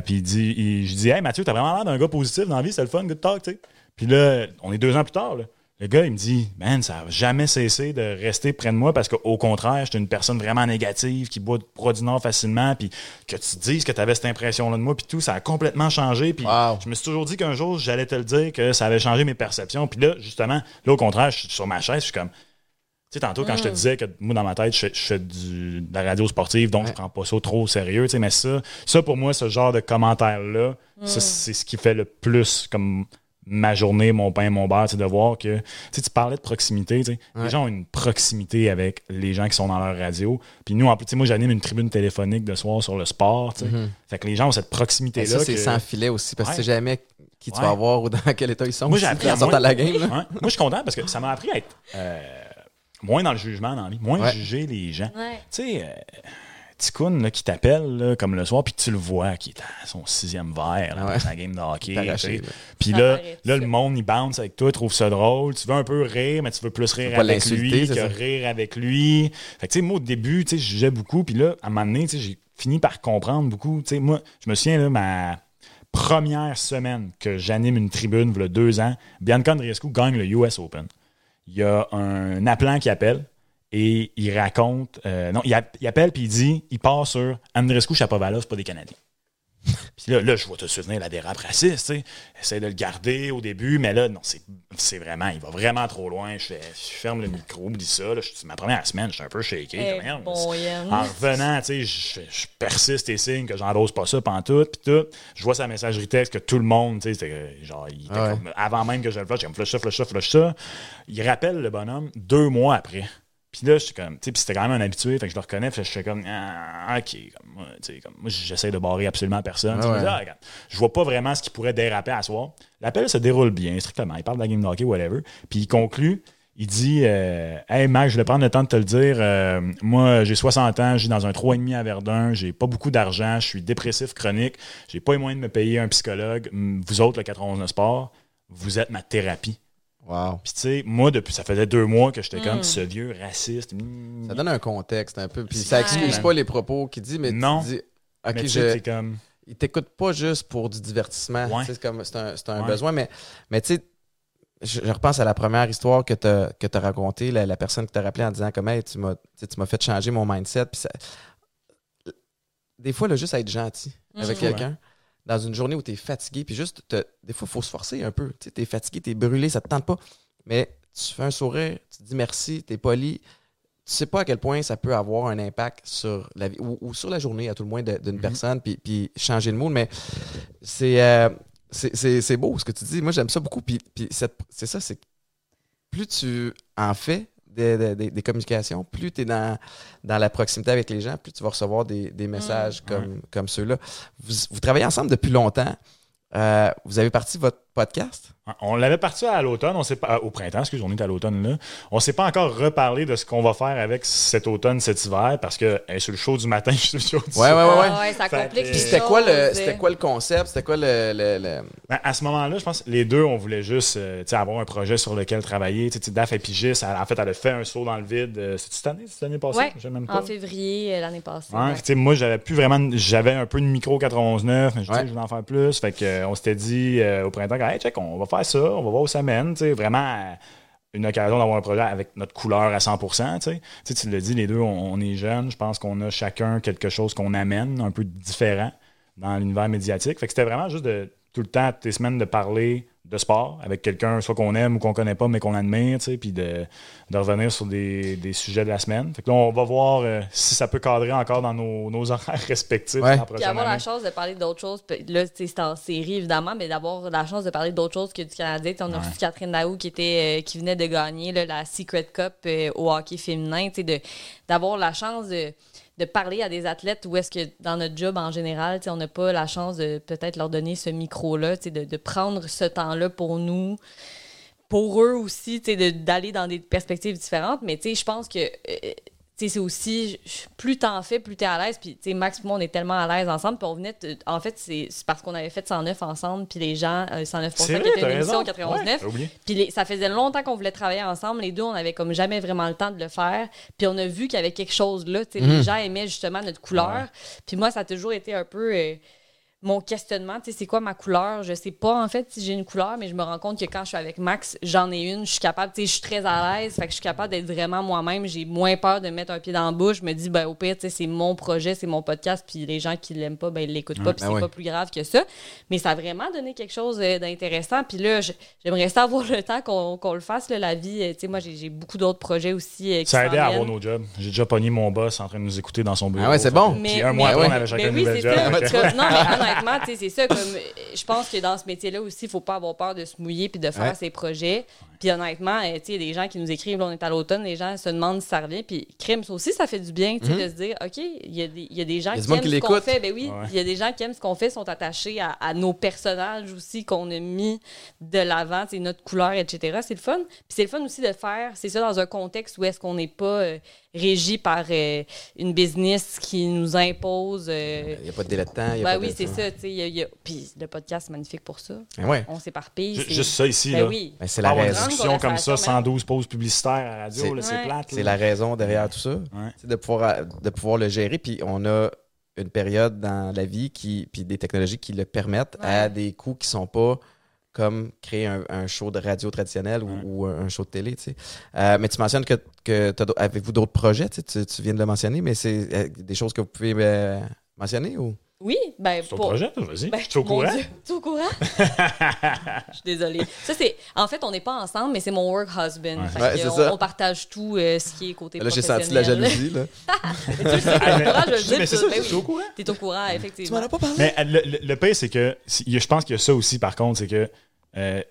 Puis il dit, il- je dis Hey Mathieu, t'as vraiment l'air d'un gars positif dans la vie, c'est le fun, good talk, tu sais. Puis là, on est deux ans plus tard, là. Le gars, il me dit, man, ça n'a jamais cessé de rester près de moi parce qu'au contraire, j'étais une personne vraiment négative qui boit du nord facilement, puis que tu te dises que tu avais cette impression-là de moi, puis tout, ça a complètement changé. Puis Wow. je me suis toujours dit qu'un jour, j'allais te le dire, que ça avait changé mes perceptions. Puis là, justement, là, au contraire, je suis sur ma chaise, je suis comme. Tu sais, tantôt, quand je te disais que moi, dans ma tête, je, fais- je fais du, de la radio sportive, donc je prends pas ça trop au sérieux, tu sais, mais ça, ça, pour moi, ce genre de commentaire-là, ça, c'est ce qui fait le plus comme ma journée, mon pain, mon beurre, c'est de voir que, tu sais, tu parlais de proximité, les gens ont une proximité avec les gens qui sont dans leur radio. Puis nous, en plus, moi, j'anime une tribune téléphonique de soir sur le sport, tu sais. Fait que les gens ont cette Mais proximité-là. ça, c'est que- sans filet aussi, parce que tu sais jamais qui tu Ouais. vas avoir ou dans quel état ils sont. Moi, j'ai appris à moins- de la game. Moi, je suis content parce que ça m'a appris à être euh, moins dans le jugement dans la vie, moins Ouais. juger les gens. Ouais. Tu sais, euh, Qui t'appelle comme le soir, puis tu le vois qui est à son sixième verre là, ouais. dans sa game de hockey. [LAUGHS] Puis là, là, le monde, il bounce avec toi, trouve ça drôle. Tu veux un peu rire, mais tu veux plus rire avec lui que ça. rire avec lui. Fait que, tu sais, moi, au début, tu sais, je jugeais beaucoup. Puis là, à un moment donné, tu sais, j'ai fini par comprendre beaucoup. Tu sais, moi, je me souviens, là, ma première semaine que j'anime une tribune, il y a deux ans, Bianca Andreescu gagne le US Open. Il y a un appelant qui appelle et il raconte. euh, non, il, app- il appelle puis il dit il part sur Andreescu Chapovalov, c'est pas des Canadiens. [LAUGHS] Puis là, là, je vois te souvenir la dérape raciste, tu sais. Essaye de le garder au début, mais là, non, c'est c'est vraiment, il va vraiment trop loin. Je, fais- je ferme le micro, oublie ça. là. Je- C'est ma première semaine, je suis un peu shaké. Bon. En revenant, tu sais, je, je persiste et signe que j'endose pas ça pantoute, puis tout. Je vois sa messagerie texte que tout le monde, tu sais, c'était genre, il était ouais. comme- avant même que je le flush, j'ai comme flush ça, flush ça, flush ça. Il rappelle le bonhomme deux mois après. Puis là, je suis comme, tu sais, c'était quand même un habitué, fait que je le reconnais, fait que je fais comme, ah, ok, comme, moi, tu sais, comme, moi, j'essaie de barrer absolument personne. Ah je dis, ouais. ah, regarde, je vois pas vraiment ce qui pourrait déraper à soir. L'appel se déroule bien, strictement. Il parle de la game de hockey, whatever. Puis il conclut, il dit, euh, hey, Mac, je vais prendre le temps de te le dire. euh, moi, j'ai 60 ans, je vis dans un 3,5 à Verdun, j'ai pas beaucoup d'argent, je suis dépressif chronique, j'ai pas les moyens de me payer un psychologue. Vous autres, le 91 Sport, vous êtes ma thérapie. Wow. Puis tu sais, moi, depuis, ça faisait deux mois que j'étais Mm. comme ce vieux raciste. mm. Ça donne un contexte un peu. Puis ça excuse pas les propos qu'il dit, mais Non. tu dis, OK, Mais tu je, comme... il t'écoute pas juste pour du divertissement. Ouais. C'est comme c'est un, c'est un Ouais. besoin, mais, mais tu sais, je, je repense à la première histoire que tu as, que t'as racontée, la, la personne qui t'a rappelé en disant comme Hey, tu m'as tu sais, tu m'as fait changer mon mindset. Puis ça- Des fois, là, juste être gentil avec Mhm. quelqu'un dans une journée où tu es fatigué, puis juste, te- des fois, il faut se forcer un peu. Tu es fatigué, tu es brûlé, ça te tente pas. Mais tu fais un sourire, tu dis merci, tu es poli. Tu sais pas à quel point ça peut avoir un impact sur la vie ou, ou sur la journée, à tout le moins, d'une Mhm. personne, puis, puis changer le mood. Mais c'est euh, c'est- beau ce que tu dis. Moi, j'aime ça beaucoup. Puis, c'est ça, c'est que plus tu en fais des, des- communications, plus tu es dans, dans la proximité avec les gens, plus tu vas recevoir des, des messages comme, comme ceux-là. Vous, vous travaillez ensemble depuis longtemps. Euh, vous avez parti votre podcast? On l'avait parti à l'automne, on sait pas au printemps, excuse, on est à l'automne là. On s'est pas encore reparlé de ce qu'on va faire avec cet automne, cet hiver, parce que elle est sur le show du matin, [LAUGHS] je suis sur le show du Ouais, soir. ouais, ouais. Ah ouais, ça Fait complique Puis c'était quoi, le, c'était euh. quoi le concept? C'était quoi le. le- le- Ben, à ce moment-là, je pense que les deux, on voulait juste euh, tu sais, avoir un projet sur lequel travailler. Tu sais, Daph est pigiste. Elle- En fait, elle a fait un saut dans le vide. euh, C'est cette année, cette année passée? Ouais, Je sais même pas. en février euh, l'année passée. Ouais. moi, j'avais plus vraiment. J'avais un peu de micro 91.9, mais je Ouais. disais, je voulais en faire plus. Fait que, euh, on s'était dit euh, au printemps, on va faire ça, on va voir où ça mène. Vraiment euh, une occasion d'avoir un projet avec notre couleur à 100%. Tu sais, Tu l'as dit, les deux, on, on est jeunes. Je pense qu'on a chacun quelque chose qu'on amène, un peu différent dans l'univers médiatique. Fait que c'était vraiment juste de tout le temps, toutes les semaines, de parler de sport avec quelqu'un, soit qu'on aime ou qu'on connaît pas, mais qu'on admire, tu sais, puis de, de revenir sur des, des sujets de la semaine. Fait que là, on va voir euh, si ça peut cadrer encore dans nos, nos horaires [LAUGHS] respectifs Ouais. la Puis prochaine avoir la chance de parler d'autres choses, là, c'est en série, évidemment, mais d'avoir la chance de parler d'autres choses que du Canadien. Tu sais, On a Ouais. reçu Catherine Daou qui, était, euh, qui venait de gagner là, la Secret Cup euh, au hockey féminin. tu sais, de- D'avoir la chance de, de parler à des athlètes où est-ce que dans notre job en général, on n'a pas la chance de peut-être leur donner ce micro-là, de, de prendre ce temps-là pour nous pour eux aussi, sais, de- d'aller dans des perspectives différentes. Mais je pense que euh, c'est aussi, plus t'en fais, plus t'es à l'aise. Puis, tu sais, Max et moi, on est tellement à l'aise ensemble. Puis, on venait, en fait, c'est parce qu'on avait fait 109 ensemble. Puis, les gens, euh, 109 C'est qui vrai, était une émission raison. 91.9. Ouais. Puis les- ça faisait longtemps qu'on voulait travailler ensemble. Les deux, on avait comme jamais vraiment le temps de le faire. Puis on a vu qu'il y avait quelque chose là. tu sais, Les gens aimaient justement notre couleur. Puis moi, ça a toujours été un peu euh, mon questionnement. Tu sais, c'est quoi ma couleur? Je sais pas en fait si j'ai une couleur, mais je me rends compte que quand je suis avec Max, j'en ai une. Je suis capable, tu sais, je suis très à l'aise. Fait que je suis capable d'être vraiment moi-même. J'ai moins peur de mettre un pied dans la bouche. Je me dis, ben au pire, tu sais, c'est mon projet, c'est mon podcast. Puis les gens qui l'aiment pas, ben ils l'écoutent pas. Puis ben c'est ouais. pas plus grave que ça. Mais ça a vraiment donné quelque chose euh, d'intéressant. Puis là, j'aimerais ça avoir le temps qu'on le fasse, là, la vie. Euh, Tu sais, moi, j'ai beaucoup d'autres projets aussi. euh, qui Ça a aidé à avoir nos jobs. J'ai déjà pogné mon boss en train de nous écouter dans son bureau. Ah ouais, c'est bon. Mais- un mais- mois après, ouais. on avait chacun Mais un oui, nouvel c'est job. Honnêtement, c'est ça. Comme, [LAUGHS] je pense que dans ce métier-là aussi, il faut pas avoir peur de se mouiller puis de faire Ouais. ses projets. Puis honnêtement, euh, tu sais, il y a des gens qui nous écrivent, là, on est à l'automne, les gens se demandent si ça revient. Puis crime, ça aussi, ça fait du bien, de se dire, OK, il y, a des- il y a des gens qui aiment ce qu'on fait. Ben oui, Ouais. il y a des gens qui aiment ce qu'on fait, sont attachés à, à nos personnages aussi qu'on a mis de l'avant, c'est notre couleur, etc. C'est le fun. Puis c'est le fun aussi de faire, c'est ça, dans un contexte où est-ce qu'on n'est pas euh, régi par euh, une business qui nous impose. euh, Il n'y a pas de délai de temps. il y a ben pas oui, de- c'est ça. y a- y a- Puis le podcast, c'est magnifique pour ça. Ben ouais. On s'éparpille. Juste ça ici, Ben là. oui. Ben, c'est la avoir une raison. discussion comme ça, Conversation, 112 pauses publicitaires à la radio, C'est- Ouais. plate. C'est la raison derrière tout ça. Ouais. C'est de pouvoir, de pouvoir le gérer. Puis on a une période dans la vie qui, puis des technologies qui le permettent à des coûts qui sont pas comme créer un, un show de radio traditionnel ou, Ouais. ou un show de télé. tu sais. Euh, mais tu mentionnes que, que avez-vous d'autres projets, tu, tu viens de le mentionner, mais c'est euh, des choses que vous pouvez euh, mentionner ou? Oui, ben C'est au pour- projet, vas-y. Ben, Tu es au courant? Tu es au courant? [LAUGHS] Je suis désolée. Ça, c'est... En fait, on n'est pas ensemble, mais c'est mon work husband. Ouais. Fait Ouais, que c'est on, ça. on partage tout euh, ce qui est côté Là, j'ai senti la professionnel. jalousie. Là. [LAUGHS] tu le sais, t'es au courant, je le dis, Mais c'est tout. ça, Ben je suis oui. au courant. T'es au courant, effectivement. pas parlé? Mais euh, le, le, le pire, c'est que je pense qu'il y a ça aussi, par contre, c'est que euh, tu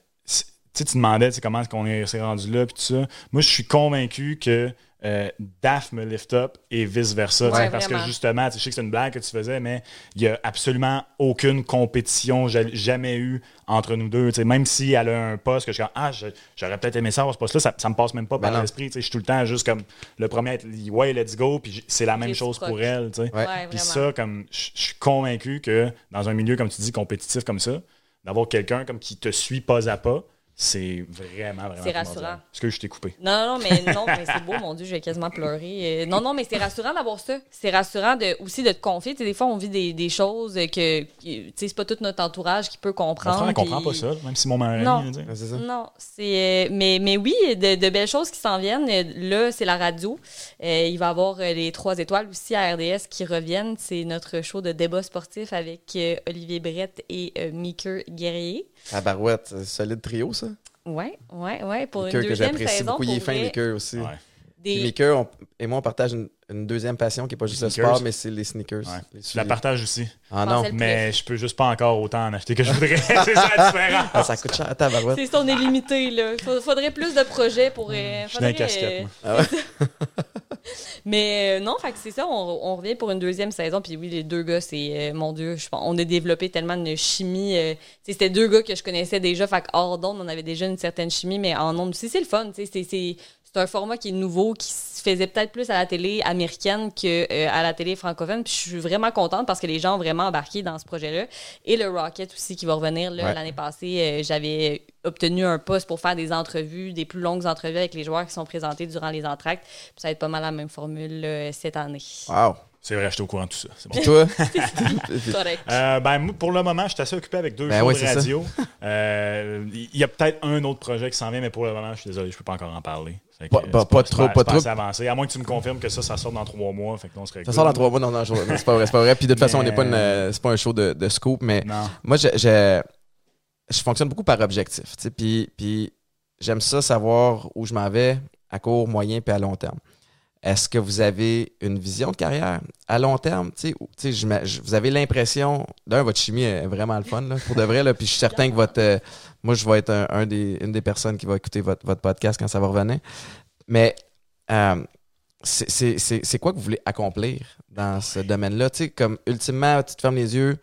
sais, tu demandais tu comment est-ce qu'on est, s'est rendu là, puis tout ça. Moi, je suis convaincu que euh, DAF me lift up et vice-versa. Ouais, parce que justement, tu sais, je sais que c'est une blague que tu faisais, mais il n'y a absolument aucune compétition ja- jamais eu entre nous deux. tu sais, Même si elle a un poste que je suis comme, ah, j'aurais peut-être aimé ça avoir ce poste-là, ça, ça me passe même pas Ben par l'esprit. tu sais, Je suis tout le temps juste comme le premier à être, ouais, let's go, puis c'est la même chose pour elle. Ouais. Puis ça, comme je je suis convaincu que dans un milieu, comme tu dis, compétitif comme ça, d'avoir quelqu'un comme qui te suit pas à pas, c'est vraiment, vraiment. C'est rassurant. Est-ce que je t'ai coupé? Non, non, mais non, mais c'est beau, mon Dieu, je vais quasiment pleurer. Euh, non, non, mais c'est rassurant d'avoir ça. C'est rassurant de, aussi de te confier. Tu sais, des fois, on vit des, des choses que, tu sais, c'est pas tout notre entourage qui peut Mon comprendre. frère ne comprend pas ça, même si mon mari. Non. il dit. Ouais, c'est ça. Non, c'est. euh, mais, mais oui, de, de belles choses qui s'en viennent. Euh, Là, c'est la radio. Euh, il va y avoir les trois étoiles aussi à RDS qui reviennent. C'est notre show de débat sportif avec euh, Olivier Brett et euh, Meeker Guerrier. Ah, barouette, c'est un solide trio, ça. Ouais, ouais, ouais. Pour Mickey une que deuxième j'apprécie saison. beaucoup. Il est fin, vrai, Mickey aussi. Ouais. des- on- et moi, on partage une, une deuxième passion qui n'est pas juste le sport, mais c'est les sneakers. Ouais. Les Je la partage aussi. Ah non, Mais je peux juste pas encore autant en acheter que je voudrais. [LAUGHS] c'est ça la différence. Ah, ça coûte cher à ta barouette. C'est ça, on est limité, là. Fa- Faudrait plus de projets pour. euh, Je suis dans faudrait, moi. Ah ouais? [LAUGHS] Mais euh, non, fait que c'est ça, on, revient pour une deuxième saison. Puis oui, les deux gars, c'est, euh, mon Dieu, je on a développé tellement de chimie. euh, c'était deux gars que je connaissais déjà, fait que hors d'onde, on avait déjà une certaine chimie, mais en onde aussi, c'est le fun. c'est, c'est un format qui est nouveau, qui se faisait peut-être plus à la télé américaine que euh, à la télé francophone. Puis je suis vraiment contente parce que les gens ont vraiment embarqué dans ce projet-là. Et le Rocket aussi qui va revenir Ouais. l'année passée, euh, j'avais obtenu un poste pour faire des entrevues, des plus longues entrevues avec les joueurs qui sont présentés durant les entractes. Puis ça va être pas mal la même formule euh, cette année. Wow. C'est vrai, j'étais au courant de tout ça. C'est bon. Toi? [LAUGHS] Correct. Euh, ben, pour le moment, je suis assez occupé avec deux Ben shows de radio. Euh, Il y a peut-être un autre projet qui s'en vient, mais pour le moment, je suis désolé, je peux pas encore en parler. Fait que, Pas- euh, pas- trop, pas avancé. À moins que tu me confirmes que ça, ça sort dans trois mois. Fait que non, serait Ça sort dans trois mois, non, non, je- non, c'est pas vrai, c'est pas vrai. Puis de toute façon, on n'est pas, une, euh, c'est pas un show de, de scoop, mais Non. moi, je, je, je fonctionne beaucoup par objectif. tu sais, Puis, puis j'aime ça savoir où je m'en vais à court, moyen puis à long terme. Est-ce que vous avez une vision de carrière à long terme? vous avez l'impression, d'un, votre chimie est vraiment le fun, là, pour de vrai. Là, puis je suis certain que votre. euh, moi, je vais être un, un des, une des personnes qui va écouter votre, votre podcast quand ça va revenir. Mais euh, c'est- c'est c'est- c'est quoi que vous voulez accomplir dans ce domaine-là? Comme ultimement, tu te fermes les yeux,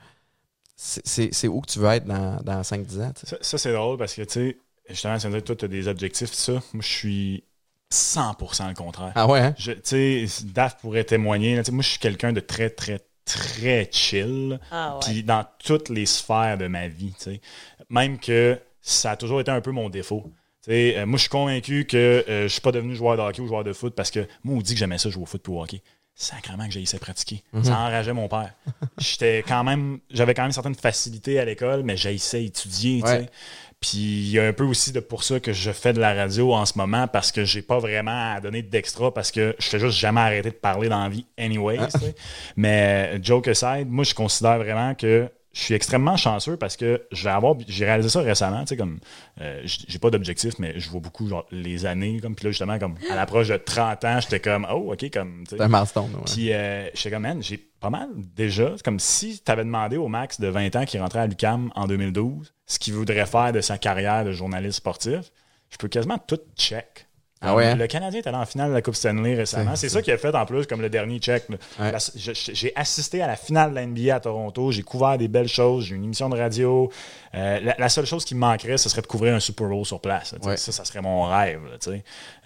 c'est- où que tu veux être dans, dans 5-10 ans? Ça, ça, c'est drôle parce que, tu sais, justement, ça dire que toi, tu as des objectifs, tout ça. Moi, je suis 100% le contraire. Ah ouais, hein? Tu sais, Daf pourrait témoigner. là, moi, je suis quelqu'un de très, très, très chill. Ah ouais. Puis dans toutes les sphères de ma vie, tu sais. Même que ça a toujours été un peu mon défaut. Tu sais, euh, moi, je suis convaincu que euh, je suis pas devenu joueur de hockey ou joueur de foot parce que moi, on dit que j'aimais ça jouer au foot puis au hockey. Sacrement que j'haïssais pratiquer. Ça enrageait mon père. [LAUGHS] J'étais quand même, j'avais quand même certaines facilités à l'école, mais j'haïssais étudier, tu Ouais. Puis il y a un peu aussi de pour ça que je fais de la radio en ce moment parce que j'ai pas vraiment à donner d'extra parce que je fais juste jamais arrêter de parler dans la vie anyways. sais. Mais euh, joke aside, moi je considère vraiment que je suis extrêmement chanceux parce que je vais avoir j'ai réalisé ça récemment, tu sais comme euh, j'ai pas d'objectif mais je vois beaucoup genre les années comme puis là justement comme à l'approche de 30 ans, j'étais comme oh OK comme tu sais. Un milestone. ouais. Puis euh, j'étais comme, man, j'ai pas mal déjà. C'est comme si tu avais demandé au Max de 20 ans qui rentrait à l'UCAM en 2012 ce qu'il voudrait faire de sa carrière de journaliste sportif. Je peux quasiment tout check. Ah ouais, hein? Le Canadien est allé en finale de la Coupe Stanley récemment. C'est- ça qui a fait en plus comme le dernier check. Ouais. J'ai assisté à la finale de la NBA à Toronto. J'ai couvert des belles choses. J'ai une émission de radio. Euh, la, la seule chose qui me manquerait, ce serait de couvrir un Super Bowl sur place. là. Ouais. Ça, ça serait mon rêve. là.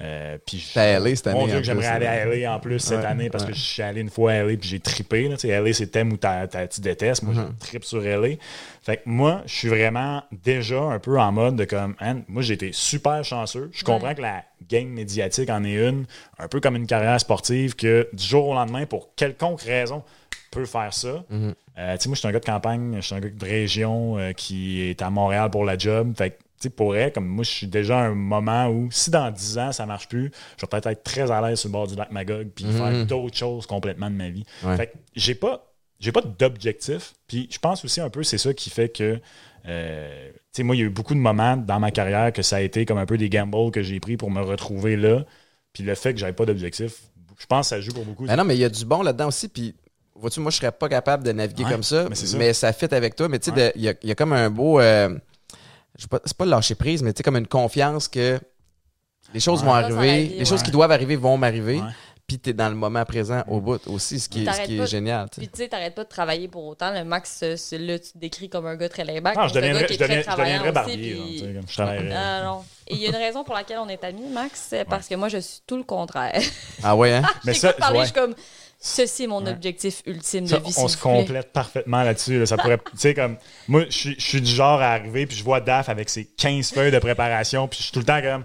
Euh, puis je- T'es à LA cette année, Mon Dieu, que j'aimerais aller à. LA en plus cette Ouais, année parce ouais. que je suis allé une fois à LA puis j'ai trippé. Là, LA, c'est le thème où tu détestes. Moi, Mm-hmm. je trippe sur LA. Fait que moi, je suis vraiment déjà un peu en mode de comme, Man, moi, j'ai été super chanceux. Je comprends que la game médiatique en est une, un peu comme une carrière sportive que du jour au lendemain, pour quelconque raison, peut faire ça. Mm-hmm. Euh, tu sais, moi, je suis un gars de campagne, je suis un gars de région euh, qui est à Montréal pour la job. Fait que, tu sais, pour elle, comme moi, je suis déjà à un moment où, si dans 10 ans, ça marche plus, je vais peut-être être très à l'aise sur le bord du lac Magog puis faire d'autres choses complètement de ma vie. Ouais. Fait que j'ai pas, j'ai pas d'objectif. Puis je pense aussi un peu, c'est ça qui fait que, euh, tu sais, moi, il y a eu beaucoup de moments dans ma carrière que ça a été comme un peu des gambles que j'ai pris pour me retrouver là. Puis le fait que j'avais pas d'objectif, je pense que ça joue pour beaucoup. Ben non, mais il y a du bon là-dedans aussi. Puis, vois-tu, moi, je serais pas capable de naviguer Ouais, comme ça, mais ça. mais ça fit avec toi. Mais tu sais, Ouais. il y, a, il y a comme un beau. euh, je sais pas, c'est pas le lâcher prise, mais tu sais, comme une confiance que les choses Ouais. vont arriver, arrive, les choses qui doivent arriver vont m'arriver. Ouais. Puis tu es dans le moment présent au bout aussi, ce qui est, ce T'arrêtes qui est pas- génial. tu sais. Puis tu sais, t'arrêtes pas de travailler pour autant. Le Max, c'est- là, tu te décris comme un gars très layback. Non, je deviendrais, je je aussi, barbier. puis- je travaillerais. Ah, non. Et il y a une raison pour laquelle on est amis, Max, c'est parce que moi, je suis tout le contraire. Ah ouais, hein? [LAUGHS] Mais ça, parler, ouais. je suis comme. Ceci est mon Ouais. objectif ultime de Ça, vie. on se plaît. complète parfaitement là-dessus. là. Ça pourrait, tu sais, comme, moi, je suis- je suis du genre à arriver, puis je vois Daf avec ses 15 feuilles de préparation, puis je suis tout le temps comme,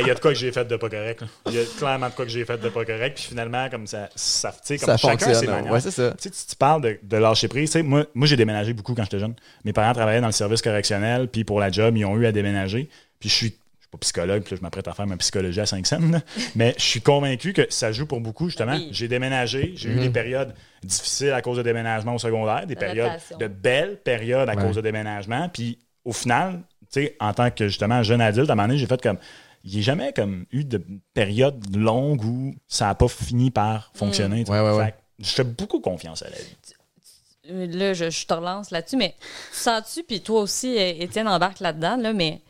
il y a de quoi que j'ai fait de pas correct. Il y a clairement de quoi que j'ai fait de pas correct, puis finalement, comme ça, ça tu sais, comme Ça chacun ses manières. Ouais, c'est ça. Tu sais, tu, tu parles de, de lâcher prise. Tu sais, moi, moi j'ai déménagé beaucoup quand j'étais jeune. Mes parents travaillaient dans le service correctionnel, puis pour la job, ils ont eu à déménager. Puis je suis pas psychologue, puis là, je m'apprête à faire ma psychologie à 5 cents, là. mais je suis convaincu que ça joue pour beaucoup, justement. Oui. J'ai déménagé, j'ai Mhm. eu des périodes difficiles à cause de déménagement au secondaire, des périodes de belles périodes à Ouais. cause de déménagement. Puis au final, tu sais, en tant que justement jeune adulte, à un moment donné, j'ai fait comme. Il n'y a jamais comme eu de période longue où ça n'a pas fini par fonctionner. tu sais. Ouais, ouais. Fait je fais beaucoup confiance à la vie. Là, je, je te relance là-dessus, mais tu sens-tu, puis toi aussi, Étienne, embarque là-dedans, là, mais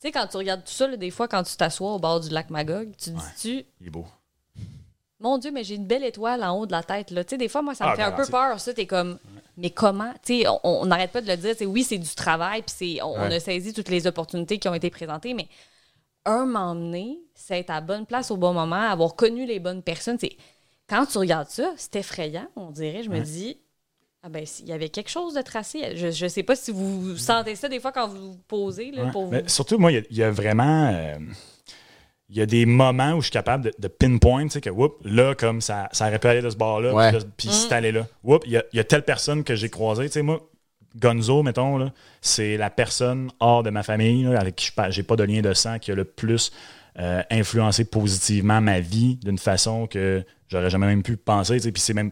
sais, quand tu regardes tout ça, là, des fois, quand tu t'assois au bord du lac Magog, tu te Ouais. dis-tu, Il est beau. mon Dieu, mais j'ai une belle étoile en haut de la tête, là. Tu sais, des fois, moi, ça me Ah, fait un peu peur, ça. T'es comme, mais comment? Tu sais, on- n'arrête pas de le dire. tu sais, oui, c'est du travail, puis c'est- on, on a saisi toutes les opportunités qui ont été présentées, mais un moment donné, c'est être à la bonne place au bon moment, avoir connu les bonnes personnes. C'est quand tu regardes ça, c'est effrayant, on dirait. Je me dis, ah ben, il y avait quelque chose de tracé. Je, je sais pas si vous sentez ça des fois quand vous vous posez là, Ouais. pour vous. Mais surtout, moi, il y a- il y, a vraiment. euh, il y a des moments où je suis capable de, de pinpoint, tu sais, que, whoop, là, comme ça, ça aurait pu aller de ce bord-là, Ouais. puis c'est allé là. Whoop, il y a, il y a telle personne que j'ai croisée, tu sais, moi, Gonzo, mettons, là, c'est la personne hors de ma famille, là, avec qui je n'ai pas de lien de sang, qui a le plus euh, influencé positivement ma vie d'une façon que j'aurais jamais même pu penser, tu sais, puis c'est même.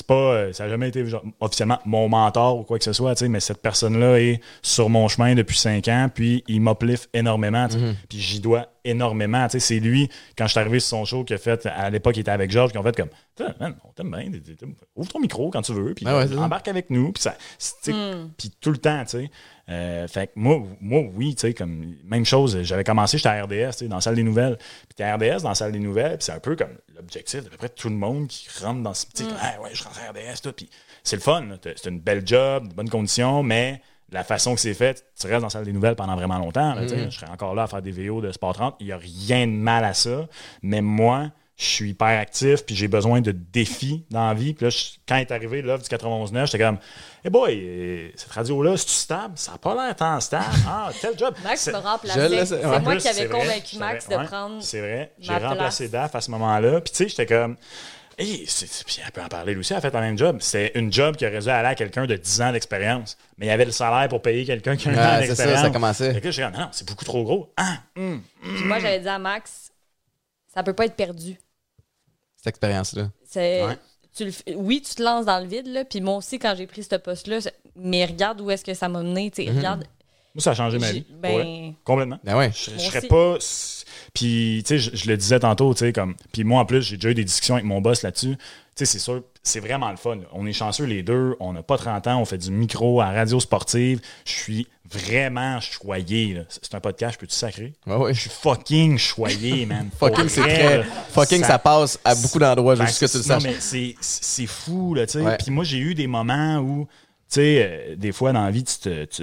C'est pas, euh, ça n'a jamais été genre, officiellement mon mentor ou quoi que ce soit, tu sais, mais cette personne-là est sur mon chemin depuis cinq ans, puis il m'uplift énormément, Mhm. puis j'y dois énormément. tu sais, C'est lui, quand je suis arrivé sur son show, qui a fait, à l'époque, il était avec Georges, qui ont fait comme, man, on t'aime bien, ouvre ton micro quand tu veux, puis Ah ouais, ça. embarque avec nous, puis ça, puis tout le temps, tu sais. Euh, fait que moi, moi, oui, tu sais, comme, même chose, j'avais commencé, j'étais à RDS, tu sais, dans la salle des nouvelles, puis t'es à RDS dans la salle des nouvelles, puis c'est un peu comme l'objectif d'à peu près tout le monde qui rentre dans ce petit, Ah ouais, je rentre à RDS, tout, puis c'est le fun, c'est une belle job, de bonnes conditions, mais la façon que c'est fait, tu restes dans la salle des nouvelles pendant vraiment longtemps. là, tu sais. Je serais encore là à faire des vidéos de Sport 30. Il n'y a rien de mal à ça. Mais moi, je suis hyper actif, puis j'ai besoin de défis dans la vie. Puis là, je- quand est arrivé l'offre du 91.9, j'étais comme, hey boy, euh, cette radio-là, c'est-tu stable? Ça n'a pas l'air tant stable. Ah, tel job. Max me remplaçait. C'est ouais. moi qui avais vrai, convaincu Max vrai, de ouais, prendre. C'est vrai. J'ai ma remplacé place. DAF à ce moment-là. Puis tu sais, j'étais comme. C'est- puis elle peut en parler lui aussi, elle a fait le même job. C'est une job qui aurait dû aller à quelqu'un de 10 ans d'expérience. Mais il y avait le salaire pour payer quelqu'un qui a un Ouais, an c'est ça, d'expérience. ça commençait. Fait que là, j'étais comme, non, non, c'est beaucoup trop gros. Ah, hum. Puis moi, j'avais dit à Max, ça peut pas être perdu. Cette expérience-là. C'est, Ouais. tu le fais- oui, tu te lances dans le vide, là, puis moi aussi, quand j'ai pris ce poste-là, mais regarde où est-ce que ça m'a mené. tu sais, Regarde, Moi, ça a changé ma vie. ben, Complètement. Ben ouais. Je, Moi serais aussi. pas. Puis, tu sais, je, je le disais tantôt, tu sais, comme. Puis moi, en plus, j'ai déjà eu des discussions avec mon boss là-dessus. Tu sais, c'est sûr, c'est vraiment le fun. On est chanceux les deux. On n'a pas 30 ans. On fait du micro à radio sportive. Je suis vraiment choyé. là. C'est un podcast, je peux-tu sacrer? Ouais, ouais. Je suis fucking choyé, [LAUGHS] man. Fucking, c'est très. Fucking, ça, passe à beaucoup d'endroits, Ben, juste que tu le c'est- non, saches. mais c'est- fou, là, tu sais. Puis moi, j'ai eu des moments où, tu sais, euh, des fois dans la vie, tu te. tu-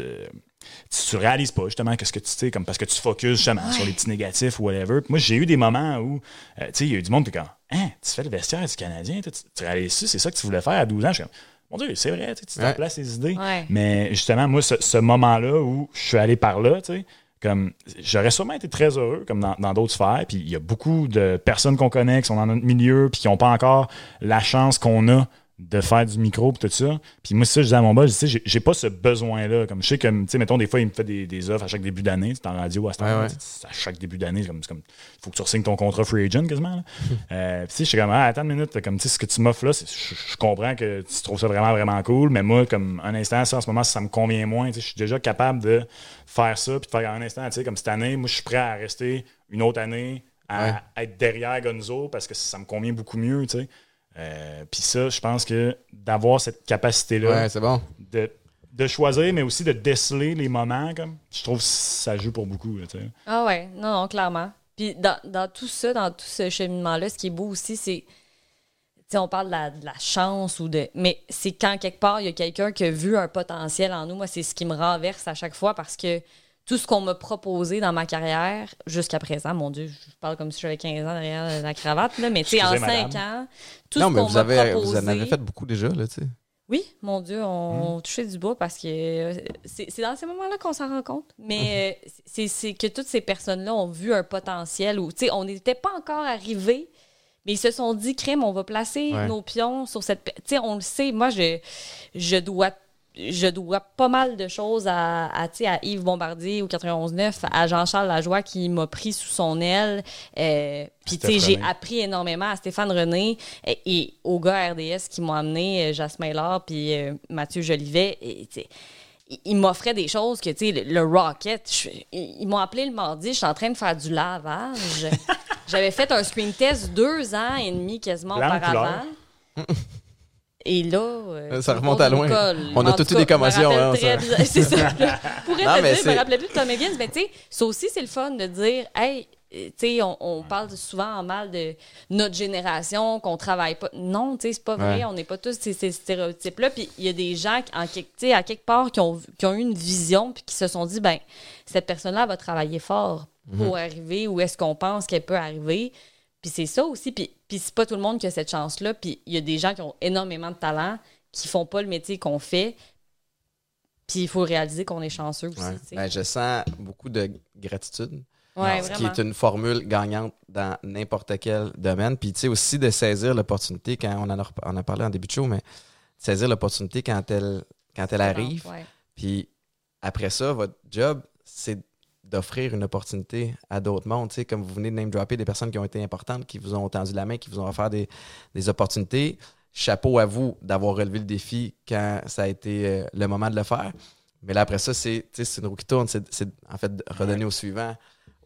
tu, tu réalises pas justement que ce que tu sais comme parce que tu focuses justement sur les petits négatifs ou whatever. Puis moi j'ai eu des moments où euh, tu sais il y a eu du monde qui est comme hein tu fais le vestiaire du Canadien tu, tu réalises ça c'est ça que tu voulais faire à 12 ans je suis comme mon dieu c'est vrai tu te Ouais. places les idées Ouais. mais justement moi ce, ce moment-là où je suis allé par là tu sais comme j'aurais sûrement été très heureux comme dans dans d'autres sphères puis il y a beaucoup de personnes qu'on connaît qui sont dans notre milieu puis qui n'ont pas encore la chance qu'on a de faire du micro puis tout ça. Puis moi, ça, je disais à mon boss, je dis, j'ai- pas ce besoin-là. Comme je sais que, tu sais, mettons, des fois, il me fait des, des offres à chaque début d'année. C'est en radio à ce temps-là. Ouais, ouais. tu sais, À chaque début d'année, c'est comme, comme, faut que tu signes ton contrat free agent quasiment. là. Euh, puis tu sais, je suis comme, ah, attends une minute, comme, tu sais, ce que tu m'offres là, je comprends que tu trouves ça vraiment, vraiment cool, mais moi, comme, un instant, ça, en ce moment, ça me convient moins. Tu sais, je suis déjà capable de faire ça, puis de faire un instant, tu sais, comme cette année, moi, je suis prêt à rester une autre année, à être derrière Gonzo parce que ça me convient beaucoup mieux, tu sais. Euh, puis ça, je pense que d'avoir cette capacité-là Ouais, c'est bon. de, de choisir, mais aussi de déceler les moments, comme je trouve que ça joue pour beaucoup. là. Ah ouais, non, non, clairement. Puis dans, dans tout ça, dans tout ce cheminement-là, ce qui est beau aussi, c'est. Tu sais, on parle de la, de la chance ou de. Mais c'est quand quelque part, il y a quelqu'un qui a vu un potentiel en nous. Moi, c'est ce qui me renverse à chaque fois parce que tout ce qu'on m'a proposé dans ma carrière jusqu'à présent, mon Dieu, je parle comme si j'avais 15 ans derrière la cravate, là, mais tu sais, en Excusez, 5 madame. ans, tout non, ce mais qu'on vous, m'a proposé... vous en avez fait beaucoup déjà, là, tu sais. Oui, mon Dieu, Mm. on touchait du bois parce que euh, c'est dans ces moments-là qu'on s'en rend compte. Mais [LAUGHS] euh, c'est c'est que toutes ces personnes-là ont vu un potentiel où, tu sais, on n'était pas encore arrivé, mais ils se sont dit, crème, on va placer Ouais. nos pions sur cette. Tu sais, on le sait, moi, je, je dois. Je dois pas mal de choses à, Yves Bombardier au 91.9, à Jean-Charles Lajoie qui m'a pris sous son aile. Euh, Puis, tu sais, Steph j'ai appris énormément à Stéphane René et, et aux gars RDS qui m'ont amené, euh, Jasmin Laure puis euh, Mathieu Jolivet. Et, ils- m'offraient des choses que, tu sais, le, le Rocket, je- ils m'ont appelé le mardi, je suis en train de faire du lavage. [LAUGHS] J'avais fait un screen test deux ans et demi quasiment auparavant. Et là. euh, Ça remonte à loin. On a En tous tout eu des commotions, hein. C'est ça. [LAUGHS] Mais dire, je me rappelais plus de Tom Higgins, mais tu sais, ça aussi, c'est le fun de dire, hey, euh, tu sais, on, on parle souvent en mal de notre génération, qu'on travaille pas. Non, tu sais, c'est pas vrai. Ouais. On n'est pas tous ces, ces stéréotypes-là. Puis il y a des gens, qui, en, quelque- à quelque part, qui ont, qui ont eu une vision, puis qui se sont dit, ben, cette personne-là va travailler fort pour arriver où est-ce qu'on pense qu'elle peut arriver. Puis c'est ça aussi. Puis, puis c'est pas tout le monde qui a cette chance-là. Puis il y a des gens qui ont énormément de talent, qui font pas le métier qu'on fait. Puis il faut réaliser qu'on est chanceux aussi. Ouais. Ben, je sens beaucoup de gratitude. Ouais, ce qui est une formule gagnante dans n'importe quel domaine. Puis, tu sais, aussi de saisir l'opportunité quand on en a, rep- on a parlé en début de show, mais saisir l'opportunité quand elle, quand elle arrive. Ouais. Puis après ça, votre job, c'est d'offrir une opportunité à d'autres mondes. Comme vous venez de name dropper des personnes qui ont été importantes, qui vous ont tendu la main, qui vous ont offert des, des opportunités. Chapeau à vous d'avoir relevé le défi quand ça a été euh, le moment de le faire. Mais là, après ça, c'est une roue qui tourne. C'est c'est, en fait de redonner au suivant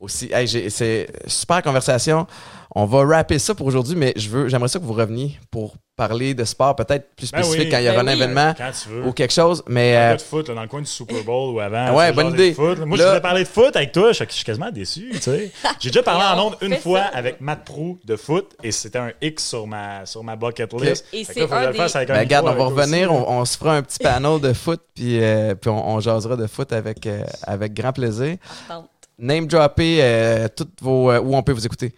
aussi. Hey, c'est super conversation. On va rapper ça pour aujourd'hui, mais je veux, j'aimerais ça que vous reveniez pour parler de sport, peut-être plus Ben spécifique oui. quand il y aura Ben un oui. événement veux. ou quelque chose. Mais euh, de foot là, dans le coin du Super Bowl ou avant. Ouais, bonne idée. foot. Moi, Là- je voulais parler de foot avec toi. Je suis je suis quasiment déçu. tu sais. [LAUGHS] J'ai déjà parlé en on ondes une fois ça. avec Matt Prou de foot et c'était un X sur ma, sur ma bucket list. Et c'est un des- Ben, regarde, on va revenir, on, on se fera un petit panel de foot, puis, euh, puis on, on jasera de foot avec, euh, avec grand plaisir. Name dropper euh, toutes vos, euh, où on peut vous écouter.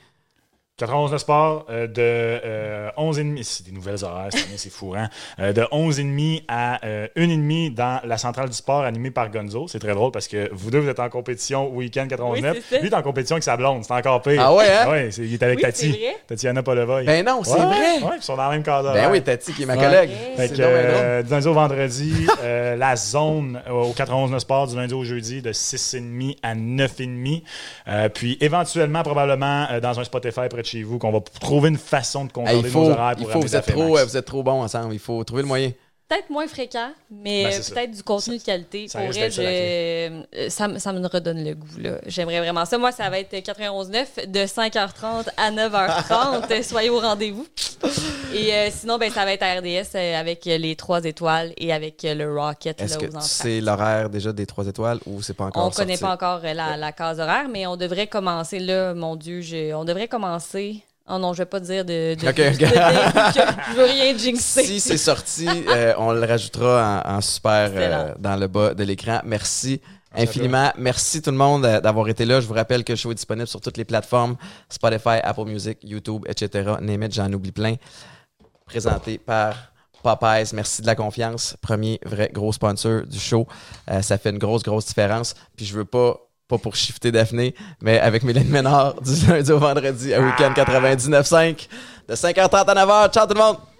91 le sport euh, de euh, 11h30, c'est des nouvelles horaires cette année, c'est fou, hein? Euh, de 11h30 à euh, 1h30 dans la centrale du sport animée par Gonzo. C'est très drôle parce que vous deux, vous êtes en compétition week-end 99. Oui, c'est ça. Lui, il est en compétition avec sa blonde, c'est encore pire. Ah ouais, hein? ouais, c'est- il est avec Oui, Tati. vrai. Tatiana Polovoy. Ben non, c'est Ouais, vrai. Ouais, ils sont dans la même cadre. Ben oui, Tati, qui est ma Ouais. collègue. Fait que, euh, du lundi au vendredi, [LAUGHS] euh, la zone euh, au 91 Sport du lundi au jeudi de 6,5 à 9,5. Euh, puis éventuellement, probablement, euh, dans un Spotify près de chez vous, qu'on va trouver une façon de Hey, concorder il faut, nos horaires il pour faut amener vous, êtes trop, euh, vous êtes trop bons ensemble. Il faut trouver le moyen. Peut-être moins fréquent, mais Ben, peut-être du contenu de qualité. ça Pour vrai, ça, la je- ça, me- ça me redonne le goût. là. J'aimerais vraiment ça. Moi, ça va être 91.9 de 5h30 à 9h30. [LAUGHS] Soyez au rendez-vous. Et euh, sinon, ben, ça va être à RDS euh, avec les trois étoiles et avec euh, le Rocket Est-ce que c'est l'horaire déjà des trois étoiles ou c'est pas encore On connaît pas encore la, la case horaire, mais on devrait commencer là, mon Dieu, je- on devrait commencer. Oh non, je vais pas dire de. de, Ok, de- ok. de- je veux rien jinxer. Si c'est sorti, euh, on le rajoutera en, en super euh, dans le bas de l'écran. Merci à infiniment. Merci tout le monde euh, d'avoir été là. Je vous rappelle que le show est disponible sur toutes les plateformes Spotify, Apple Music, YouTube, etc. Name j'en oublie plein. Présenté par Popeyes. Merci de la confiance. Premier vrai gros sponsor du show. Euh, ça fait une grosse, grosse différence. Puis je veux pas, pas pour shifter Daphné, mais avec Mélène Ménard du lundi au vendredi à Week-end 99.5 de 5h30 à 9h. Ciao tout le monde!